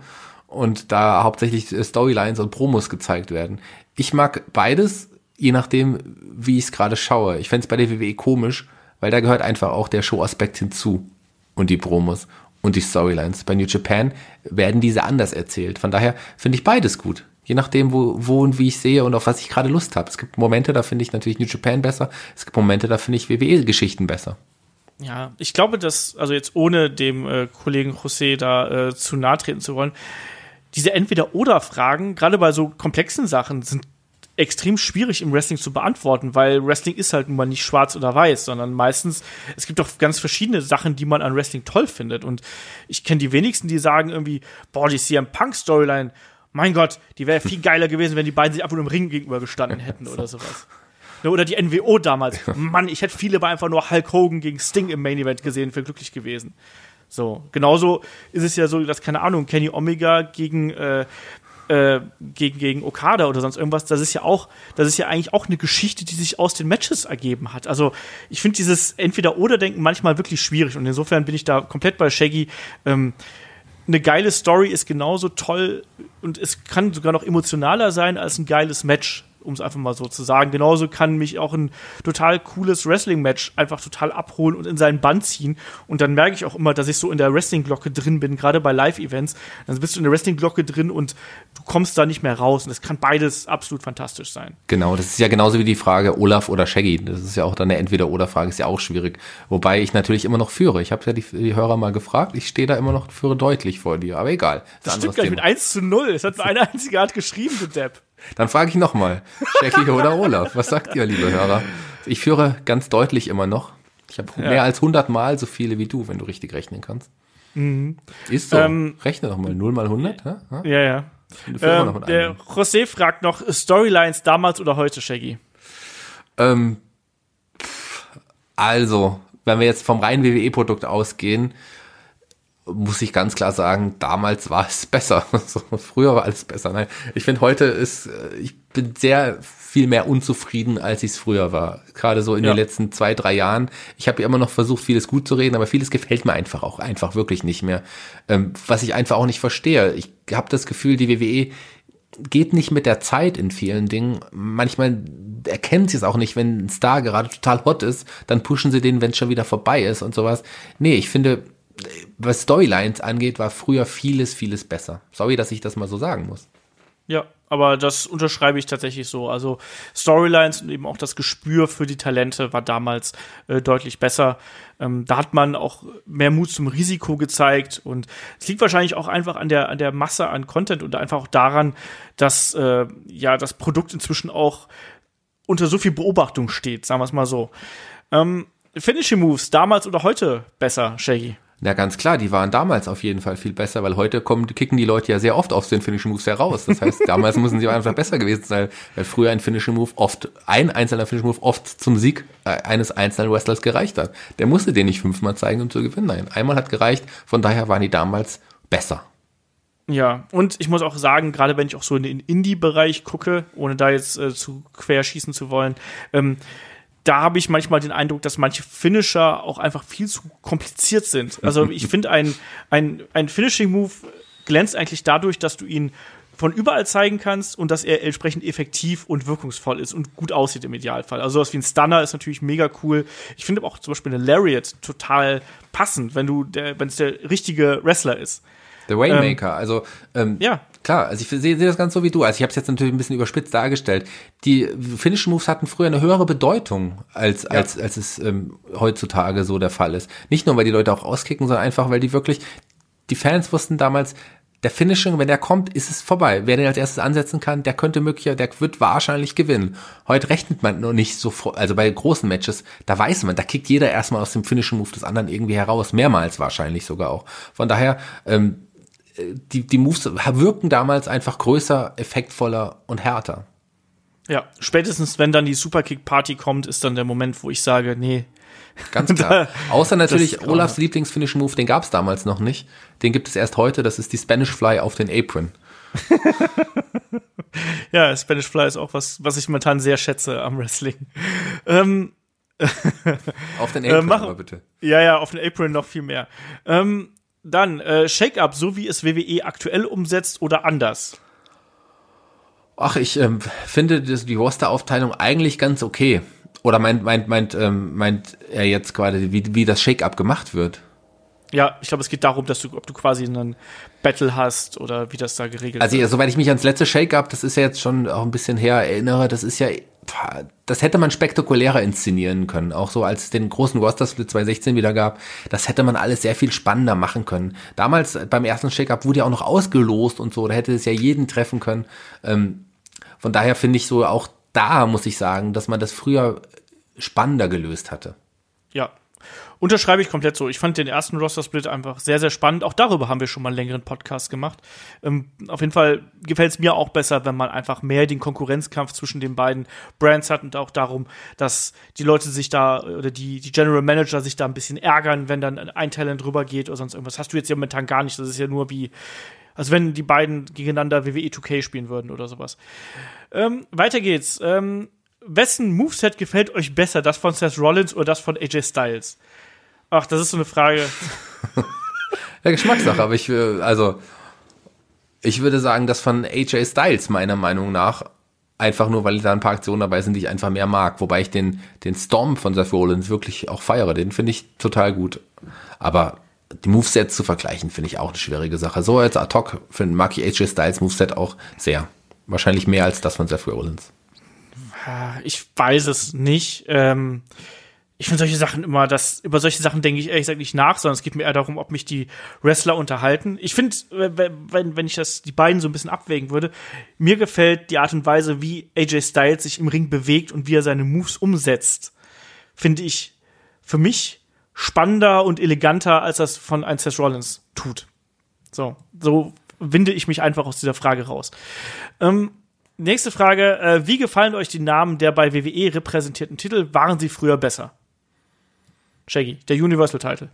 S3: und da hauptsächlich äh, Storylines und Promos gezeigt werden. Ich mag beides, je nachdem, wie ich es gerade schaue. Ich fände es bei der WWE komisch, weil da gehört einfach auch der Show-Aspekt hinzu und die Promos und die Storylines. Bei New Japan werden diese anders erzählt. Von daher finde ich beides gut. Je nachdem, wo, wo und wie ich sehe und auf was ich gerade Lust habe. Es gibt Momente, da finde ich natürlich New Japan besser. Es gibt Momente, da finde ich WWE-Geschichten besser.
S2: Ja, ich glaube, dass, also jetzt ohne dem äh, Kollegen José da äh, zu nahe treten zu wollen, diese Entweder-Oder-Fragen, gerade bei so komplexen Sachen, sind extrem schwierig im Wrestling zu beantworten, weil Wrestling ist halt nun mal nicht schwarz oder weiß, sondern meistens, es gibt doch ganz verschiedene Sachen, die man an Wrestling toll findet. Und ich kenne die wenigsten, die sagen irgendwie, boah, die CM Punk-Storyline, mein Gott, die wäre viel geiler gewesen, wenn die beiden sich einfach nur im Ring gegenüber gestanden hätten oder sowas. Ne, oder die NWO damals. Mann, ich hätte viele bei einfach nur Hulk Hogan gegen Sting im Main Event gesehen, wäre glücklich gewesen. So, genauso ist es ja so, dass, keine Ahnung, Kenny Omega gegen, äh, äh, gegen, gegen Okada oder sonst irgendwas, das ist ja auch, das ist ja eigentlich auch eine Geschichte, die sich aus den Matches ergeben hat. Also ich finde dieses Entweder-Oder-Denken manchmal wirklich schwierig und insofern bin ich da komplett bei Shaggy. Ähm, eine geile Story ist genauso toll und es kann sogar noch emotionaler sein als ein geiles Match um es einfach mal so zu sagen. Genauso kann mich auch ein total cooles Wrestling-Match einfach total abholen und in seinen Bann ziehen. Und dann merke ich auch immer, dass ich so in der Wrestling-Glocke drin bin, gerade bei Live-Events. Dann bist du in der Wrestling-Glocke drin und du kommst da nicht mehr raus. Und es kann beides absolut fantastisch sein.
S3: Genau, das ist ja genauso wie die Frage Olaf oder Shaggy. Das ist ja auch dann eine Entweder-Oder-Frage, ist ja auch schwierig. Wobei ich natürlich immer noch führe. Ich habe ja die, die, Hörer mal gefragt. Ich stehe da immer noch, führe deutlich vor dir. Aber egal.
S2: Das, das stimmt gar nicht. Mit 1 zu 0. Es hat nur eine einzige Art geschrieben, du Depp.
S3: Dann frage ich nochmal, Jackie oder Olaf, was sagt ihr, liebe Hörer? Ich führe ganz deutlich immer noch. Ich habe ja. mehr als 100 Mal so viele wie du, wenn du richtig rechnen kannst. Mhm. Ist so. Ähm, Rechne doch mal 0 mal 100.
S2: Ja, ja. ja. Ähm, der José fragt noch, Storylines damals oder heute, Shaggy?
S3: Ähm, also, wenn wir jetzt vom reinen WWE-Produkt ausgehen, muss ich ganz klar sagen, damals war es besser. früher war alles besser. Nein, ich finde heute ist, äh, ich bin sehr viel mehr unzufrieden, als ich es früher war. Gerade so in ja. den letzten zwei, drei Jahren. Ich habe ja immer noch versucht, vieles gut zu reden, aber vieles gefällt mir einfach auch einfach wirklich nicht mehr. Ähm, was ich einfach auch nicht verstehe. Ich habe das Gefühl, die WWE geht nicht mit der Zeit in vielen Dingen. Manchmal erkennen sie es auch nicht, wenn ein Star gerade total hot ist, dann pushen sie den, wenn es schon wieder vorbei ist und sowas. Nee, ich finde, was Storylines angeht, war früher vieles, vieles besser. Sorry, dass ich das mal so sagen muss.
S2: Ja, aber das unterschreibe ich tatsächlich so. Also Storylines und eben auch das Gespür für die Talente war damals äh, deutlich besser. Ähm, da hat man auch mehr Mut zum Risiko gezeigt und es liegt wahrscheinlich auch einfach an der an der Masse an Content und einfach auch daran, dass äh, ja das Produkt inzwischen auch unter so viel Beobachtung steht, sagen wir es mal so. Ähm, Finishing Moves damals oder heute besser, Shaggy?
S3: Na ganz klar, die waren damals auf jeden Fall viel besser, weil heute kommen, kicken die Leute ja sehr oft aus den Finishing Moves heraus. Das heißt, damals müssen sie einfach besser gewesen sein, weil früher ein Finishing Move oft, ein einzelner Finishing Move oft zum Sieg äh, eines einzelnen Wrestlers gereicht hat. Der musste den nicht fünfmal zeigen, um zu gewinnen. Nein, einmal hat gereicht. Von daher waren die damals besser.
S2: Ja, und ich muss auch sagen, gerade wenn ich auch so in den Indie-Bereich gucke, ohne da jetzt äh, zu querschießen zu wollen, ähm, da habe ich manchmal den Eindruck, dass manche Finisher auch einfach viel zu kompliziert sind. Also ich finde, ein, ein, ein Finishing-Move glänzt eigentlich dadurch, dass du ihn von überall zeigen kannst und dass er entsprechend effektiv und wirkungsvoll ist und gut aussieht im Idealfall. Also sowas wie ein Stunner ist natürlich mega cool. Ich finde auch zum Beispiel eine Lariat total passend, wenn du der, wenn es der richtige Wrestler ist.
S3: The Waymaker, ähm, also ähm,
S2: ja.
S3: klar, also ich sehe seh das ganz so wie du. Also ich habe es jetzt natürlich ein bisschen überspitzt dargestellt. Die Finishing Moves hatten früher eine höhere Bedeutung, als, ja. als, als es ähm, heutzutage so der Fall ist. Nicht nur, weil die Leute auch auskicken, sondern einfach, weil die wirklich, die Fans wussten damals, der Finishing, wenn der kommt, ist es vorbei. Wer den als erstes ansetzen kann, der könnte möglicher, der wird wahrscheinlich gewinnen. Heute rechnet man nur nicht so, also bei großen Matches, da weiß man, da kickt jeder erstmal aus dem Finishing Move des anderen irgendwie heraus, mehrmals wahrscheinlich sogar auch. Von daher, ähm, die, die Moves wirken damals einfach größer, effektvoller und härter.
S2: Ja, spätestens wenn dann die Superkick-Party kommt, ist dann der Moment, wo ich sage, nee.
S3: Ganz klar. Außer natürlich Olafs Lieblingsfinish-Move, den gab es damals noch nicht. Den gibt es erst heute, das ist die Spanish Fly auf den Apron.
S2: ja, Spanish Fly ist auch was, was ich momentan sehr schätze am Wrestling. Ähm,
S3: auf den Apron, äh, mach, bitte.
S2: Ja, ja, auf den Apron noch viel mehr. Ähm, dann äh, Shake-Up, so wie es WWE aktuell umsetzt oder anders?
S3: Ach, ich ähm, finde das, die Roster-Aufteilung eigentlich ganz okay. Oder meint, meint, meint, ähm, meint er jetzt quasi, wie, wie das Shake-Up gemacht wird?
S2: Ja, ich glaube, es geht darum, dass du, ob du quasi einen Battle hast oder wie das da geregelt
S3: also, wird. Also, soweit ich mich ans letzte Shake-Up, das ist ja jetzt schon auch ein bisschen her, erinnere, das ist ja das hätte man spektakulärer inszenieren können. Auch so, als es den großen Roster-Split 2016 wieder gab, das hätte man alles sehr viel spannender machen können. Damals beim ersten Shake-Up wurde ja auch noch ausgelost und so, da hätte es ja jeden treffen können. Ähm, von daher finde ich so, auch da muss ich sagen, dass man das früher spannender gelöst hatte.
S2: Ja, Unterschreibe ich komplett so. Ich fand den ersten Roster-Split einfach sehr, sehr spannend. Auch darüber haben wir schon mal einen längeren Podcast gemacht. Ähm, auf jeden Fall gefällt es mir auch besser, wenn man einfach mehr den Konkurrenzkampf zwischen den beiden Brands hat und auch darum, dass die Leute sich da oder die, die General Manager sich da ein bisschen ärgern, wenn dann ein Talent rübergeht oder sonst irgendwas. Hast du jetzt ja momentan gar nicht. Das ist ja nur wie, als wenn die beiden gegeneinander WWE 2K spielen würden oder sowas. Ähm, weiter geht's. Ähm, wessen Moveset gefällt euch besser? Das von Seth Rollins oder das von AJ Styles? Ach, das ist so eine Frage.
S3: ja, Geschmackssache, aber ich, also, ich würde sagen, das von AJ Styles meiner Meinung nach einfach nur, weil da ein paar Aktionen dabei sind, die ich einfach mehr mag. Wobei ich den, den Storm von Seth Rollins wirklich auch feiere. Den finde ich total gut. Aber die Movesets zu vergleichen, finde ich auch eine schwierige Sache. So als ad hoc find, mag ich AJ Styles Moveset auch sehr. Wahrscheinlich mehr als das von Seth Rollins.
S2: Ich weiß es nicht. Ähm ich finde solche Sachen immer, dass über solche Sachen denke ich ehrlich gesagt nicht nach, sondern es geht mir eher darum, ob mich die Wrestler unterhalten. Ich finde, wenn, wenn ich das die beiden so ein bisschen abwägen würde, mir gefällt die Art und Weise, wie AJ Styles sich im Ring bewegt und wie er seine Moves umsetzt, finde ich für mich spannender und eleganter, als das von ein Seth Rollins tut. So, so winde ich mich einfach aus dieser Frage raus. Ähm, nächste Frage: äh, Wie gefallen euch die Namen der bei WWE repräsentierten Titel? Waren sie früher besser? Shaggy, der Universal Title.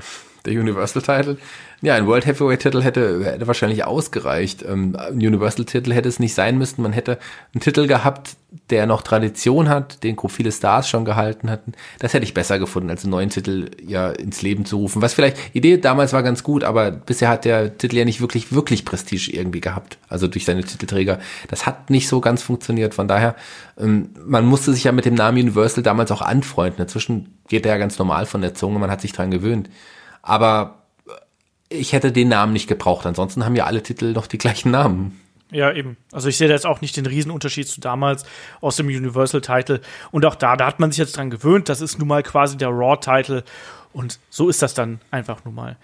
S3: Der Universal Title. Ja, ein World Heavyweight Titel hätte, hätte wahrscheinlich ausgereicht. Ähm, ein Universal Titel hätte es nicht sein müssen. Man hätte einen Titel gehabt, der noch Tradition hat, den viele Stars schon gehalten hatten. Das hätte ich besser gefunden, als einen neuen Titel ja ins Leben zu rufen. Was vielleicht, Idee damals war ganz gut, aber bisher hat der Titel ja nicht wirklich, wirklich Prestige irgendwie gehabt. Also durch seine Titelträger. Das hat nicht so ganz funktioniert. Von daher, ähm, man musste sich ja mit dem Namen Universal damals auch anfreunden. Inzwischen geht er ja ganz normal von der Zunge, man hat sich dran gewöhnt. Aber ich hätte den Namen nicht gebraucht. Ansonsten haben ja alle Titel noch die gleichen Namen.
S2: Ja, eben. Also ich sehe da jetzt auch nicht den Riesenunterschied zu damals aus dem Universal-Title. Und auch da, da hat man sich jetzt dran gewöhnt. Das ist nun mal quasi der Raw-Title. Und so ist das dann einfach nun mal.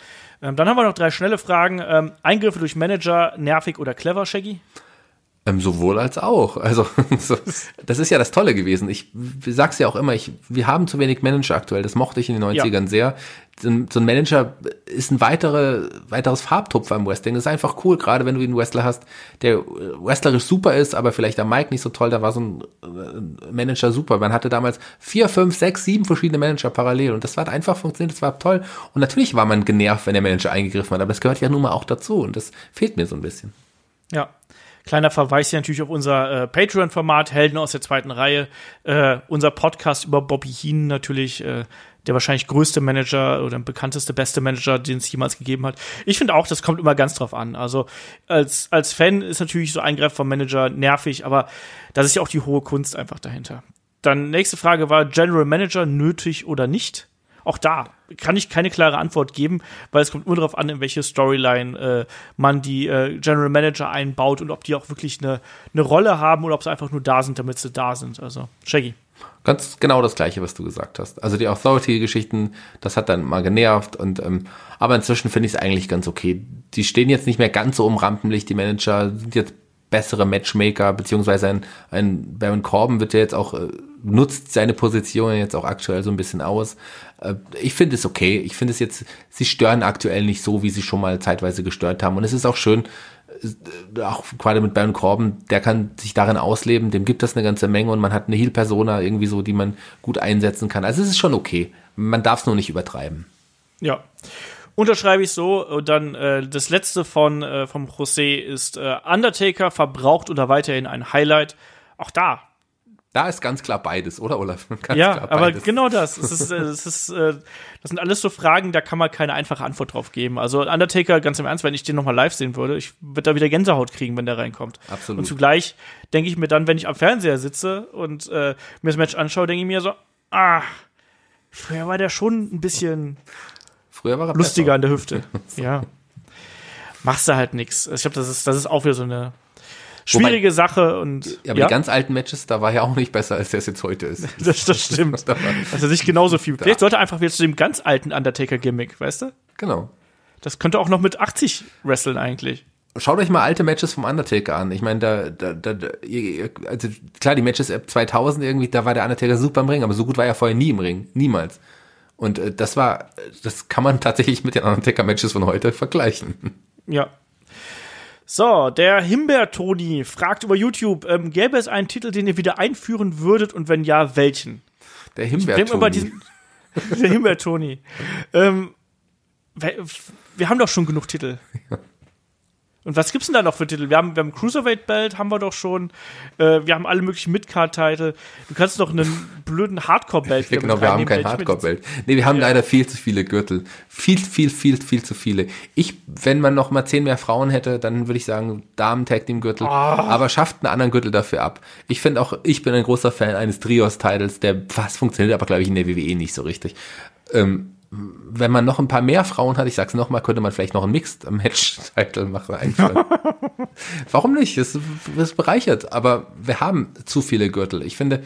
S2: Ähm, dann haben wir noch drei schnelle Fragen. Ähm, Eingriffe durch Manager, nervig oder clever, Shaggy?
S3: Ähm, sowohl als auch. Also so, das ist ja das Tolle gewesen. Ich sag's ja auch immer, ich, wir haben zu wenig Manager aktuell. Das mochte ich in den 90ern ja. sehr. So ein, ein, Manager ist ein weitere, weiteres Farbtupfer im Wrestling. Das ist einfach cool, gerade wenn du einen Wrestler hast, der wrestlerisch super ist, aber vielleicht am Mike nicht so toll. Da war so ein äh, Manager super. Man hatte damals vier, fünf, sechs, sieben verschiedene Manager parallel und das hat einfach funktioniert. Das war toll. Und natürlich war man genervt, wenn der Manager eingegriffen hat, aber das gehört ja nun mal auch dazu und das fehlt mir so ein bisschen.
S2: Ja, Kleiner Verweis hier natürlich auf unser äh, Patreon-Format, Helden aus der zweiten Reihe. Äh, unser Podcast über Bobby Heen natürlich, äh, der wahrscheinlich größte Manager oder bekannteste, beste Manager, den es jemals gegeben hat. Ich finde auch, das kommt immer ganz drauf an. Also als, als Fan ist natürlich so Eingreif vom Manager nervig, aber das ist ja auch die hohe Kunst einfach dahinter. Dann nächste Frage war General Manager nötig oder nicht? Auch da kann ich keine klare Antwort geben, weil es kommt nur darauf an, in welche Storyline äh, man die äh, General Manager einbaut und ob die auch wirklich eine, eine Rolle haben oder ob sie einfach nur da sind, damit sie da sind. Also, Shaggy.
S3: Ganz genau das Gleiche, was du gesagt hast. Also die Authority-Geschichten, das hat dann mal genervt und ähm, aber inzwischen finde ich es eigentlich ganz okay. Die stehen jetzt nicht mehr ganz so im Rampenlicht, die Manager sind jetzt bessere Matchmaker, beziehungsweise ein, ein Baron Corbin wird ja jetzt auch, äh, nutzt seine Position jetzt auch aktuell so ein bisschen aus. Äh, ich finde es okay. Ich finde es jetzt, sie stören aktuell nicht so, wie sie schon mal zeitweise gestört haben. Und es ist auch schön, äh, auch gerade mit Baron Corbin, der kann sich darin ausleben, dem gibt das eine ganze Menge und man hat eine Heal-Persona irgendwie so, die man gut einsetzen kann. Also es ist schon okay. Man darf es nur nicht übertreiben.
S2: Ja. Unterschreibe ich so. Und dann äh, das letzte von äh, vom José ist äh, Undertaker verbraucht oder weiterhin ein Highlight. Auch da
S3: da ist ganz klar beides, oder Olaf?
S2: Ganz ja, aber genau das. Es ist, äh, es ist, äh, das sind alles so Fragen, da kann man keine einfache Antwort drauf geben. Also Undertaker, ganz im Ernst, wenn ich den nochmal live sehen würde, ich würde da wieder Gänsehaut kriegen, wenn der reinkommt.
S3: Absolut.
S2: Und zugleich denke ich mir dann, wenn ich am Fernseher sitze und äh, mir das Match anschaue, denke ich mir so, ah, früher war der schon ein bisschen
S3: früher war er
S2: lustiger besser. an der Hüfte. ja. Machst du halt nichts. Ich glaube, das ist, das ist auch wieder so eine schwierige Wobei, Sache und
S3: ja, aber ja? die ganz alten Matches, da war ja auch nicht besser, als der es jetzt heute ist.
S2: das, das stimmt. also nicht genauso viel. Vielleicht sollte einfach wieder zu dem ganz alten Undertaker-Gimmick, weißt du?
S3: Genau.
S2: Das könnte auch noch mit 80 wresteln eigentlich.
S3: Schaut euch mal alte Matches vom Undertaker an. Ich meine, da, da, da, also klar, die Matches ab 2000 irgendwie, da war der Undertaker super im Ring, aber so gut war er vorher nie im Ring, niemals. Und äh, das war, das kann man tatsächlich mit den Undertaker-Matches von heute vergleichen.
S2: Ja, so, der Himbeer-Toni fragt über YouTube, ähm, gäbe es einen Titel, den ihr wieder einführen würdet und wenn ja, welchen?
S3: Der Himbeer-Toni.
S2: Der Himbeer-Toni. ähm, wir, wir, haben doch schon genug Titel. Und was gibt's denn da noch für Titel? Wir haben, wir haben Cruiserweight Belt, haben wir doch schon. Äh, wir haben alle möglichen Midcard-Titel. Du kannst noch einen blöden Hardcore-Belt
S3: ja, Genau, wir haben kein Hardcore-Belt. Nee, wir haben ja. leider viel zu viele Gürtel. Viel, viel, viel, viel zu viele. Ich, wenn man noch mal zehn mehr Frauen hätte, dann würde ich sagen, Damen-Tag Team Gürtel. Oh. Aber schafft einen anderen Gürtel dafür ab. Ich finde auch, ich bin ein großer Fan eines Trios-Titles, der fast funktioniert, aber glaube ich in der WWE nicht so richtig. Ähm, wenn man noch ein paar mehr Frauen hat, ich sag's nochmal, könnte man vielleicht noch ein Mixed Match-Title machen einfallen. Warum nicht? Es ist bereichert, aber wir haben zu viele Gürtel. Ich finde,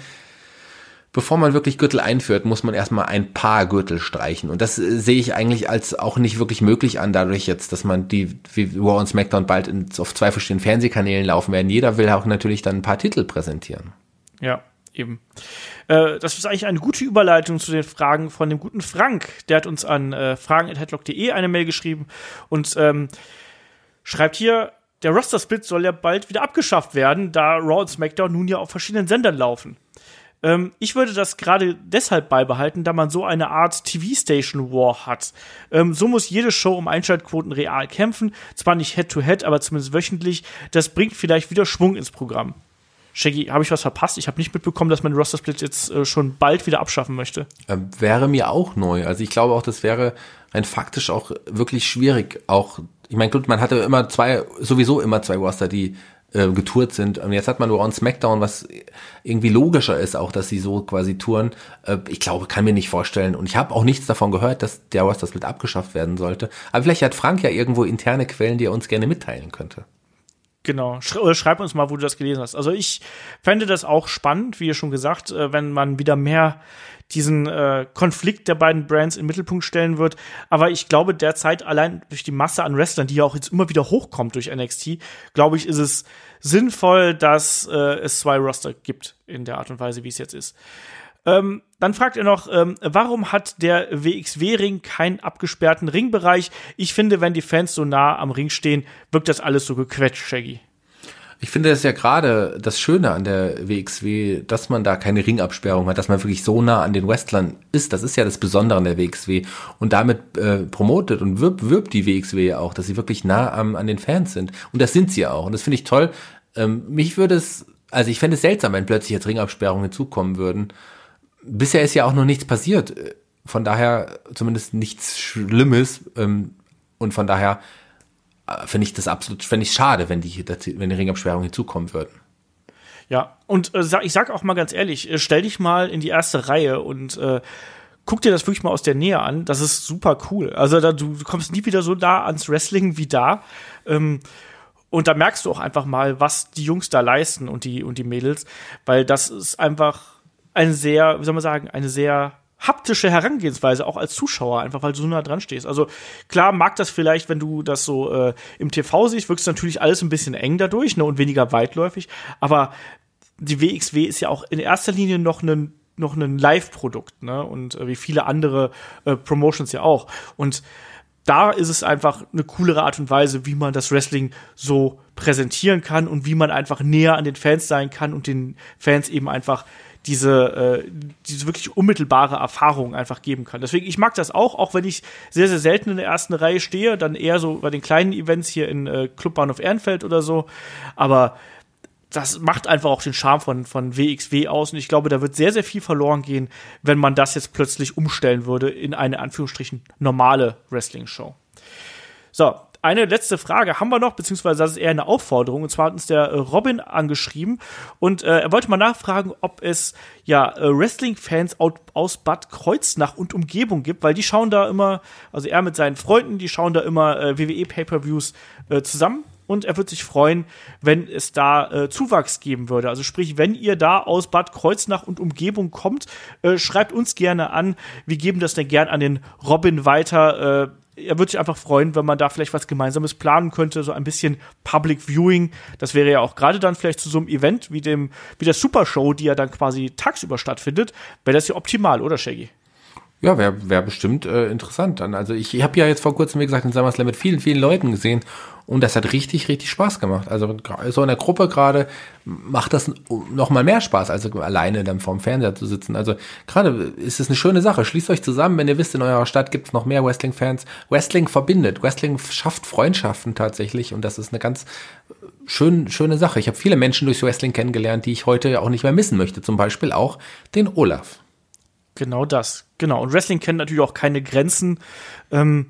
S3: bevor man wirklich Gürtel einführt, muss man erstmal ein paar Gürtel streichen. Und das äh, sehe ich eigentlich als auch nicht wirklich möglich an, dadurch jetzt, dass man die, wie Raw und SmackDown bald in, auf zwei verschiedenen Fernsehkanälen laufen werden. Jeder will auch natürlich dann ein paar Titel präsentieren.
S2: Ja, eben. Äh, das ist eigentlich eine gute Überleitung zu den Fragen von dem guten Frank. Der hat uns an äh, fragen.headlock.de eine Mail geschrieben und ähm, schreibt hier, der Roster-Split soll ja bald wieder abgeschafft werden, da Raw und SmackDown nun ja auf verschiedenen Sendern laufen. Ähm, ich würde das gerade deshalb beibehalten, da man so eine Art TV-Station-War hat. Ähm, so muss jede Show um Einschaltquoten real kämpfen, zwar nicht Head-to-Head, -head, aber zumindest wöchentlich. Das bringt vielleicht wieder Schwung ins Programm. Shaggy, habe ich was verpasst? Ich habe nicht mitbekommen, dass man Roster Split jetzt äh, schon bald wieder abschaffen möchte.
S3: Äh, wäre mir auch neu. Also ich glaube auch, das wäre rein faktisch auch wirklich schwierig. Auch, ich meine, gut, man hatte immer zwei, sowieso immer zwei Roster, die äh, getourt sind. Und jetzt hat man nur on SmackDown, was irgendwie logischer ist, auch dass sie so quasi touren. Äh, ich glaube, kann mir nicht vorstellen. Und ich habe auch nichts davon gehört, dass der Roster Split abgeschafft werden sollte. Aber vielleicht hat Frank ja irgendwo interne Quellen, die er uns gerne mitteilen könnte.
S2: Genau. Schreib uns mal, wo du das gelesen hast. Also ich fände das auch spannend, wie ihr schon gesagt, äh, wenn man wieder mehr diesen äh, Konflikt der beiden Brands im Mittelpunkt stellen wird. Aber ich glaube, derzeit allein durch die Masse an Wrestlern, die ja auch jetzt immer wieder hochkommt durch NXT, glaube ich, ist es sinnvoll, dass äh, es zwei Roster gibt in der Art und Weise, wie es jetzt ist. Ähm, dann fragt er noch, ähm, warum hat der WXW-Ring keinen abgesperrten Ringbereich? Ich finde, wenn die Fans so nah am Ring stehen, wirkt das alles so gequetscht, Shaggy.
S3: Ich finde das ja gerade das Schöne an der WXW, dass man da keine Ringabsperrung hat, dass man wirklich so nah an den Wrestlern ist. Das ist ja das Besondere an der WXW. Und damit äh, promotet und wirbt, wirbt die WXW ja auch, dass sie wirklich nah am, an den Fans sind. Und das sind sie auch. Und das finde ich toll, Ähm, mich würde es, also ich fände es seltsam, wenn plötzlich jetzt Ringabsperrungen hinzukommen würden. Bisher ist ja auch noch nichts passiert. Von daher zumindest nichts Schlimmes. Ähm, und von daher äh, finde ich das absolut, finde ich schade, wenn die, wenn die Ringabsperrungen hinzukommen würden.
S2: Ja, und äh, ich sag auch mal ganz ehrlich, äh, stell dich mal in die erste Reihe und äh, guck dir das wirklich mal aus der Nähe an. Das ist super cool. Also da, du, du kommst nie wieder so nah ans Wrestling wie da. Ähm, und da merkst du auch einfach mal, was die Jungs da leisten und die, und die Mädels, weil das ist einfach eine sehr, wie soll man sagen, eine sehr haptische Herangehensweise, auch als Zuschauer, einfach weil du so nah dran stehst. Also klar mag das vielleicht, wenn du das so äh, im TV siehst, wirkst natürlich alles ein bisschen eng dadurch ne, und weniger weitläufig, aber die WXW ist ja auch in erster Linie noch ein noch ein Live-Produkt, ne? Und äh, wie viele andere äh, Promotions ja auch. Und da ist es einfach eine coolere Art und Weise, wie man das Wrestling so präsentieren kann und wie man einfach näher an den Fans sein kann und den Fans eben einfach diese, äh, diese wirklich unmittelbare Erfahrung einfach geben kann. Deswegen, ich mag das auch, auch wenn ich sehr, sehr selten in der ersten Reihe stehe, dann eher so bei den kleinen Events hier in äh, Clubbahnhof Ehrenfeld oder so. Aber das macht einfach auch den Charme von, von WXW aus. Und ich glaube, da wird sehr, sehr viel verloren gehen, wenn man das jetzt plötzlich umstellen würde in eine Anführungsstrichen normale Wrestling-Show. So, eine letzte Frage haben wir noch, beziehungsweise das ist eher eine Aufforderung. Und zwar hat uns der äh, Robin angeschrieben und äh, er wollte mal nachfragen, ob es ja äh, Wrestling-Fans aus Bad Kreuznach und Umgebung gibt, weil die schauen da immer, also er mit seinen Freunden, die schauen da immer äh, WWE-Pay-Per-Views äh, zusammen und er wird sich freuen, wenn es da äh, Zuwachs geben würde. Also sprich, wenn ihr da aus Bad Kreuznach und Umgebung kommt, äh, schreibt uns gerne an. Wir geben das dann gern an den Robin weiter. Äh, er würde sich einfach freuen, wenn man da vielleicht was Gemeinsames planen könnte, so ein bisschen Public Viewing. Das wäre ja auch gerade dann vielleicht zu so einem Event wie dem, wie der Super Show, die ja dann quasi tagsüber stattfindet, wäre das ja optimal, oder Shaggy?
S3: Ja, wäre wär bestimmt äh, interessant dann. Also ich, ich habe ja jetzt vor kurzem, wie gesagt, den SummerSlam mit vielen, vielen Leuten gesehen und das hat richtig, richtig Spaß gemacht. Also so in der Gruppe gerade macht das noch mal mehr Spaß, als alleine dann vorm Fernseher zu sitzen. Also gerade ist es eine schöne Sache. Schließt euch zusammen, wenn ihr wisst, in eurer Stadt gibt es noch mehr Wrestling-Fans. Wrestling verbindet. Wrestling schafft Freundschaften tatsächlich und das ist eine ganz schön, schöne Sache. Ich habe viele Menschen durchs Wrestling kennengelernt, die ich heute auch nicht mehr missen möchte. Zum Beispiel auch den Olaf.
S2: Genau das, genau. Und Wrestling kennt natürlich auch keine Grenzen. Ähm,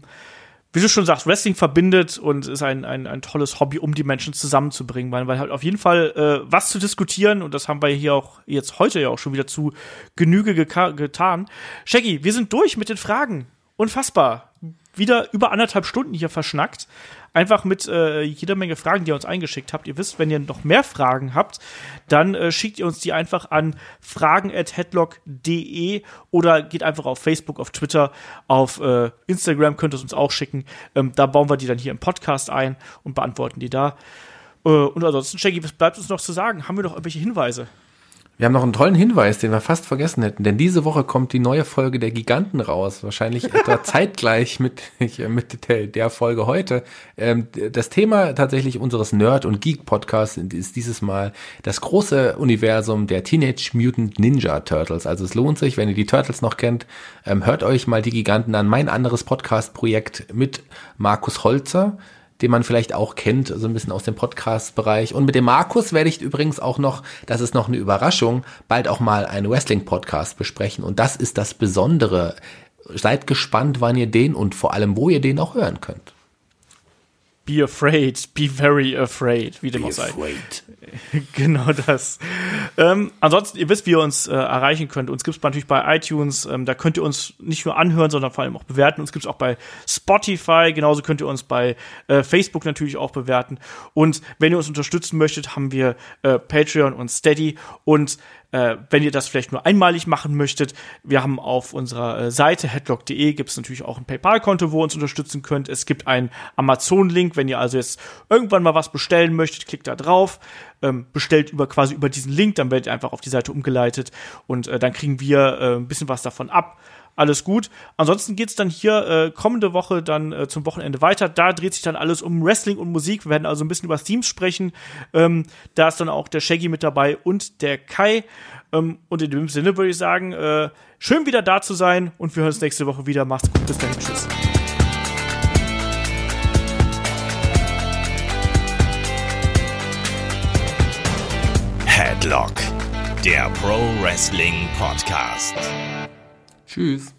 S2: wie du schon sagst, Wrestling verbindet und ist ein, ein, ein tolles Hobby, um die Menschen zusammenzubringen, weil, weil halt auf jeden Fall äh, was zu diskutieren und das haben wir hier auch jetzt heute ja auch schon wieder zu Genüge getan. Shaggy, wir sind durch mit den Fragen. Unfassbar. Wieder über anderthalb Stunden hier verschnackt einfach mit äh, jeder Menge Fragen, die ihr uns eingeschickt habt. Ihr wisst, wenn ihr noch mehr Fragen habt, dann äh, schickt ihr uns die einfach an fragen.headlock.de oder geht einfach auf Facebook, auf Twitter, auf äh, Instagram könnt ihr es uns auch schicken. Ähm, da bauen wir die dann hier im Podcast ein und beantworten die da. Äh, und ansonsten, Shaggy, was bleibt uns noch zu sagen? Haben wir noch irgendwelche Hinweise?
S3: Wir haben noch einen tollen Hinweis, den wir fast vergessen hätten, denn diese Woche kommt die neue Folge der Giganten raus, wahrscheinlich etwa zeitgleich mit, mit der, der Folge heute. Ähm, das Thema tatsächlich unseres Nerd- und Geek-Podcasts ist dieses Mal das große Universum der Teenage Mutant Ninja Turtles. Also es lohnt sich, wenn ihr die Turtles noch kennt, ähm, hört euch mal die Giganten an. Mein anderes Podcast-Projekt mit Markus Holzer den man vielleicht auch kennt, so ein bisschen aus dem Podcast-Bereich. Und mit dem Markus werde ich übrigens auch noch, das ist noch eine Überraschung, bald auch mal einen Wrestling-Podcast besprechen. Und das ist das Besondere. Seid gespannt, wann ihr den und vor allem, wo ihr den auch hören könnt.
S2: Be afraid, be very afraid, wie dem auch sei. genau das. Ähm, ansonsten, ihr wisst, wie ihr uns äh, erreichen könnt. Uns gibt es natürlich bei iTunes. Ähm, da könnt ihr uns nicht nur anhören, sondern vor allem auch bewerten. Uns gibt es auch bei Spotify. Genauso könnt ihr uns bei äh, Facebook natürlich auch bewerten. Und wenn ihr uns unterstützen möchtet, haben wir äh, Patreon und Steady. Und äh, wenn ihr das vielleicht nur einmalig machen möchtet, wir haben auf unserer äh, Seite headlock.de gibt es natürlich auch ein PayPal-Konto, wo ihr uns unterstützen könnt. Es gibt einen Amazon-Link, wenn ihr also jetzt irgendwann mal was bestellen möchtet, klickt da drauf, ähm, bestellt über quasi über diesen Link, dann werdet ihr einfach auf die Seite umgeleitet und äh, dann kriegen wir äh, ein bisschen was davon ab alles gut. Ansonsten geht's dann hier äh, kommende Woche dann äh, zum Wochenende weiter. Da dreht sich dann alles um Wrestling und Musik. Wir werden also ein bisschen über Themes sprechen. Ähm, da ist dann auch der Shaggy mit dabei und der Kai. Ähm, und in dem Sinne würde ich sagen, äh, schön wieder da zu sein und wir hören uns nächste Woche wieder. Macht's gut, bis dahin, tschüss.
S1: Deadlock, der Pro Wrestling Podcast.
S3: Tschüss.